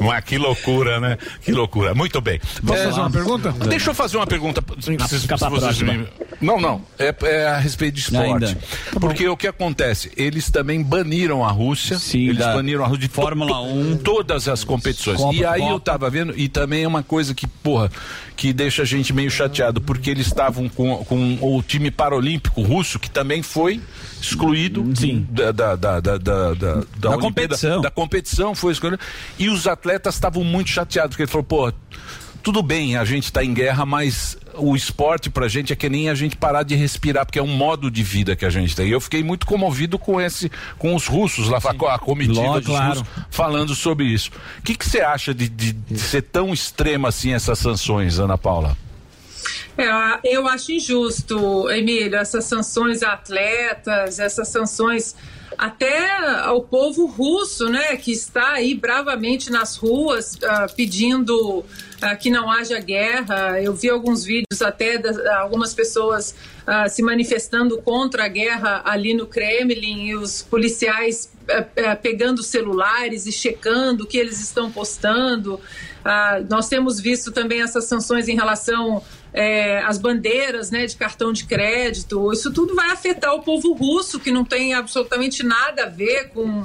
Mas que loucura, né? Que loucura. Muito bem. Posso É, fazer uma pergunta? Deixa eu fazer uma pergunta. Se- se vocês me- Não, não. É, é a respeito de esporte. Ainda. Porque o que acontece? Eles também baniram a Rússia. Sim, eles baniram a Rússia de Fórmula to- 1. Todas as competições. Copa, e aí eu Copa. tava vendo, e também é uma coisa que, porra, que deixa a gente meio chateado, porque eles estavam com, com o time paralímpico russo, que também foi excluído da, da, da, da, da, da, da Olimpíada- competição. da competição, foi escolhido. E os atletas estavam muito chateados, porque ele falou, pô, tudo bem, a gente está em guerra, mas o esporte pra gente é que nem a gente parar de respirar, porque é um modo de vida que a gente tem. E eu fiquei muito comovido com esse, com os russos lá, com a comitiva Lógico, dos claro. russos falando sobre isso. O que que você acha de, de- de ser tão extrema assim essas sanções, Ana Paula? É, eu acho injusto, Emílio, essas sanções a atletas, essas sanções até ao povo russo, né, que está aí bravamente nas ruas ah, pedindo ah, que não haja guerra. Eu vi alguns vídeos até de algumas pessoas ah, se manifestando contra a guerra ali no Kremlin e os policiais eh, eh, pegando celulares e checando o que eles estão postando. Ah, nós temos visto também essas sanções em relação eh, às bandeiras né, de cartão de crédito. Isso tudo vai afetar o povo russo, que não tem absolutamente nada a ver com,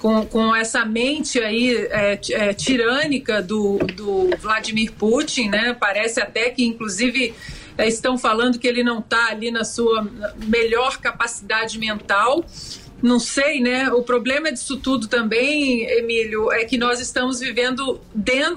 com, com essa mente aí é, é, tirânica do, do Vladimir Putin, né? Parece até que, inclusive, é, estão falando que ele não está ali na sua melhor capacidade mental. Não sei, né? O problema disso tudo também, Emílio, é que nós estamos vivendo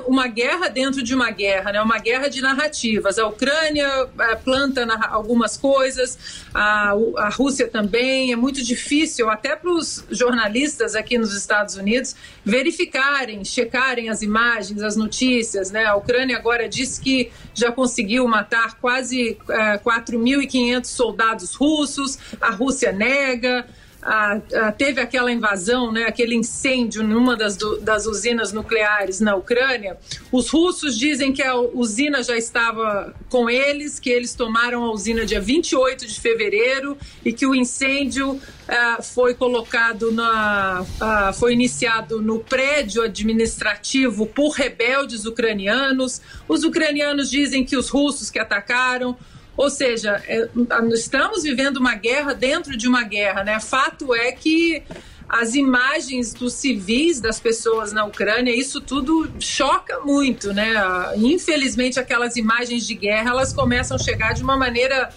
uma guerra dentro de uma guerra, né? Uma guerra de narrativas. A Ucrânia eh, planta algumas coisas, a, a Rússia também. É muito difícil, até para os jornalistas aqui nos Estados Unidos, verificarem, checarem as imagens, as notícias, né? A Ucrânia agora diz que já conseguiu matar quase eh, 4.500 soldados russos. A Rússia nega. Teve aquela invasão, né, aquele incêndio numa das, do- das usinas nucleares na Ucrânia. Os russos dizem que a usina já estava com eles, que eles tomaram a usina dia 28 de fevereiro e que o incêndio ah, foi colocado na. ah, foi iniciado no prédio administrativo por rebeldes ucranianos. Os ucranianos dizem que os russos que atacaram. Ou seja, é, estamos vivendo uma guerra dentro de uma guerra, né? Fato é que as imagens dos civis, das pessoas na Ucrânia, isso tudo choca muito, né? Infelizmente, aquelas imagens de guerra, elas começam a chegar de uma maneira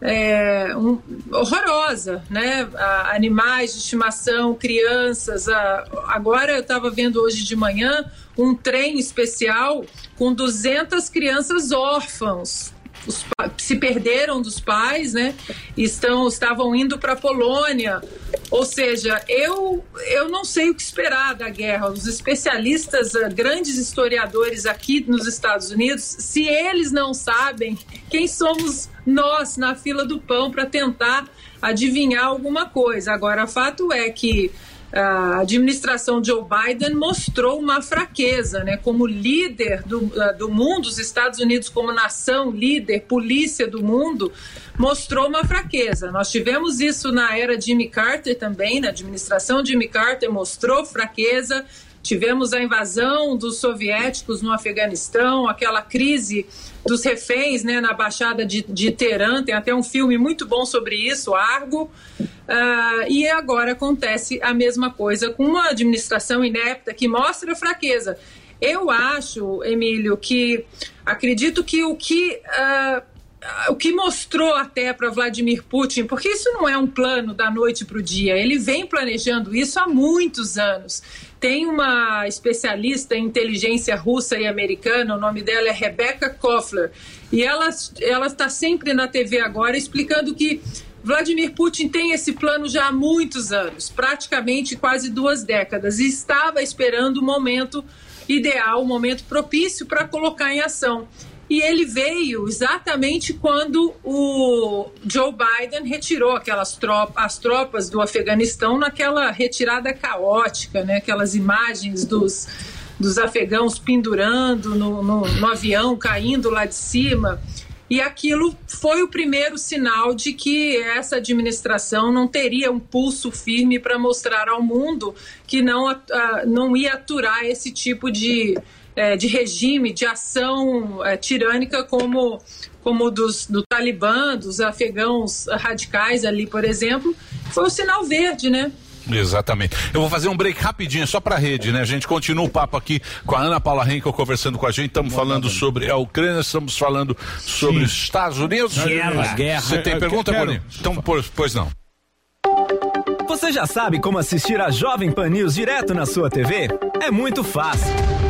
é, um- horrorosa, né? Ah, animais de estimação, crianças. ah, agora eu estava vendo hoje de manhã um trem especial com 200 crianças órfãos. Os se perderam dos pais, né? Estão, estavam indo para a Polônia. Ou seja, eu, eu não sei o que esperar da guerra. Os especialistas, ah, grandes historiadores aqui nos Estados Unidos, se eles não sabem, quem somos nós na fila do pão para tentar adivinhar alguma coisa? Agora, fato é que a administração Joe Biden mostrou uma fraqueza, né? Como líder do, ah, do mundo, os Estados Unidos como nação líder, polícia do mundo, mostrou uma fraqueza. Nós tivemos isso na era Jimmy Carter também, na administração Jimmy Carter mostrou fraqueza. Tivemos a invasão dos soviéticos no Afeganistão, aquela crise dos reféns né, na Baixada de, de Teherã. Tem até um filme muito bom sobre isso, Argo. Ah, e agora acontece a mesma coisa com uma administração inepta que mostra fraqueza. Eu acho, Emílio, que acredito que o que. ah, o que mostrou até para Vladimir Putin, porque isso não é um plano da noite para o dia, ele vem planejando isso há muitos anos. Tem uma especialista em inteligência russa e americana, o nome dela é Rebecca Koffler, e ela ela está sempre na TV agora explicando que Vladimir Putin tem esse plano já há muitos anos, praticamente quase duas décadas, e estava esperando o momento ideal, o momento propício para colocar em ação. E ele veio exatamente quando o Joe Biden retirou aquelas tropas, as tropas do Afeganistão naquela retirada caótica, né? Aquelas imagens dos, dos afegãos pendurando no, no, no avião, caindo lá de cima. E aquilo foi o primeiro sinal de que essa administração não teria um pulso firme para mostrar ao mundo que não, ah, não ia aturar esse tipo de, eh, de regime, de ação eh, tirânica como como o dos, do Talibã, dos afegãos radicais ali, por exemplo, foi o sinal verde, né? Exatamente. Eu vou fazer um break rapidinho só pra rede, né? A gente continua o papo aqui com a Ana Paula Henkel conversando com a gente. Estamos falando sobre a Ucrânia, estamos falando sobre os Estados Unidos. Guerra. Guerra. Você tem pergunta. Boninho? Então, pois, pois não. Você já sabe como assistir a Jovem Pan News direto na sua TV? É muito fácil.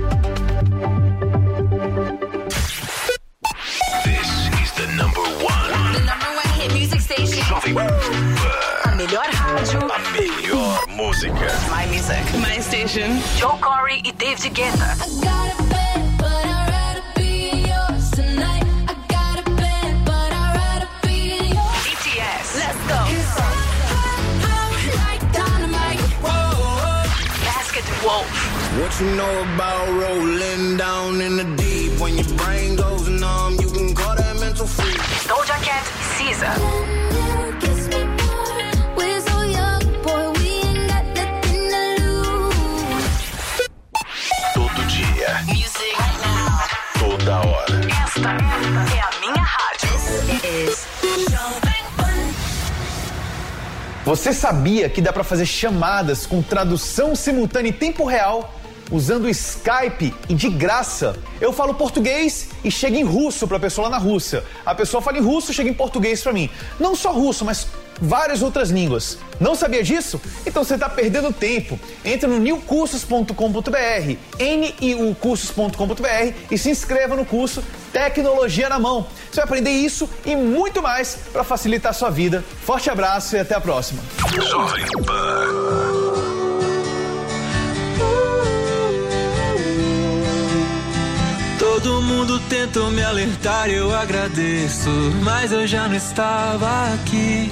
A melhor rádio. A melhor música. My music. My station. Joe Corey e David Guetta. BTS. Let's go. Basket Wolf. What you know about rolling down in the deep? When your brain goes numb, you can call that mental freak. Doja Cat Caesar. Você sabia que dá para fazer chamadas com tradução simultânea em tempo real usando o Skype e de graça? Eu falo português e chega em russo para a pessoa lá na Rússia. A pessoa fala em russo, chega em português para mim. Não só russo, mas várias outras línguas. Não sabia disso? Então você está perdendo tempo. Entre no newcursos.com.br, niucursos.com.br e se inscreva no curso Tecnologia na Mão. Você vai aprender isso e muito mais para facilitar a sua vida. Forte abraço e até a próxima. Jovem Pan. Todo mundo tentou me alertar, eu agradeço, mas eu já não estava aqui.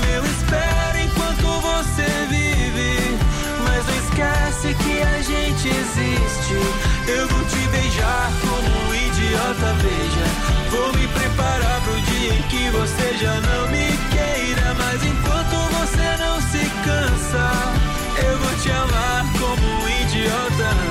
Esquece que a gente existe. Eu vou te beijar como um idiota, veja. Vou me preparar pro dia em que você já não me queira. Mas enquanto você não se cansa, eu vou te amar como um idiota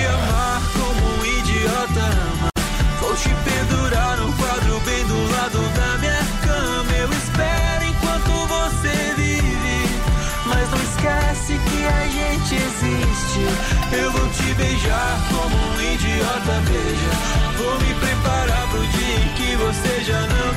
te pendurar num quadro bem do lado da minha cama. Eu espero enquanto você vive. Mas não esquece que a gente existe. Eu vou te beijar como um idiota, veja. Vou me preparar pro dia em que você já não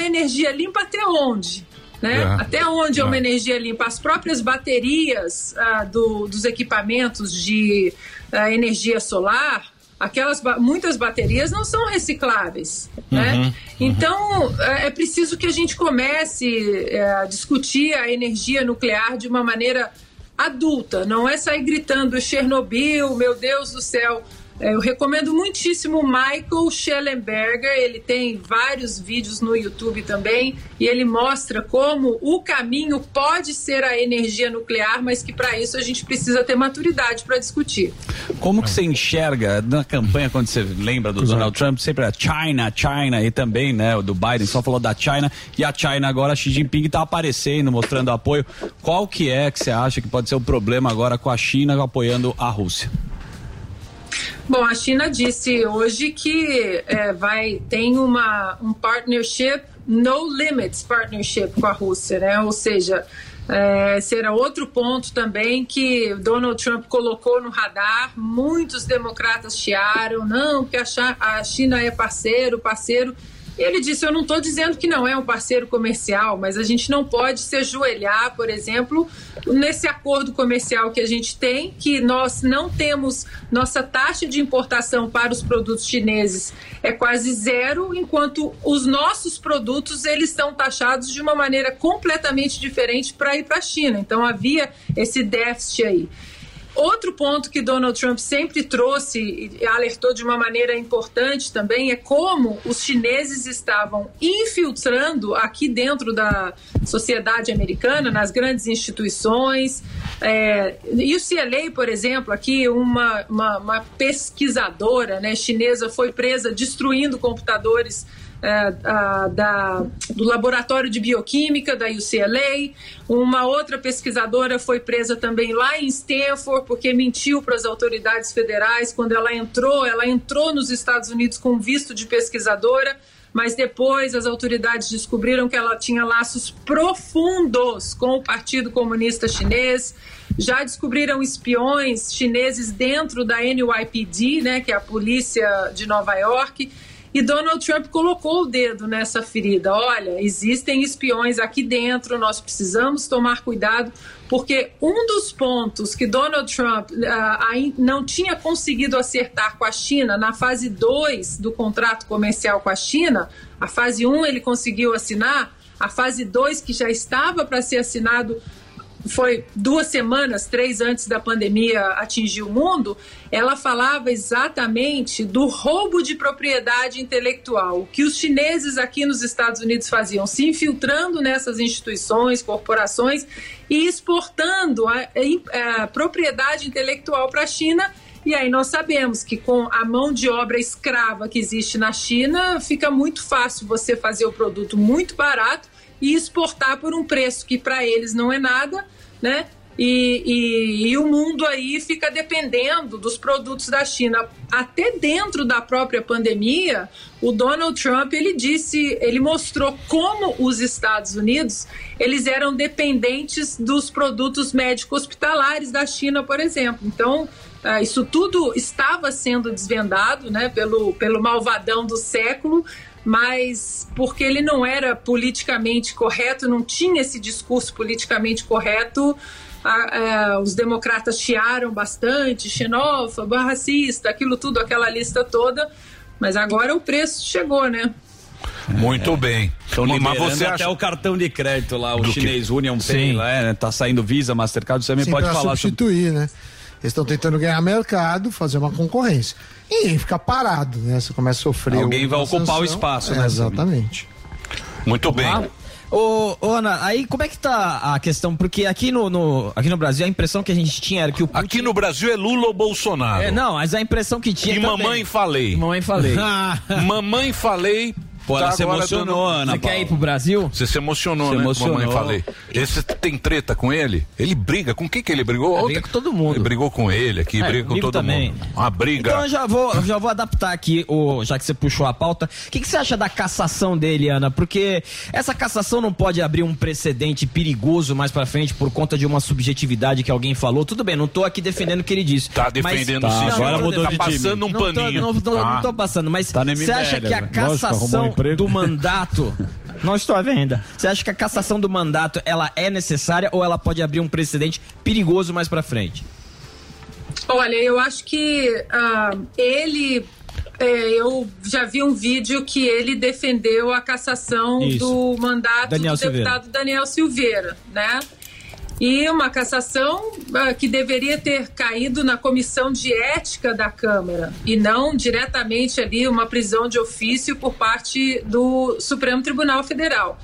uma energia limpa até onde? Né? É. Até onde é. É. uma energia limpa? As próprias baterias ah, do- dos equipamentos de ah, energia solar, aquelas muitas baterias não são recicláveis. Né? Uhum, Então é é preciso que a gente comece eh, a discutir a energia nuclear de uma maneira adulta, não é sair gritando Chernobyl, meu Deus do céu. É, Eu recomendo muitíssimo o Michael Schellenberger, ele tem vários vídeos no YouTube também, e ele mostra como o caminho pode ser a energia nuclear, mas que para isso a gente precisa ter maturidade para discutir. Como que você enxerga na campanha quando você lembra do Donald Trump, sempre é China, China e também, né, o do Biden só falou da China e a China agora Xi Jinping tá aparecendo, mostrando apoio. Qual que é que você acha que pode ser o problema agora com a China apoiando a Rússia? Bom, a China disse hoje que é, vai tem uma um partnership no limits partnership com a Rússia, né? Ou seja, é, será outro ponto também que Donald Trump colocou no radar. Muitos democratas chiaram, não, que a China é parceiro, parceiro. E ele disse: Eu não estou dizendo que não é um parceiro comercial, mas a gente não pode se ajoelhar, por exemplo, nesse acordo comercial que a gente tem, que nós não temos, nossa taxa de importação para os produtos chineses é quase zero, enquanto os nossos produtos eles são taxados de uma maneira completamente diferente para ir para a China. Então havia esse déficit aí. Outro ponto que Donald Trump sempre trouxe e alertou de uma maneira importante também é como os chineses estavam infiltrando aqui dentro da sociedade americana, nas grandes instituições. É, e o CLA, por exemplo, aqui uma, uma, uma pesquisadora né, chinesa foi presa destruindo computadores é, a- da, do Laboratório de Bioquímica da UCLA. Uma outra pesquisadora foi presa também lá em Stanford porque mentiu para as autoridades federais quando ela entrou. Ela entrou nos Estados Unidos com visto de pesquisadora. Mas depois as autoridades descobriram que ela tinha laços profundos com o Partido Comunista Chinês. Já descobriram espiões chineses dentro da NYPD, né, que é a polícia de Nova York. E Donald Trump colocou o dedo nessa ferida. Olha, existem espiões aqui dentro, nós precisamos tomar cuidado, porque um dos pontos que Donald Trump aí não tinha conseguido acertar com a China na fase 2 do contrato comercial com a China, a fase 1 um ele conseguiu assinar, a fase 2 que já estava para ser assinado foi duas semanas, três antes da pandemia atingir o mundo, ela falava exatamente do roubo de propriedade intelectual, que os chineses aqui nos Estados Unidos faziam, se infiltrando nessas instituições, corporações e exportando a, a- a propriedade intelectual para a China. E aí nós sabemos que com a mão de obra escrava que existe na China, fica muito fácil você fazer o produto muito barato e exportar por um preço que para eles não é nada, né? E, e- e o mundo aí fica dependendo dos produtos da China. Até dentro da própria pandemia, o Donald Trump ele disse, ele mostrou como os Estados Unidos eles eram dependentes dos produtos médicos hospitalares da China, por exemplo. Então ah, isso tudo estava sendo desvendado, né, pelo pelo malvadão do século mas porque ele não era politicamente correto, não tinha esse discurso politicamente correto, a- é, os democratas chiaram bastante, xenófobo, racista, aquilo tudo, aquela lista toda, mas agora o preço chegou, né? Muito bem. Estão Mas você até acha... o cartão de crédito lá, o Do chinês quê? Union Pay, Sim. lá, é, né? tá saindo Visa, Mastercard, você também Sim, pode pra falar sobre... substituir, né? Eles estão tentando ganhar mercado, fazer uma concorrência. E ninguém fica parado, né? Você começa a sofrer. Alguém vai ocupar o sanção. espaço, É, né, Exatamente. Muito bem. Ah, Ô, ô, Ana, aí como é que tá a questão? Porque aqui no, no- aqui no Brasil a impressão que a gente tinha era que o Putin... Aqui no Brasil é Lula ou Bolsonaro? É, não, mas a impressão que tinha E também. mamãe falei. Mamãe falei. mamãe falei. Pô, ela se agora emocionou, dando- Ana Você quer ir pro Brasil? Você se emocionou, Se né? emocionou. Mamãe falei. Esse tem treta com ele? Ele briga. Com quem que ele brigou? Ele Ontem- briga com todo mundo. Ele brigou com ele aqui, É, briga com todo também. mundo. Uma briga. Então eu já vou, eu já vou adaptar aqui, o, já que você puxou a pauta. O que, que você acha da cassação dele, Ana? Porque essa cassação não pode abrir um precedente perigoso mais pra frente por conta de uma subjetividade que alguém falou. Tudo bem, não tô aqui defendendo o que ele disse. Tá defendendo mas, sim, Não, agora não tô mudou de defendendo. time. Passando um Não tô- paninho. Não, não- Ah. não tô passando, mas Tá você acha que a né? Cassação emprego. do mandato. Não estou à venda. Você acha que a cassação do mandato ela é necessária ou ela pode abrir um precedente perigoso mais pra frente? Olha, eu acho que ah, ele. é, eu já vi um vídeo que ele defendeu a cassação Isso. do mandato Daniel do Silveira. deputado Daniel Silveira, né? E uma cassação ah, que deveria ter caído na comissão de ética da Câmara e não diretamente ali uma prisão de ofício por parte do Supremo Tribunal Federal.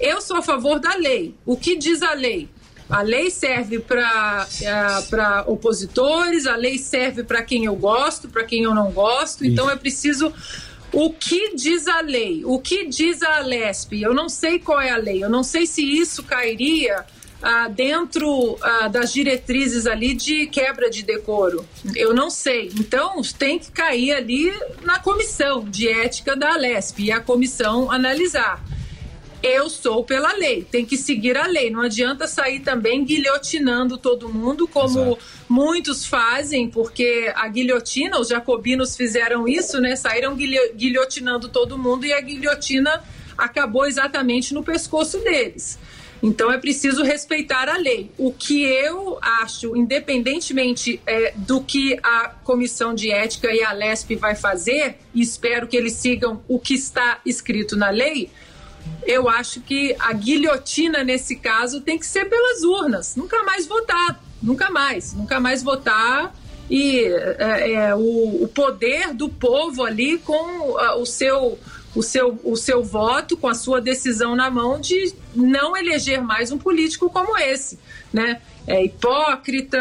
Eu sou a favor da lei. O que diz a lei? A lei serve para para opositores, a lei serve para quem eu gosto, para quem eu não gosto. Então é preciso o que diz a lei? O que diz a Alesp? Eu não sei qual é a lei. Eu não sei se isso cairia ah, dentro ah, das diretrizes ali de quebra de decoro. Eu não sei. Então tem que cair ali na comissão de ética da Alesp e a comissão analisar. Eu sou pela lei, tem que seguir a lei. Não adianta sair também guilhotinando todo mundo, como muitos fazem, porque a guilhotina, os jacobinos fizeram isso, né? Saíram guilho- guilhotinando todo mundo e a guilhotina acabou exatamente no pescoço deles. Então é preciso respeitar a lei. O que eu acho, independentemente é, do que a Comissão de Ética e a LESP vai fazer, e espero que eles sigam o que está escrito na lei, eu acho que a guilhotina nesse caso tem que ser pelas urnas. Nunca mais votar. Nunca mais. Nunca mais votar. E é, é, o, o poder do povo ali com ah, o seu o seu, o seu voto, com a sua decisão na mão de não eleger mais um político como esse. Né? É hipócrita,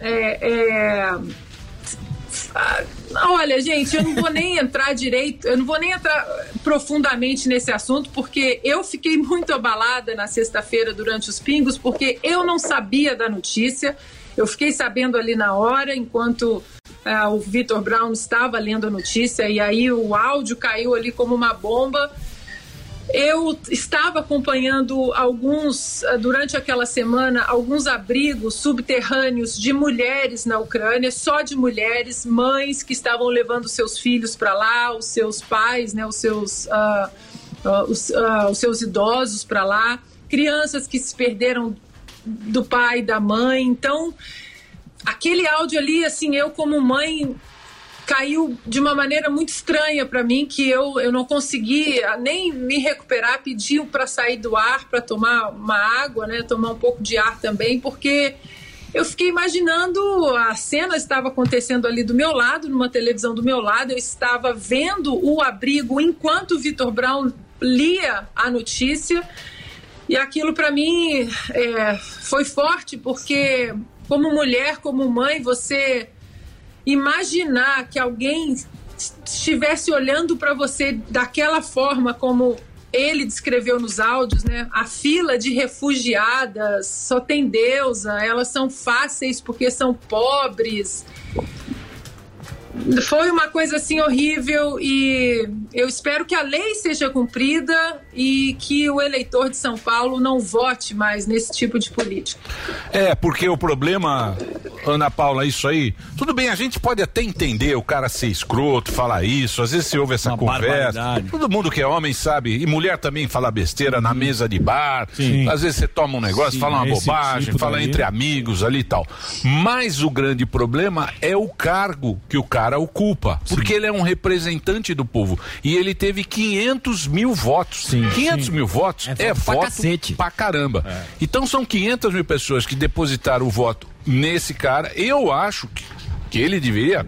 é, é, ah, Olha, gente, eu não vou nem entrar direito, eu não vou nem entrar profundamente nesse assunto, porque eu fiquei muito abalada na sexta-feira durante os pingos, porque eu não sabia da notícia. Eu fiquei sabendo ali na hora, enquanto ah, o Vitor Brown estava lendo a notícia, e aí o áudio caiu ali como uma bomba. Eu estava acompanhando alguns, ah, durante aquela semana, alguns abrigos subterrâneos de mulheres na Ucrânia, só de mulheres, mães que estavam levando seus filhos para lá, os seus pais, né, os, seus, ah, ah, os, ah, os seus idosos para lá, crianças que se perderam do pai da mãe. Então, aquele áudio ali, assim, eu como mãe caiu de uma maneira muito estranha para mim que eu, eu não consegui nem me recuperar pediu para sair do ar para tomar uma água né tomar um pouco de ar também porque eu fiquei imaginando a cena estava acontecendo ali do meu lado numa televisão do meu lado eu estava vendo o abrigo enquanto o Vitor Brown lia a notícia e aquilo para mim é, foi forte porque como mulher como mãe você imaginar que alguém estivesse olhando para você daquela forma como ele descreveu nos áudios, né? A fila de refugiadas só tem deusa, elas são fáceis porque são pobres. Foi uma coisa assim horrível e eu espero que a lei seja cumprida e que o eleitor de São Paulo não vote mais nesse tipo de político. É, porque o problema, Ana Paula, isso aí, tudo bem, a gente pode até entender o cara ser escroto, falar isso, às vezes se ouve essa conversa. barbaridade. Todo mundo que é homem sabe, e mulher também fala besteira na mesa de bar. Sim. Às vezes você toma um negócio, Sim, fala uma esse bobagem, tipo fala daí. entre amigos ali e tal. Mas o grande problema é o cargo que o cara ocupa, porque ele é um representante do povo e ele teve 500 mil votos. 500 mil votos é, voto pra cacete. pra caramba. Então são 500 mil pessoas que depositaram o voto nesse cara. Eu acho que, que ele deveria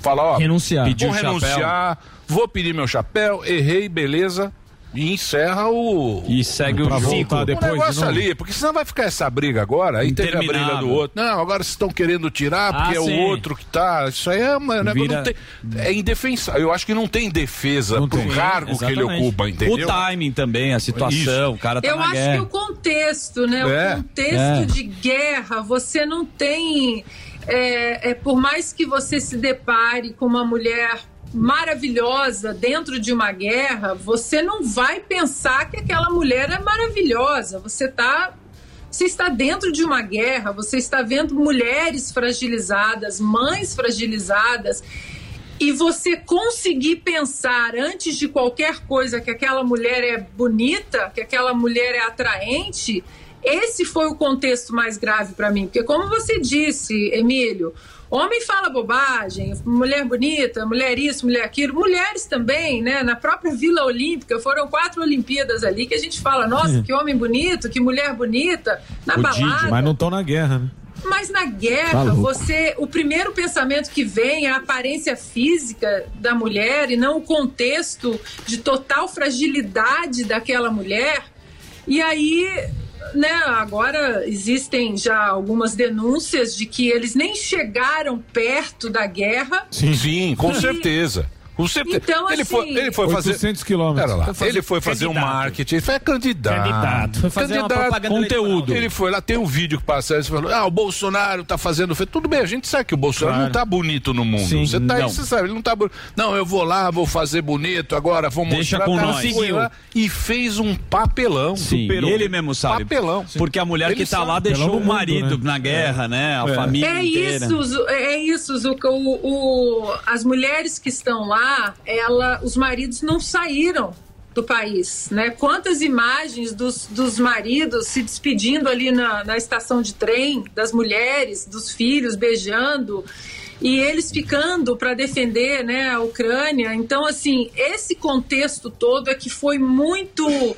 falar, ó, Renunciar. vou Pedir o renunciar, vou pedir meu chapéu, errei, beleza. E encerra o. E segue Pra o ciclo. depois o de negócio novo. ali, porque senão vai ficar essa briga agora, aí teve a briga do outro. Não, agora vocês estão querendo tirar porque Ah, é sim. o outro que tá. Isso aí é uma negócio Vira- não tem, é indefensável. Eu acho que não tem defesa Não pro tem. cargo que ele Exatamente. ocupa, entendeu? O timing também, a situação, o cara tá Eu na acho guerra. que o contexto, né? É, O contexto é. de guerra, você não tem. É, é, por mais que você se depare com uma mulher maravilhosa dentro de uma guerra, você não vai pensar que aquela mulher é maravilhosa. Você tá. Você está dentro de uma guerra, você está vendo mulheres fragilizadas, mães fragilizadas, e você conseguir pensar antes de qualquer coisa que aquela mulher é bonita, que aquela mulher é atraente, esse foi o contexto mais grave para mim, porque como você disse, Emílio, homem fala bobagem, mulher bonita, mulher isso, mulher aquilo, mulheres também, né? Na própria Vila Olímpica foram quatro Olimpíadas ali que a gente fala, nossa, que homem bonito, que mulher bonita, na O Didi, balada. mas não estão na guerra, né? Mas na Tá guerra, louco. você, o primeiro pensamento que vem é a aparência física da mulher e não o contexto de total fragilidade daquela mulher. E aí, né, agora existem já algumas denúncias de que eles nem chegaram perto da guerra. Sim, Sim com E- certeza. Com certeza. Então, ele, assim- foi, ele foi fazer. 800 quilômetros. Lá. Foi Ele foi fazer um candidato. marketing. Ele foi candidato. Candidato. Foi fazer uma propaganda Conteúdo. Ele foi lá, tem um vídeo que passa. Ele falou: Ah, o Bolsonaro tá fazendo. Tudo bem, a gente sabe que o Bolsonaro Claro. não tá bonito no mundo. Sim, você tá aí, não. você sabe, ele não tá bonito. Não, eu vou lá, vou fazer bonito agora, vou Deixa mostrar. com nós. foi lá e fez um papelão. Sim, Superou. ele mesmo sabe. Papelão. Porque a mulher Ele que tá sabe. lá deixou Pelo o mundo, marido né? na guerra, né? A É. família É inteira. isso, é isso. O, o- as mulheres que estão lá, ela, os maridos não saíram do país, né? Quantas imagens dos, dos maridos se despedindo ali na, na estação de trem, das mulheres, dos filhos beijando e eles ficando para defender, né, a Ucrânia. Então, assim, esse contexto todo é que foi muito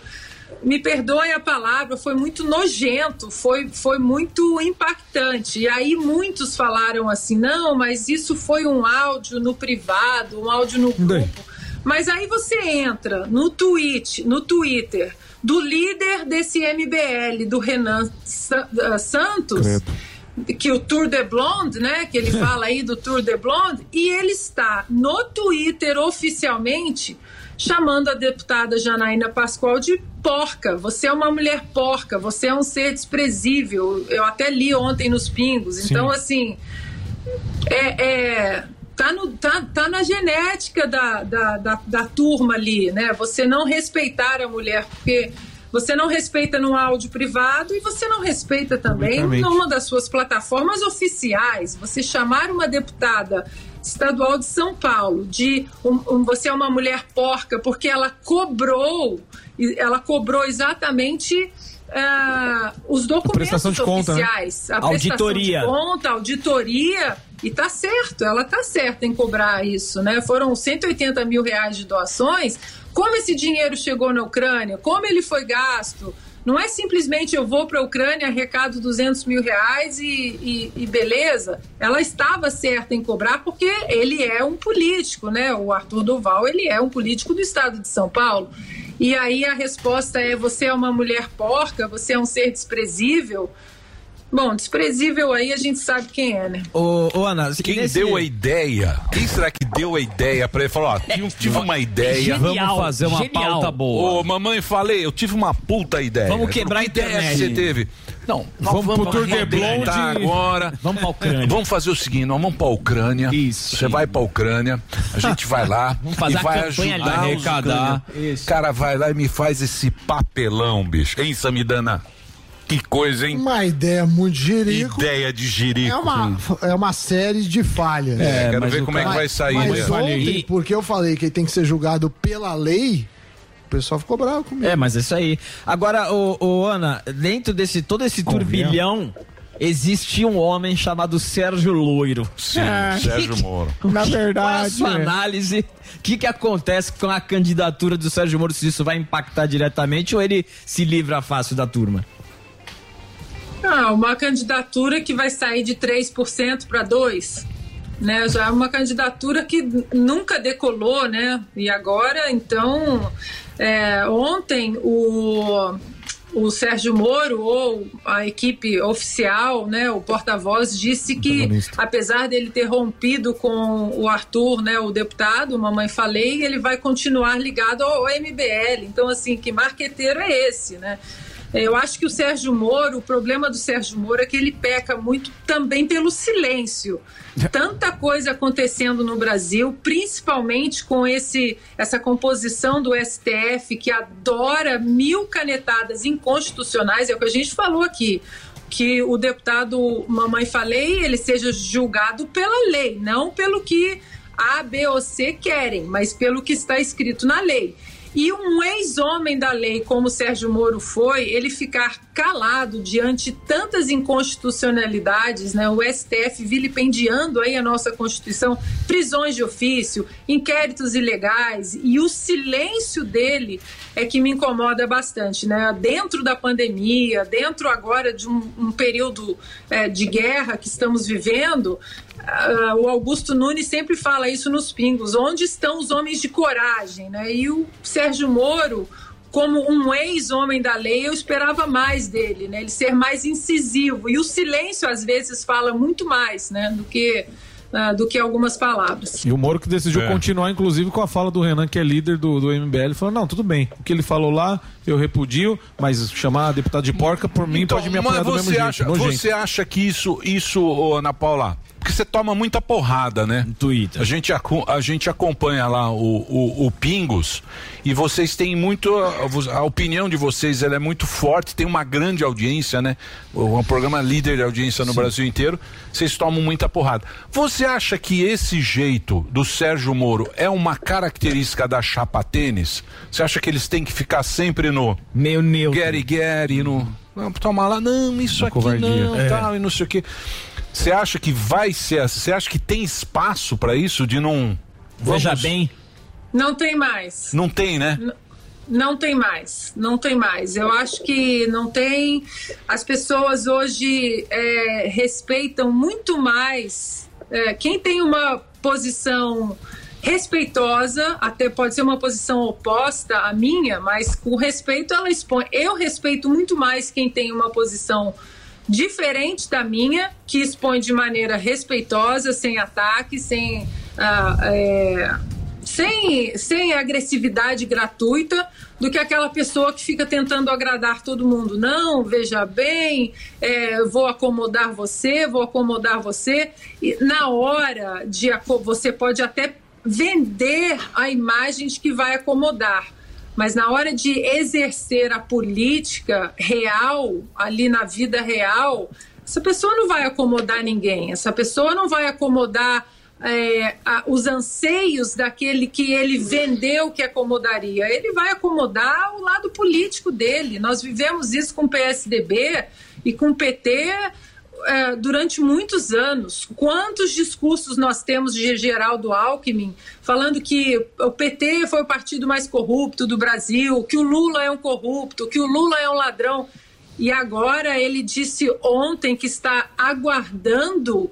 me perdoe a palavra, foi muito nojento, foi, foi muito impactante. E aí muitos falaram assim: não, mas isso foi um áudio no privado, um áudio no grupo. Mas aí você entra no tweet, no Twitter, do líder desse MBL, do Renan ah, Santos, que o Tour de Blonde, né? Que ele fala aí do Tour de Blonde, e ele está no Twitter oficialmente chamando a deputada Janaína Pascoal de porca. Você é uma mulher porca, você é um ser desprezível. Eu até li ontem nos Pingos. Sim. Então, assim, é, é, tá, no, tá, tá na genética da, da, da, da turma ali, né? Você não respeitar a mulher, porque você não respeita no áudio privado e você não respeita também numa das suas plataformas oficiais. Você chamar uma deputada estadual de São Paulo de um, um- você é uma mulher porca porque ela cobrou ela cobrou exatamente ah, os documentos prestação de conta, né? oficiais, a Auditoria. prestação de conta, auditoria, e tá certo, ela tá certa em cobrar isso, né? Foram 180 mil reais de doações. Como esse dinheiro chegou na Ucrânia? Como ele foi gasto? Não é simplesmente eu vou para a Ucrânia, arrecado 200 mil reais e, e- e beleza. Ela estava certa em cobrar porque ele é um político, né? O Arthur Duval, ele é um político do estado de São Paulo. E aí a resposta é: você é uma mulher porca, você é um ser desprezível. Bom, desprezível aí a gente sabe quem é, né? Ô, ô Ana, Quem nesse- deu a ideia? Quem será que deu a ideia pra ele? Falou, ó, tive, tive uma ideia. Genial, Vamos fazer uma genial. pauta boa. Ô, mamãe, falei, eu tive uma puta ideia. Vamos quebrar que a ideia que você teve? Não, nós Vamos pro Tour de Blonde. agora. Vamos pra Ucrânia. Vamos fazer o seguinte, nós vamos pra Ucrânia. Isso. Você vai pra Ucrânia, a gente vai lá Vamos fazer e a vai campanha ajudar Arrecadar. ucranianos. Cara, vai lá e me faz esse papelão, bicho. Hein, Samidana? Que coisa, hein? Uma ideia muito jirico. Ideia de jirico. É uma, é uma série de falhas. É, quero ver como é que vai sair, Mas né? ontem, porque eu falei que ele tem que ser julgado pela lei, o pessoal ficou bravo comigo. É, mas é isso aí. Agora, ô, ô, Ana, dentro desse todo esse turbilhão, existe um homem chamado Sérgio Loiro. Sim, Sérgio Moro. Na Qual é a verdade. sua é. análise? O que, que acontece com a candidatura do Sérgio Moro? Se isso vai impactar diretamente ou ele se livra fácil da turma? Ah, uma candidatura que vai sair de 3% para 2%. Né, já é uma candidatura que nunca decolou, né? E agora, então, é, ontem o, o Sérgio Moro ou a equipe oficial, né, o porta-voz disse que apesar dele ter rompido com o Arthur, né, o deputado, mamãe falei, ele vai continuar ligado ao MBL. Então, assim, que marqueteiro é esse, né? Eu acho que o Sérgio Moro, o problema do Sérgio Moro é que ele peca muito também pelo silêncio. Tanta coisa acontecendo no Brasil, principalmente com esse, essa composição do STF que adora mil canetadas inconstitucionais, é o que a gente falou aqui. Que o deputado Mamãe Falei ele seja julgado pela lei, não pelo que A, B ou C querem, mas pelo que está escrito na lei. E um ex-homem da lei, como Sérgio Moro foi, ele ficar calado diante tantas inconstitucionalidades, né? O STF vilipendiando aí a nossa Constituição, prisões de ofício, inquéritos ilegais, e o silêncio dele é que me incomoda bastante, né? Dentro da pandemia, dentro agora de um, um período eh, de guerra que estamos vivendo, ah, o Augusto Nunes sempre fala isso nos pingos. Onde estão os homens de coragem? Né? E o Sérgio Moro, como um ex-homem da lei, eu esperava mais dele, né? ele ser mais incisivo. E o silêncio, às vezes, fala muito mais né? do que. ah, do que algumas palavras. E o Moro que decidiu É. continuar, inclusive, com a fala do Renan, que é líder do, do MBL, falou: não, tudo bem. O que ele falou lá, eu repudio, mas chamar a deputada de porca, por mim, pode me apoiar Mas do mesmo você jeito. acha, nojento. você acha que isso, isso, Ana Paula, porque você toma muita porrada, né? Twitter. A gente, a gente acompanha lá o, o, o Pingos e vocês têm muito. A, a opinião de vocês ela é muito forte, tem uma grande audiência, né? O, um programa líder de audiência no Brasil inteiro. Vocês tomam muita porrada. Você acha que esse jeito do Sérgio Moro é uma característica da chapa tênis? Você acha que eles têm que ficar sempre no. Meio neutro. Gary Gary, no. Não, toma lá, não, isso aqui não, É. tal, e não sei o quê. Você acha que vai ser assim? Você acha que tem espaço pra isso de não. Veja Vamos- bem. Não tem mais. Não tem, né? Não tem mais, não tem mais. Eu acho que não tem. As pessoas hoje é, respeitam muito mais. é, quem tem uma posição respeitosa, até pode ser uma posição oposta à minha, mas com respeito ela expõe. Eu respeito muito mais quem tem uma posição diferente da minha, que expõe de maneira respeitosa, sem ataque, sem. ah, é, sem, sem agressividade gratuita do que aquela pessoa que fica tentando agradar todo mundo. Não, veja bem, é, vou acomodar você, vou acomodar você. E na hora de você pode até vender a imagem de que vai acomodar. Mas na hora de exercer a política real, ali na vida real, essa pessoa não vai acomodar ninguém. Essa pessoa não vai acomodar é, a- os anseios daquele que ele vendeu que acomodaria. Ele vai acomodar o lado político dele. Nós vivemos isso com o PSDB e com o PT é, durante muitos anos. Quantos discursos nós temos de Geraldo Alckmin falando que o PT foi o partido mais corrupto do Brasil, que o Lula é um corrupto, que o Lula é um ladrão. E agora ele disse ontem que está aguardando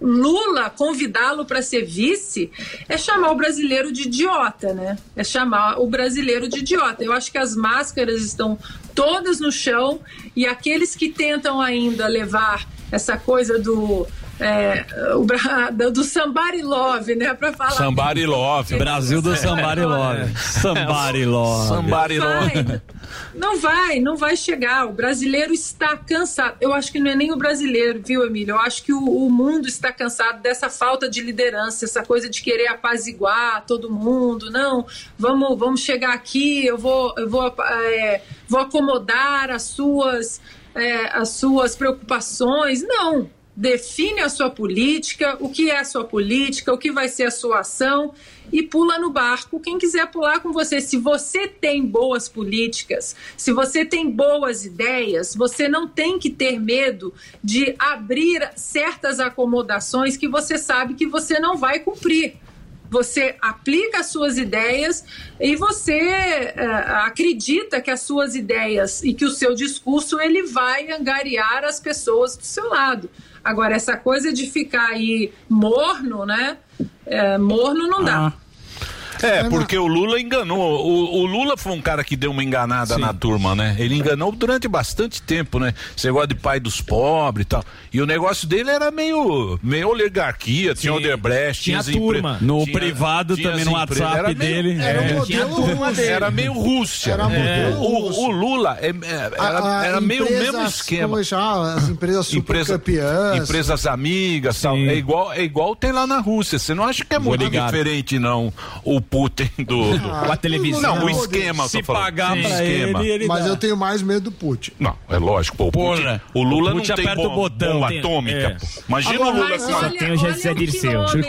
Lula convidá-lo para ser vice é chamar o brasileiro de idiota, né? É chamar o brasileiro de idiota. Eu acho que as máscaras estão todas no chão e aqueles que tentam ainda levar essa coisa do é, o do somebody love, né, para falar Somebody love. Brasil do É. Somebody Love. Somebody Love. Somebody love. não vai, não vai chegar. O brasileiro está cansado. Eu acho que não é nem o brasileiro, viu, Emílio? Eu acho que o, o mundo está cansado dessa falta de liderança, essa coisa de querer apaziguar todo mundo. Não, vamos, vamos chegar aqui, eu vou, eu vou, é, vou acomodar as suas, é, as suas preocupações. Não. Define a sua política, o que é a sua política, o que vai ser a sua ação e pula no barco quem quiser pular com você. Se você tem boas políticas, se você tem boas ideias, você não tem que ter medo de abrir certas acomodações que você sabe que você não vai cumprir. Você aplica as suas ideias e você eh, acredita que as suas ideias e que o seu discurso ele vai angariar as pessoas do seu lado. Agora, essa coisa de ficar aí morno, né? Eh, morno não dá. É, porque o Lula enganou. O, o Lula foi um cara que deu uma enganada na turma, né? Ele enganou durante bastante tempo, né? Esse negócio de pai dos pobres e tal. E o negócio dele era meio, meio oligarquia, tinha Odebrecht, Tinha empre- turma. No tinha- privado tinha também, no empre- WhatsApp era meio- dele. Era, É. um Tinha modelo turma dele. Era meio Rússia. Era É. modelo O, o Lula é- é- era, A- a era meio o mesmo esquema. já, as empresas super Empresa- campeãs. Empresas amigas, tal. É igual, é igual tem lá na Rússia. Você não acha que é muito diferente, não? O, Putin do. do... Ah, a televisão. Não, o esquema, eu Se pagar O pra esquema. ele, ele Mas dá. eu tenho mais medo do Putin. Não, é lógico, pô. O, Putin, Porra. o Lula O Putin não tem bom, o botão. bomba Tem- atômica. é. Imagina Agora, o Lula com olha- a- Tem o José Olha que Dirceu. homens- Olha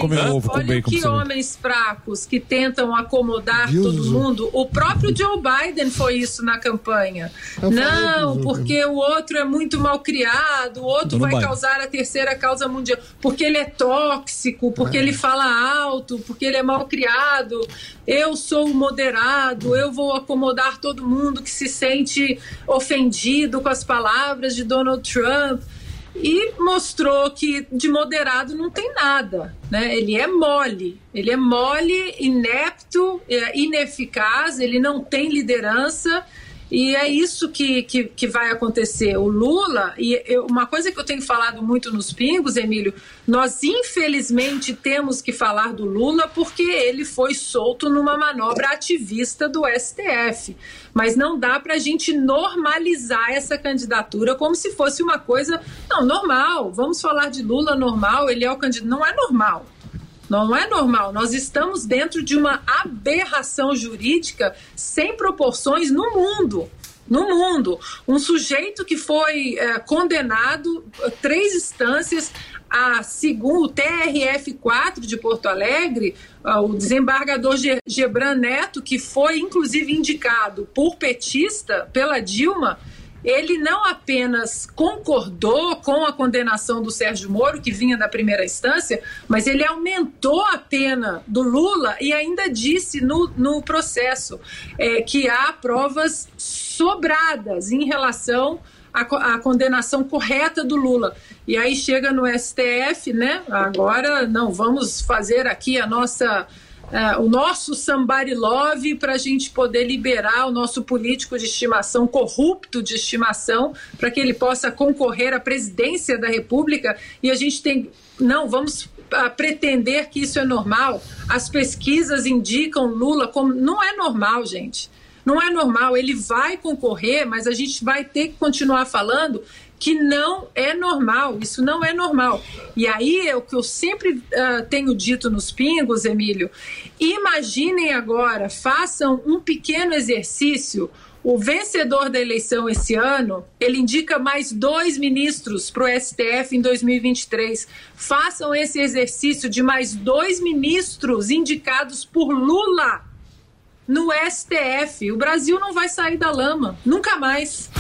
que você vê. homens fracos que tentam acomodar Deus todo do- mundo. O próprio Joe Biden foi isso na campanha. Eu Não, porque o outro é muito mal criado, o outro vai vai. causar a terceira causa mundial. Porque ele é tóxico, porque ele fala alto, porque ele é mal criado. Eu sou o moderado, eu vou acomodar todo mundo que se sente ofendido com as palavras de Donald Trump e mostrou que de moderado não tem nada, né? Ele é mole, ele é mole, inepto, é ineficaz, ele não tem liderança e é isso que, que, que vai acontecer. O Lula, e eu- uma coisa que eu tenho falado muito nos pingos, Emílio, nós infelizmente temos que falar do Lula porque ele foi solto numa manobra ativista do STF. Mas não dá para a gente normalizar essa candidatura como se fosse uma coisa. Não, normal. Vamos falar de Lula normal, ele é o candidato. Não é normal. Não é normal. Nós estamos dentro de uma aberração jurídica sem proporções no mundo. No mundo. Um sujeito que foi eh, condenado a três instâncias, a segundo o TRF4 de Porto Alegre, ah, o desembargador Ge- Gebran Neto, que foi inclusive indicado por petista, pela Dilma, ele não apenas concordou com a condenação do Sérgio Moro, que vinha da primeira instância, mas ele aumentou a pena do Lula e ainda disse no, no processo eh, que há provas sobradas em relação à condenação correta do Lula. E aí chega no STF, né? Agora, não, vamos fazer aqui a nossa é, o nosso somebody love para a gente poder liberar o nosso político de estimação, corrupto de estimação, para que ele possa concorrer à presidência da República. E a gente tem. Não, vamos ah, pretender que isso é normal. As pesquisas indicam Lula como. Não é normal, gente. Não é normal. Ele vai concorrer, mas a gente vai ter que continuar falando que não é normal, isso não é normal. E aí é o que eu sempre ah, tenho dito nos pingos, Emílio. Imaginem agora, façam um pequeno exercício. O vencedor da eleição esse ano, ele indica mais dois ministros para o STF em 2023. Façam esse exercício de mais dois ministros indicados por Lula no STF. O Brasil não vai sair da lama, nunca mais.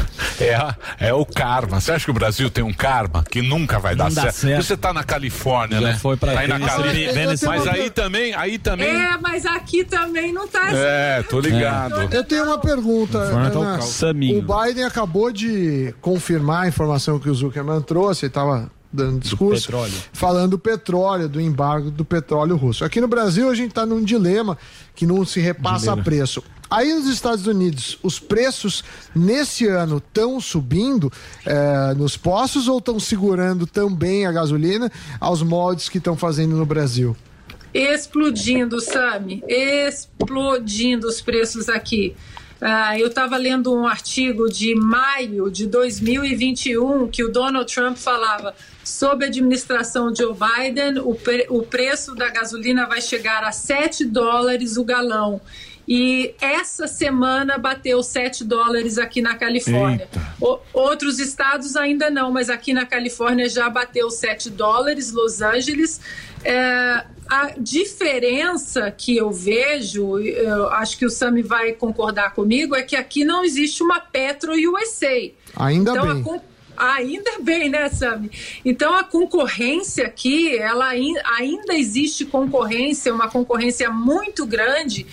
É, é o karma. Você acha que o Brasil tem um karma que nunca vai dar certo? certo. Você tá na Califórnia, Já né? foi pra tá aí na. Califórnia. Mas uma aí também, aí também. É, mas aqui também não tá É, tô ligado. Eu tenho uma pergunta. Tá o Ana. o Biden acabou de confirmar a informação que o Zuckerman trouxe, ele estava dando discurso, petróleo. falando do petróleo, do embargo do petróleo russo. Aqui no Brasil a gente está num dilema que não se repassa Dilema. preço. Aí nos Estados Unidos, os preços nesse ano estão subindo eh, nos postos ou estão segurando também a gasolina aos moldes que estão fazendo no Brasil? explodindo, Sami, explodindo os preços aqui. Ah, eu estava lendo um artigo de maio de 2021 que o Donald Trump falava sob a administração Joe Biden, o, pre- o preço da gasolina vai chegar a 7 dólares o galão. E essa semana bateu 7 dólares aqui na Califórnia. O- outros estados ainda não, mas aqui na Califórnia já bateu 7 dólares, Los Angeles. É, a diferença que eu vejo, eu acho que o Sami vai concordar comigo, é que aqui não existe uma Petro USA. Ainda então, bem. A Ainda bem, né, Sami? Então a concorrência aqui, ela ai- ainda existe concorrência, uma concorrência muito grande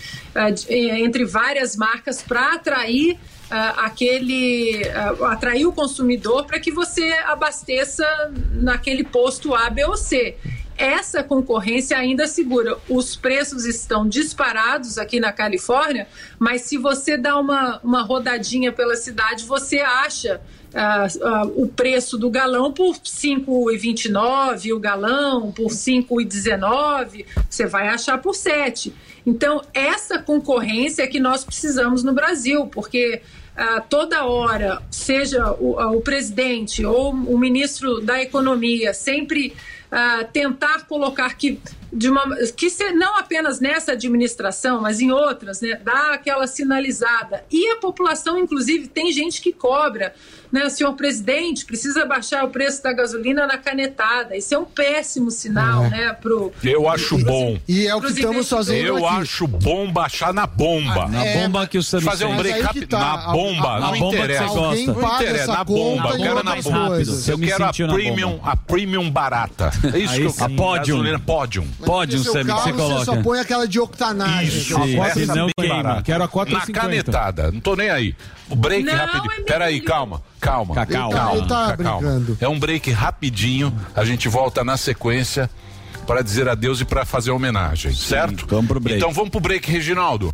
de- eh, entre várias marcas para atrair ah, aquele ah, atrair o consumidor para que você abasteça naquele posto A, B ou C. Essa concorrência ainda segura. Os preços estão disparados aqui na Califórnia, mas se você dá uma, uma rodadinha pela cidade, você acha ah, ah, o preço do galão por R$ 5,29 o galão, por R$ 5,19, você vai achar por 7. Então, essa concorrência é que nós precisamos no Brasil, porque ah, toda hora, seja o, o presidente ou o ministro da Economia, sempre ah, tentar colocar que de uma que se, não apenas nessa administração, mas em outras, né, dar aquela sinalizada. E a população, inclusive, tem gente que cobra, né, senhor presidente, precisa baixar o preço da gasolina na canetada. Isso é um péssimo sinal, É. né, pro Eu acho bom. E é o que estamos fazendo Eu aqui. acho bom baixar na bomba. Na bomba que o Sammy Fazer um break que rápido. tá, Na a- bomba. a- não a bomba que interessa. você gosta. Não Paga interessa. essa Na bomba. Eu quero na bomba. Eu quero a na premium, a premium barata. É isso Aí que eu sim. quero. A pódium. Gasolina pódium. Pode um seu Sammy que você Você só coloca. põe aquela de octanagem. Isso, Sim, essa senão bem queima. Quero a Na 4,50. canetada, não tô nem aí. O break Não, rapidinho. Emílio. Peraí, calma, calma. Cacau. calma, Ele tá calma. brincando. É um break rapidinho. A gente volta na sequência para dizer adeus e para fazer homenagem, certo? vamos pro break. Então vamos pro break, Reginaldo.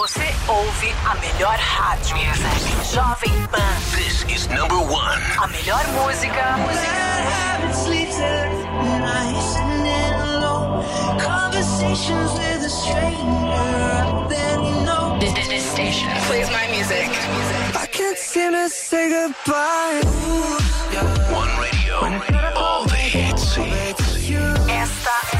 Você ouve a melhor rádio. Jovem Pan. This is number one. A melhor música. This, this, this station plays my music. I can't seem to say goodbye. One radio. All the hits. Esta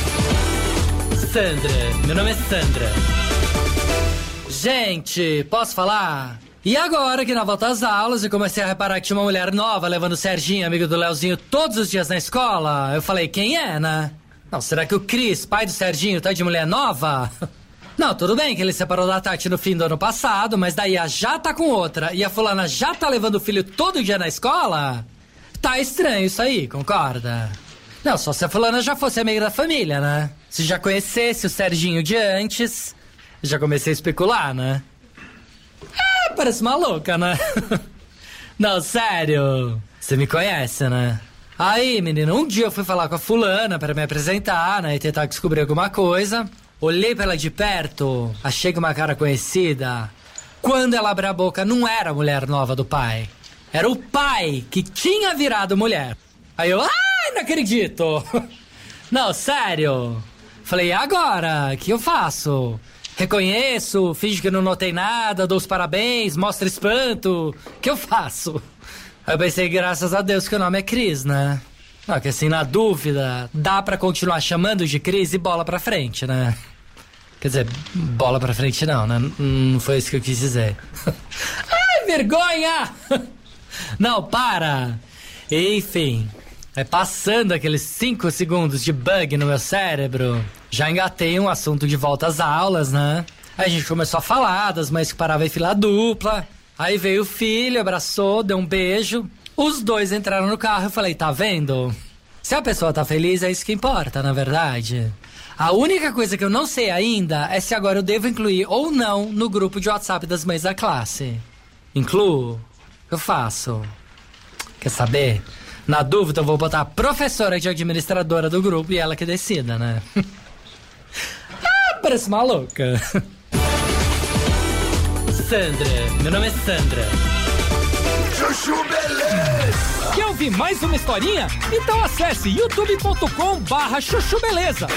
Sandra, meu nome é Sandra. Gente, posso falar? E agora que na volta às aulas eu comecei a reparar que tinha uma mulher nova levando o Serginho, amigo do Leozinho, todos os dias na escola, eu falei, quem é, né? Não, será que o Cris, pai do Serginho, tá de mulher nova? Não, tudo bem que ele separou da Tati no fim do ano passado, mas daí a já tá com outra e a fulana já tá levando o filho todo dia na escola? Tá estranho isso aí, concorda? Não, só se a fulana já fosse amiga da família, né? Se já conhecesse o Serginho de antes, já comecei a especular, né? Ah, parece maluca, né? Não, sério. Você me conhece, né? Aí, menino, um dia eu fui falar com a fulana para me apresentar, né? E tentar descobrir alguma coisa. Olhei pra ela de perto, achei que uma cara conhecida. Quando ela abriu a boca, não era a mulher nova do pai. Era o pai que tinha virado mulher. Aí eu, ai, não acredito. Não, sério. Falei, agora? O que eu faço? Reconheço, finge que não notei nada, dou os parabéns, mostro espanto. O que eu faço? Aí eu pensei, graças a Deus, que o nome é Cris, né? Não, que assim, na dúvida, dá pra continuar chamando de Cris e bola pra frente, né? Quer dizer, bola pra frente não, né? Não foi isso que eu quis dizer. Ai, vergonha! Não, para! Enfim, é passando aqueles 5 segundos de bug no meu cérebro, já engatei um assunto de volta às aulas, né? Aí a gente começou a falar das mães que paravam em fila dupla. Aí veio o filho, abraçou, deu um beijo. Os dois entraram no carro e falei, tá vendo? Se a pessoa tá feliz, é isso que importa, na verdade. A única coisa que eu não sei ainda é se agora eu devo incluir ou não no grupo de WhatsApp das mães da classe. Incluo? Eu faço. Quer saber? Na dúvida, eu vou botar a professora de administradora do grupo e ela que decida, né? ah, parece maluca. Sandra, meu nome é Sandra. Chuchu Beleza. Quer ouvir mais uma historinha? Então acesse youtube.com barra chuchu beleza.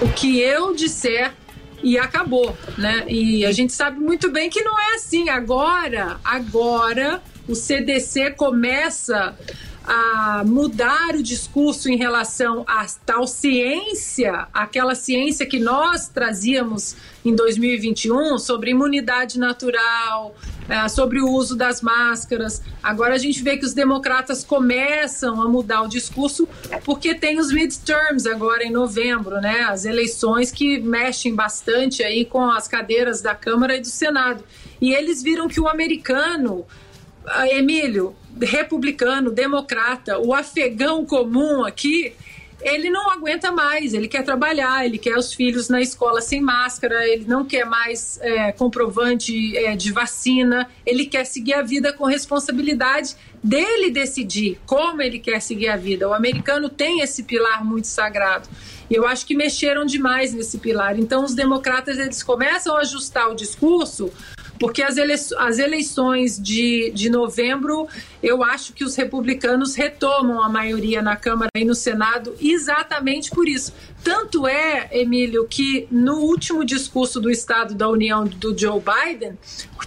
o que eu disser e acabou, né? E a gente sabe muito bem que não é assim. Agora, agora o CDC começa a mudar o discurso em relação à tal ciência, aquela ciência que nós trazíamos em 2021 sobre imunidade natural, eh, sobre o uso das máscaras. Agora a gente vê que os democratas começam a mudar o discurso porque tem os midterms agora em novembro, né? As eleições que mexem bastante aí com as cadeiras da Câmara e do Senado. E eles viram que o americano ah, Emílio, republicano, democrata, o afegão comum aqui, ele não aguenta mais, ele quer trabalhar, ele quer os filhos na escola sem máscara, ele não quer mais é, comprovante é, de vacina, ele quer seguir a vida com responsabilidade dele decidir como ele quer seguir a vida. O americano tem esse pilar muito sagrado. E eu acho que mexeram demais nesse pilar. Então, os democratas eles começam a ajustar o discurso porque as, as eleições de, de novembro, eu acho que os republicanos retomam a maioria na Câmara e no Senado exatamente por isso. Tanto é, Emílio, que no último discurso do Estado da União do Joe Biden,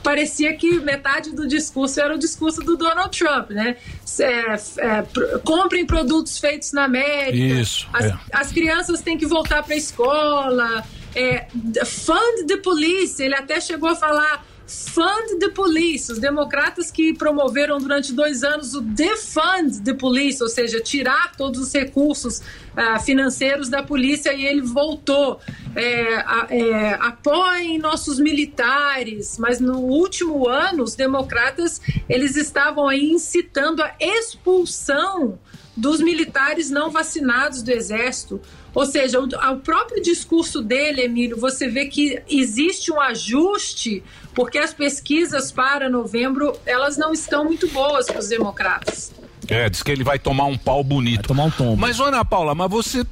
parecia que metade do discurso era o discurso do Donald Trump, né? É, é, pr- comprem produtos feitos na América. Isso, As, é. as crianças têm que voltar para a escola. É, fund the police. Ele até chegou a falar fund the police. Os democratas que promoveram durante dois anos o defund the police, ou seja, tirar todos os recursos ah, financeiros da polícia e ele voltou. É, é, apoiem nossos militares, mas no último ano os democratas eles estavam aí incitando a expulsão dos militares não vacinados do exército. Ou seja, o, o próprio discurso dele, Emílio, você vê que existe um ajuste, porque as pesquisas para novembro elas não estão muito boas para os democratas. É, diz que ele vai tomar um pau bonito. tomar um tombo. Mas, Ana Paula, mas você.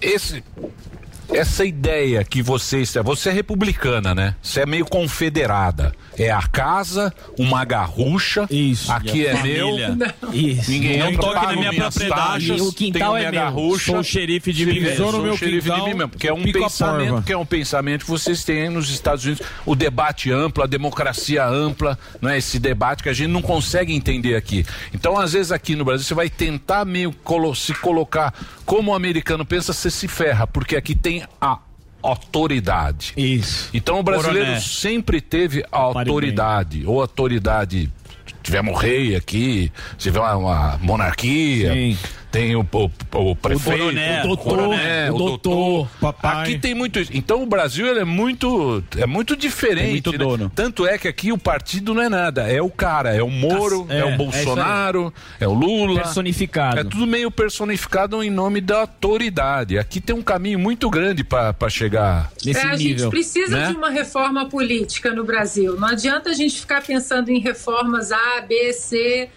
Esse. Essa ideia que você. Você é republicana, né? Você é meio confederada. É a casa, uma garrucha. Isso. Aqui é família. meu. Não. Isso. Ninguém Não entra, toque na minha propriedade. taxas, O quintal é minha meu. garrucha. Sou xerife de mim mesmo. Sou Sou no meu xerife quintal, de mim mesmo. Que é um pensamento, que é um pensamento que vocês têm nos Estados Unidos. O debate amplo, a democracia ampla, não é? Esse debate que a gente não consegue entender aqui. Então, às vezes, aqui no Brasil, você vai tentar meio colo- se colocar como o americano pensa, você se ferra, porque aqui tem a autoridade. Isso. Então o brasileiro Coroné. sempre teve a autoridade, ou autoridade. Tivemos rei aqui, tivemos uma, uma monarquia, tem o, o, o prefeito, coroné, o doutor, coroné, o o doutor. papai. Aqui tem muito isso. Então o Brasil ele é muito, é muito diferente. Tem muito né? dono. Tanto é que aqui o partido não é nada, é o cara, é o Moro, É, é, é o Bolsonaro, é, o Lula. Personificado. É tudo meio personificado em nome da autoridade. Aqui tem um caminho muito grande para chegar É, a gente precisa né? de uma reforma política no Brasil. Não adianta a gente ficar pensando em reformas A, B, C.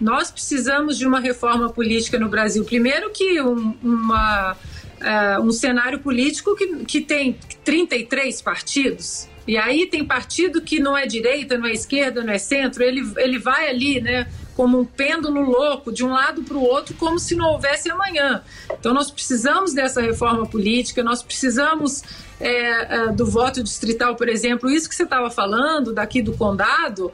Nós precisamos de uma reforma política no Brasil. Primeiro que um, uma, eh, um cenário político que, que tem 33 partidos. E aí tem partido que não é direita, não é esquerda, não é centro. Ele, ele vai ali, né? Como um pêndulo louco, de um lado para o outro, como se não houvesse amanhã. Então, nós precisamos dessa reforma política, nós precisamos é, do voto distrital, por exemplo, isso que você estava falando daqui do condado,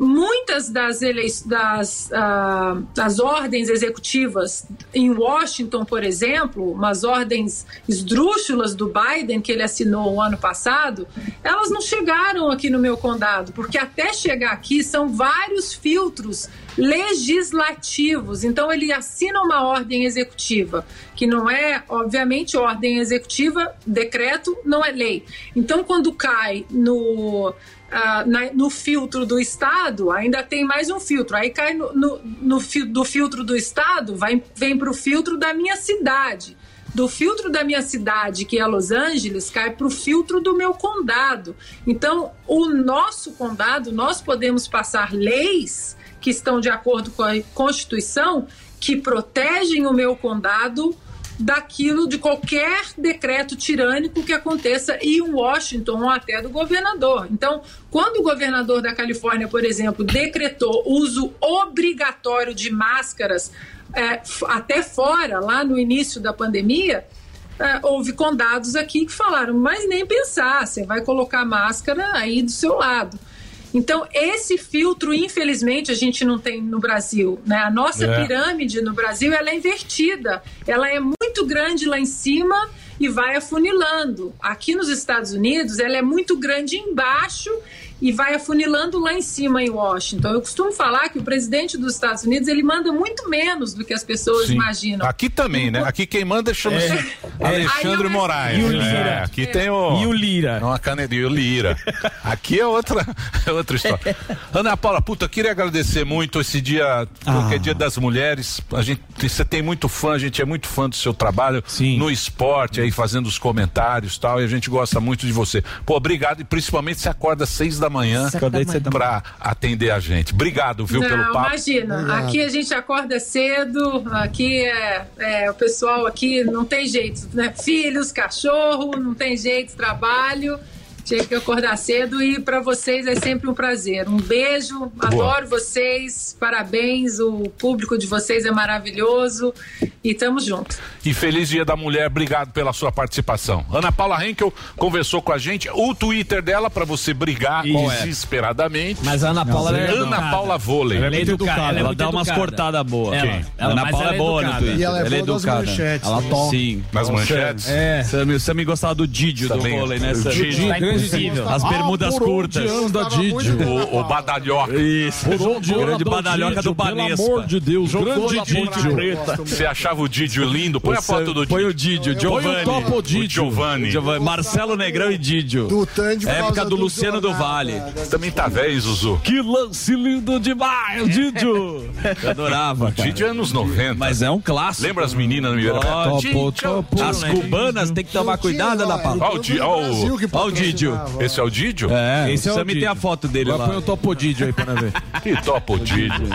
muitas das, das, ah, das ordens executivas em Washington, por exemplo, umas ordens esdrúxulas do Biden que ele assinou o ano passado, elas não chegaram aqui no meu condado, porque até chegar aqui são vários filtros legislativos. Então ele assina uma ordem executiva, que não é, obviamente, ordem executiva, decreto não é lei. Então quando cai no ah, na- no filtro do Estado, ainda tem mais um filtro. Aí cai no, no, no fil- do filtro do Estado, vai, vem para o filtro da minha cidade. do filtro da minha cidade, que é Los Angeles, cai para o filtro do meu condado. Então, o nosso condado, nós podemos passar leis que estão de acordo com a Constituição que protegem o meu condado daquilo de qualquer decreto tirânico que aconteça em Washington ou até do governador. Então, quando o governador da Califórnia, por exemplo, decretou uso obrigatório de máscaras é, até fora, lá no início da pandemia, é, houve condados aqui que falaram, mas nem pensar, você vai colocar máscara aí do seu lado. Então, esse filtro, infelizmente, a gente não tem no Brasil. Né? A nossa É. pirâmide no Brasil ela é invertida. Ela é muito grande lá em cima e vai afunilando. Aqui nos Estados Unidos, ela é muito grande embaixo e vai afunilando lá em cima em Washington. Eu costumo falar que o presidente dos Estados Unidos ele manda muito menos do que as pessoas Sim. imaginam. Aqui também, né? Aqui quem manda chama-se É. Alexandre eu- Moraes. E o né? Lira. Aqui tem o. E o Lira. Uma caneta e o Lira. Aqui é outra, é outra história. Ana Paula, puta, queria agradecer muito esse dia, porque é dia das mulheres. A gente, você tem muito fã, a gente é muito fã do seu trabalho no esporte, aí fazendo os comentários e tal, e a gente gosta muito de você. Pô, obrigado, e principalmente você acorda às seis da manhã pra atender a gente. Obrigado, viu, Não, pelo papo. imagina. Obrigado. Aqui a gente acorda cedo, aqui é, é, o pessoal aqui não tem jeito, né? Filhos, cachorro, não tem jeito, trabalho. Tinha que acordar cedo e para vocês é sempre um prazer. Um beijo, adoro vocês, parabéns, o público de vocês é maravilhoso e tamo junto. E feliz dia da mulher, obrigado pela sua participação. Ana Paula Henkel conversou com a gente. O Twitter dela para você brigar Qual é? desesperadamente. Mas a Ana Paula ela é Ana educada. Paula Vôlei. Ela é muito educada, ela é Ela muito dá umas educada. cortadas boas. Ela- ela- Ana Paula ela é é boa no educada. Twitter. E ela é boa das manchetes, Ela toma. Sim. Nas manchetes? É. Sammy, o Sammy gostava do Didio do vôlei, né? Sammy? Impossível. As bermudas Ah, curtas. onde anda Didio? O, o badalhoca. Isso. Por onde Grande o badalhoca do Didio, Pelo Banespa. amor de Deus, grande preta. Você achava o Didio lindo? Põe a foto do Didio. Põe o Didio, Giovanni. Põe o topo O Didio. Giovanni. Giovanni. Marcelo Negrão e Didio. Do Tandy Época do Luciano do Vale. da- Você também tá velho, Zuzu. Que lance lindo demais, Didio. Eu adorava. Didio é anos 90. Mas é um clássico. Lembra as meninas no? Topo, Didio. topo. As cubanas tem que tomar cuidado, Ana Paula. Ó o Di- ó o- o Didio. Esse é o Didio? É, Esse é o Didio. a foto dele Agora lá. põe o topo Didio aí pra ver. Que topa o Didio.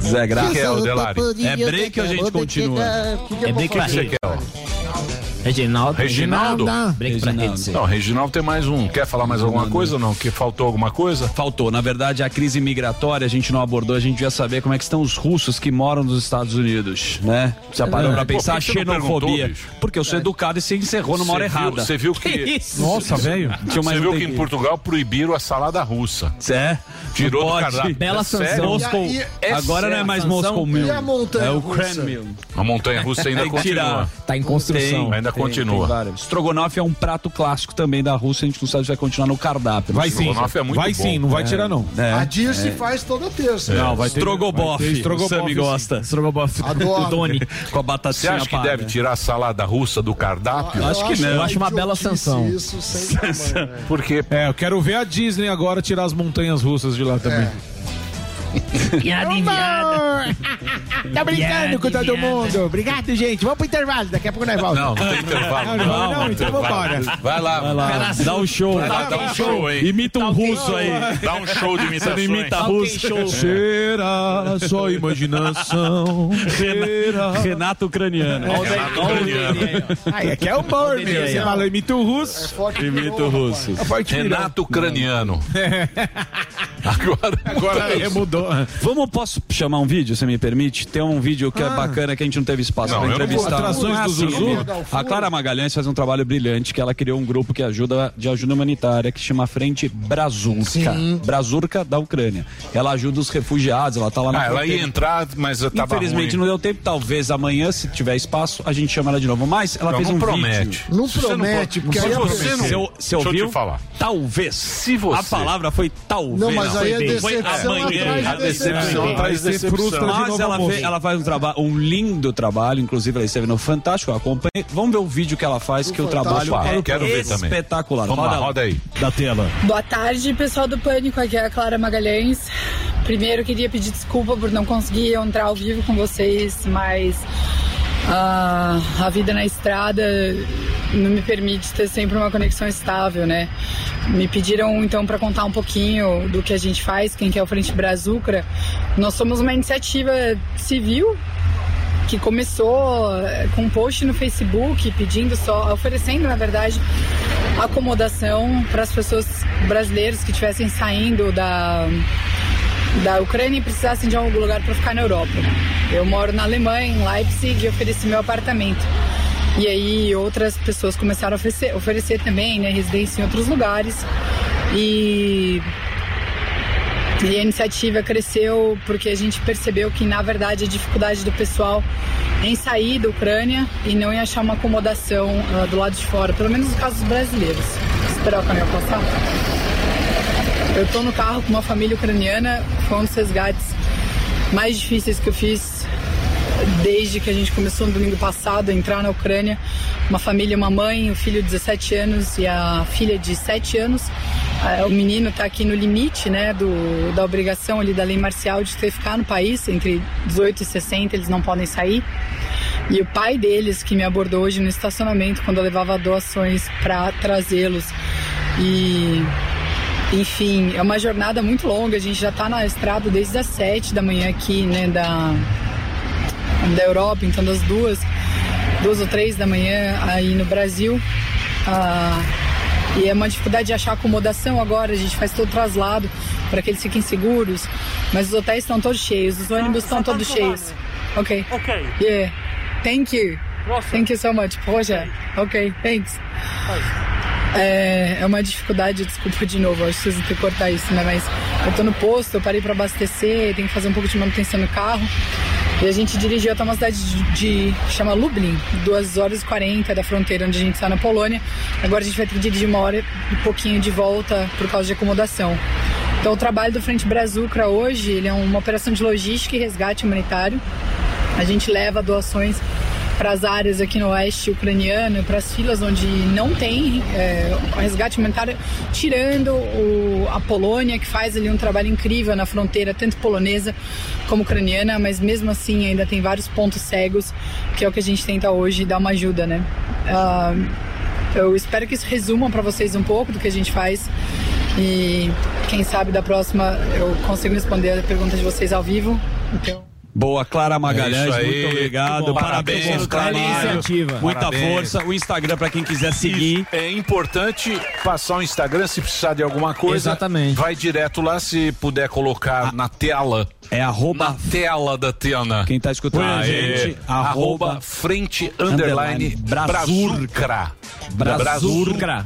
Zé Graça. que é o Delari? É break ou a gente continua? É break que você rede. quer? ó? Reginaldo. Reginaldo? Pra rede. Não, Reginaldo tem mais um. Quer falar mais alguma coisa ou não? Que faltou alguma coisa? Faltou. Na verdade, a crise migratória a gente não abordou. A gente devia saber como é que estão os russos que moram nos Estados Unidos, né? Já parou É. pra Pô, pensar? não Xenofobia. Porque eu sou educado e você encerrou numa hora Você viu- errada. Você viu que. Nossa, velho. Você viu que em. Portugal proibiram a salada russa. É? Tirou do cardápio. Bela É sanção. Moscou. E é Agora não é mais? Moscou Mil. É o? Kremlin. A montanha russa ainda continua. Tá em construção. Tem, Ainda tem, continua. tem. Strogonoff é um prato clássico também da Rússia. A gente não sabe se vai continuar no cardápio. Vai sim. Estrogonofe é muito Vai bom. sim, não vai tirar não. É. A Dirce faz toda terça. Não, vai ter. Strogoboff. O Strogoboff, Sammy gosta. Strogonoff. Adoro. O Doni. Com a batatinha Você acha que paga. deve tirar a salada russa do cardápio? Acho que não. Eu acho uma bela sanção. Isso, sem né? Porque É, eu quero ver a Disney agora tirar as montanhas russas de lá também. Piada enviada. Tá brincando com todo mundo. Obrigado, gente. Vamos pro intervalo. Daqui a pouco nós voltamos. Não, não tem intervalo. Não, não, não, então vambora. Vai lá, Vai lá, dá um show. Vai lá, dá um show, hein? Imita um russo aí. Dá um show de Você imitações. não imita russo. Será só imaginação? Será? Renato Ucraniano. Renato Ucraniano. Aí, aqui é o humor, meu. aí, Você falou imita o russo. Imita o russo. Renato Ucraniano. Agora, Agora é, mudou. Vamos, posso chamar um vídeo, se me permite? Tem um vídeo que é bacana que a gente não teve espaço Não, para eu não entrevistar. Atrações Ah, do sim, Zuzu? A Clara Magalhães faz um trabalho brilhante que ela criou um grupo que ajuda de ajuda humanitária que chama Frente Brazurka. Brazurka da Ucrânia. Ela ajuda os refugiados, ela tá lá na Ah, ela ia entrar, mas tava Infelizmente ruim. não deu tempo, talvez amanhã, se tiver espaço, a gente chama ela de novo. Mas ela Não, fez não um promete. vídeo. Não Se promete, porque se aí a você não- Você, você Deixa eu te falar. Talvez. Se você- A palavra foi talvez. Não, mas aí é Foi decepção amanhã. Decepção atrás frustra decepção. de Mas ela, fez, ela faz um, traba um lindo trabalho, inclusive ela esteve no Fantástico, eu acompanhei. Vamos ver o vídeo que ela faz, que o trabalho Fantástico. é Quero ver também. espetacular. Vamos lá, Roda- roda aí. Da tela. Boa tarde, pessoal do Pânico. Aqui é a Clara Magalhães. Primeiro, queria pedir desculpa por não conseguir entrar ao vivo com vocês, mas Ah, a vida na estrada não me permite ter sempre uma conexão estável, né? Me pediram então para contar um pouquinho do que a gente faz, quem que é o Frente Brazucra. Nós somos uma iniciativa civil que começou eh, com um post no Facebook pedindo só, oferecendo na verdade acomodação para as pessoas brasileiras que estivessem saindo da da Ucrânia e precisassem de algum lugar para ficar na Europa. Eu moro na Alemanha, em Leipzig, e ofereci meu apartamento. E aí outras pessoas começaram a oferecer, oferecer também, né, residência em outros lugares. E e a iniciativa cresceu porque a gente percebeu que, na verdade, a dificuldade do pessoal em sair da Ucrânia e não em achar uma acomodação ah, do lado de fora, pelo menos no caso dos brasileiros. Esperar o caminhão passar. Eu tô no carro com uma família ucraniana, foi um dos resgates mais difíceis que eu fiz desde que a gente começou no domingo passado a entrar na Ucrânia. Uma família, uma mãe, o filho de 17 anos e a filha de 7 anos. Ah, O menino está aqui no limite né, do, da obrigação ali da lei marcial de ter que ficar no país, entre 18 e 60 eles não podem sair. E o pai deles que me abordou hoje no estacionamento quando eu levava doações para trazê-los. E enfim, é uma jornada muito longa. A gente já está na estrada desde as 7 da manhã aqui, né, da, da Europa, então das duas, duas ou três da manhã aí no Brasil. Ah, e é uma dificuldade de achar acomodação agora, a gente faz todo traslado para que eles fiquem seguros, mas os hotéis estão todos cheios, os ônibus estão todos cheios. Ok. Ok. Yeah. Thank you. Thank you so much. Ok, thanks. É, é uma dificuldade, desculpa de novo, acho que vão ter que cortar isso, né? Mas eu tô no posto, eu parei para abastecer, tenho que fazer um pouco de manutenção no carro. E a gente dirigiu até uma cidade de, de chama Lublin, 2 horas e 40 da fronteira onde a gente está na Polônia. Agora a gente vai ter que dirigir uma hora e pouquinho de volta por causa de acomodação. Então o trabalho do Frente Brazucra hoje, ele é uma operação de logística e resgate humanitário. A gente leva doações para as áreas aqui no oeste ucraniano, para as filas onde não tem é, resgate humanitário, tirando o- a Polônia, que faz ali um trabalho incrível na fronteira, tanto polonesa como ucraniana, mas mesmo assim ainda tem vários pontos cegos, que é o que a gente tenta hoje dar uma ajuda, né? Ah, eu espero que isso resuma para vocês um pouco do que a gente faz e quem sabe da próxima eu consigo responder a pergunta de vocês ao vivo. Então, Boa, Clara É Magalhães, aí. muito obrigado. Bom. Parabéns, Parabéns. Clarinha. Iniciativa. Muita Parabéns. força. O Instagram para quem quiser seguir. É importante passar o Instagram se precisar de alguma coisa. Exatamente. Vai direto lá se puder colocar na tela. É arroba. Na tela da Tiana. Quem tá escutando a gente, arroba, arroba frente underline underline brazucra. Brazucra.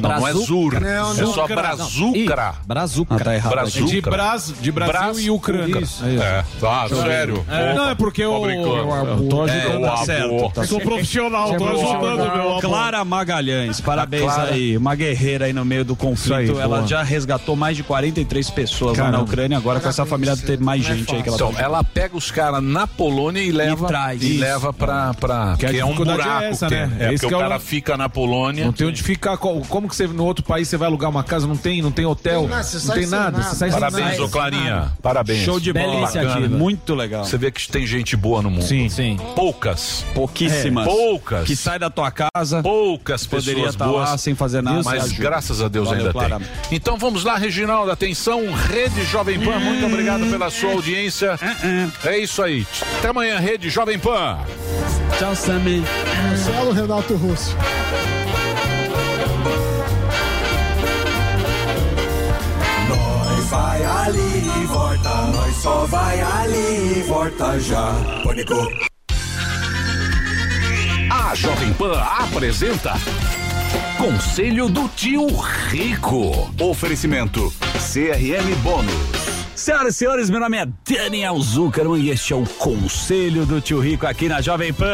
Não, não é zur. Não, é só Não. brazucra. Brazucra. Ah, tá errado. Brazucra. É de Bras- de Brasil e Ucrânia. Isso. É, tá, Show. sério. É, não, é porque eu- brincando. eu tô ajudando, É, tá o certo, tá Eu sou profissional, tô ajudando, meu amor. Clara Magalhães, parabéns Clara. aí. Uma guerreira aí no meio do conflito. aí, ela boa. já resgatou mais de 43 pessoas lá na Caramba. Ucrânia. Agora com essa família ter mais gente aí que ela Então, tá ela pega os caras na Polônia e leva traz. e leva pra. pra Que é um buraco. é que né? É, Esse porque que o é o- cara fica na Polônia. Não tem onde ficar. Co- Como que você no outro país você vai alugar uma casa? Não tem, não tem hotel, Tem nada, você não tem nada. sai Parabéns, ô Clarinha. Parabéns. Show de bola. Bacana. Muito legal. Você vê que tem gente boa no mundo. Sim. Sim. Poucas. Pouquíssimas. É. Poucas. Que sai da tua casa. Poucas Poderia pessoas estar boas. lá sem fazer nada. Mas Ajuda. graças a Deus Valeu, ainda Clara. tem. Então vamos lá, Reginaldo. Atenção, Rede Jovem Pan. Muito obrigado pela sua audiência. É isso aí. Até amanhã, Rede Jovem Pan. Tchau, Sammy. Marcelo Renato Russo. Vai ali e volta, nós só vai ali e volta já. Pânico. A Jovem Pan apresenta Conselho do Tio Rico. Oferecimento CRM Bônus. Senhoras e senhores, meu nome é Daniel Zuckerman e este é o Conselho do Tio Rico aqui na Jovem Pan.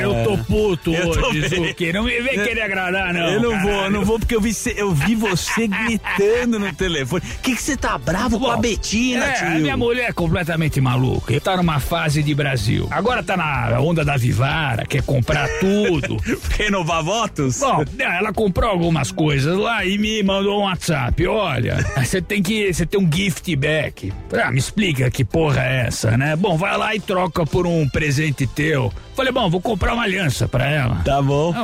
Eu tô puto Eu tô hoje. Zucker. Não me vem querer agradar, não. Eu não vou, eu caralho. não vou porque eu vi, eu vi você gritando no telefone. O que que você tá bravo com a Betina, é, tio? a minha mulher é completamente maluca. Tá numa fase de Brasil. Agora tá na onda da Vivara, quer comprar tudo. Renovar votos? Bom, ela comprou algumas coisas lá e me mandou um WhatsApp. Olha, você tem que. Você tem um gift bag cashback. Ah, me explica que porra é essa, né? Bom, vai lá e troca por um presente teu. Falei, bom, vou comprar uma aliança pra ela. Tá bom.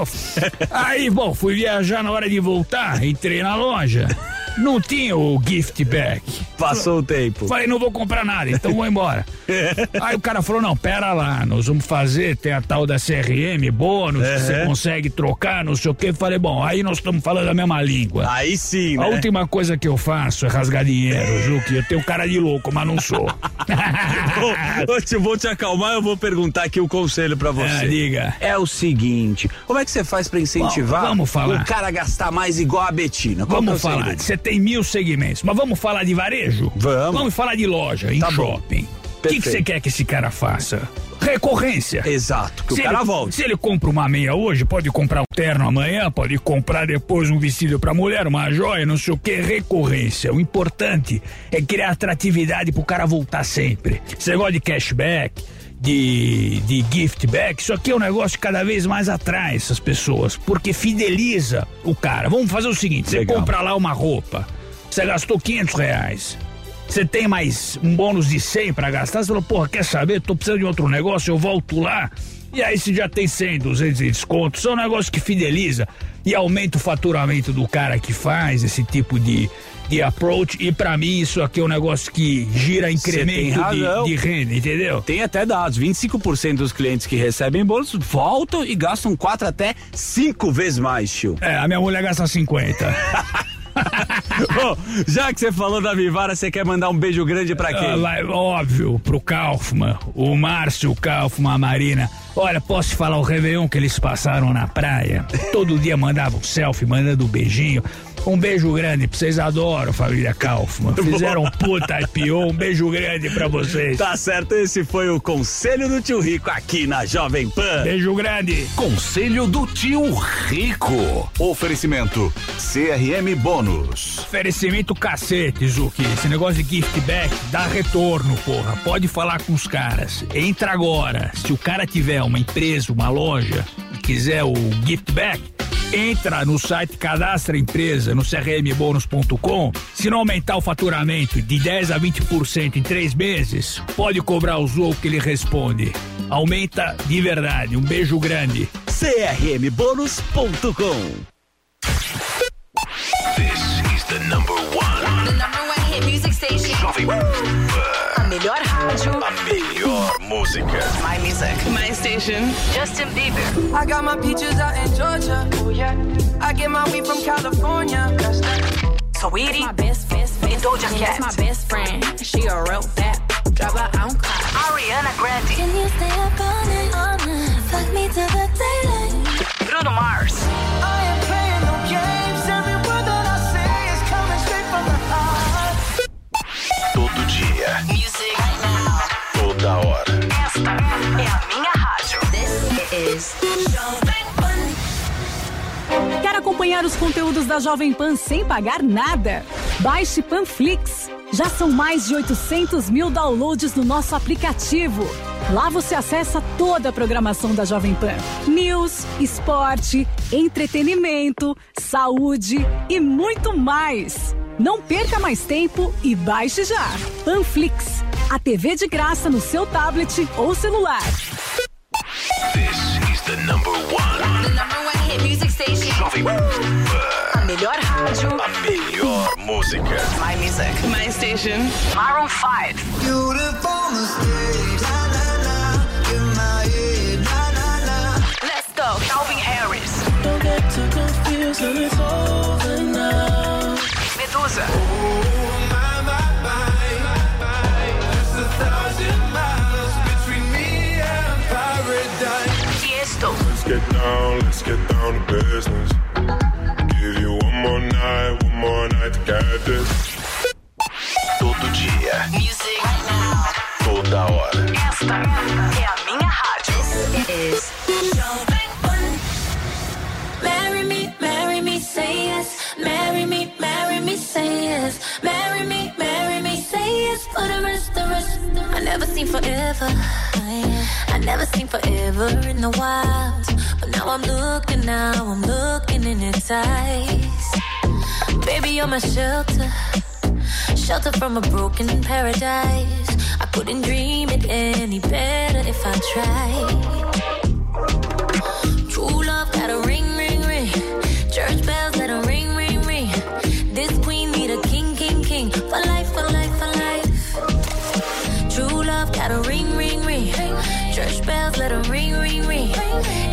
Aí, bom, fui viajar na hora de voltar, entrei na loja. Não tinha o gift bag. Passou o tempo. Falei, não vou comprar nada, então vou embora. Aí o cara falou: não, pera lá, nós vamos fazer, tem a tal da CRM, bônus, que você Uhum. consegue trocar, não sei o quê. Falei, bom, aí nós estamos falando a mesma língua. Aí sim, A né? última coisa que eu faço é rasgar dinheiro, Juque. Eu tenho cara de louco, mas não sou. Ô, tio, vou te acalmar, eu vou perguntar aqui o conselho pra você. É, diga. É o seguinte, como é que você faz pra incentivar Bom, vamos falar. o cara a gastar mais igual a Betina? Qual que é Vamos falar, você tem mil segmentos, mas vamos falar de varejo? Vamos. Vamos falar de loja, em Tá shopping. O que você quer que esse cara faça? Recorrência. Exato, que o Se cara ele, volte. Se ele compra uma meia hoje, pode comprar um terno amanhã, pode comprar depois um vestido pra mulher, uma joia, não sei o que, recorrência. O importante é criar atratividade pro cara voltar sempre. Esse negócio de cashback, de, de gift back, isso aqui é um negócio que cada vez mais atrai essas pessoas, porque fideliza o cara. Vamos fazer o seguinte, você Legal. compra lá uma roupa, você gastou 500 reais. Você tem mais um bônus de 100 pra gastar? Você falou, porra, quer saber? Tô precisando de outro negócio, eu volto lá. E aí você já tem 100, 200 de desconto. Isso é um negócio que fideliza e aumenta o faturamento do cara que faz esse tipo de, de approach. E pra mim isso aqui é um negócio que gira incremento de, de renda, entendeu? Tem até dados, 25% dos clientes que recebem bônus voltam e gastam quatro até cinco vezes mais, tio. É, a minha mulher gasta 50. Bom, já que você falou da Vivara, você quer mandar um beijo grande pra Ah, quem? lá, óbvio, pro Kaufman, o Márcio Kaufman, a Marina. Olha, posso te falar o Réveillon que eles passaram na praia? Todo dia mandavam selfie, mandando um beijinho. Um beijo grande pra vocês, adoram família Kaufman. Fizeram um puta IPO, um beijo grande pra vocês. Tá certo, esse foi o Conselho do Tio Rico aqui na Jovem Pan. Beijo grande. Conselho do tio Rico. Oferecimento CRM Bônus. Oferecimento cacete, Zuki. Esse negócio de gift back dá retorno, porra. Pode falar com os caras. Entra agora. Se o cara tiver uma empresa, uma loja e quiser o gift back, entra no site, cadastra a empresa no crmbônus.com. Se não aumentar o faturamento de 10 a 20% em três meses, pode cobrar o Zou que ele responde. Aumenta de verdade. Um beijo grande. crmbônus.com This is the number one. The number one hit music station. Jovem Pan. A melhor rádio. A melhor música. My music. My station. Justin Bieber. I got my peaches out in Georgia. Oh yeah. I get my weed from California. That's that. Sweetie. My best, best, best. And Doja Cat. That's my best friend. She a real that. Drive her own car. Ariana Grande. Can you stay up all night? All night. Fuck me to the daylight. Bruno Mars. Acompanhar os conteúdos da Jovem Pan sem pagar nada? Baixe Panflix. Já são mais de 800 mil downloads no nosso aplicativo. Lá você acessa toda a programação da Jovem Pan: news, esporte, entretenimento, saúde e muito mais. Não perca mais tempo e baixe já. Panflix, a TV de graça no seu tablet ou celular. This is the number one. The number one hit music station. Jovem Pan. A melhor rádio. A melhor música. My music. My station. Maroon 5. Beautiful mistake. La la la. In my head. La la la. Let's go. Calvin Harris. Don't get too confused when it's over now. Medusa. Tiesto. Get down, let's get down to business. Give you one more night, one more night to get this. Todo dia. Music. Right now. Toda hora. Esta é a minha rádio. This is Jovem Pan. Marry me, marry me, say yes. Marry me, marry me, say yes. Marry me, marry me, is for the rest, the rest. I never seen forever. I never seen forever in the wild. But now I'm looking, now I'm looking in its eyes. Baby, you're my shelter. Shelter from a broken paradise. I couldn't dream it any better if I tried let them ring, ring, ring.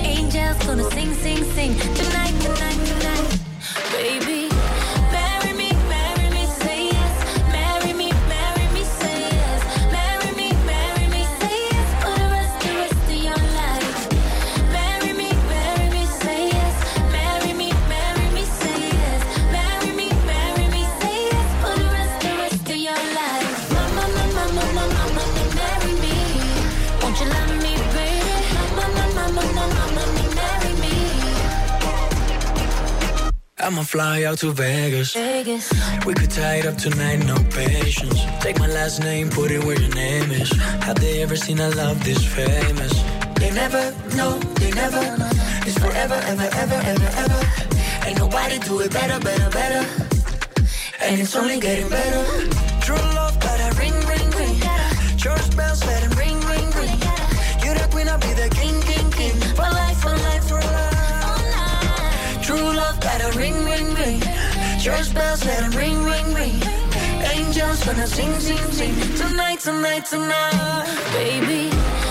Angels gonna sing, sing, sing. Tonight I'ma fly out to Vegas. Vegas. We could tie it up tonight, no patience. Take my last name, put it where your name is. Have they ever seen a love this famous? They never, no, they never. It's forever, ever, ever, ever, ever. Ain't nobody do it better, better, better. And it's only getting better. True love, but I ring, ring, ring. Church bells, better. let ring, ring, ring. Church bells, let it ring, ring, ring. Angels, when I sing, sing, sing. Tonight, tonight, tonight, baby.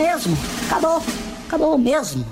mesmo. Acabou. Acabou mesmo.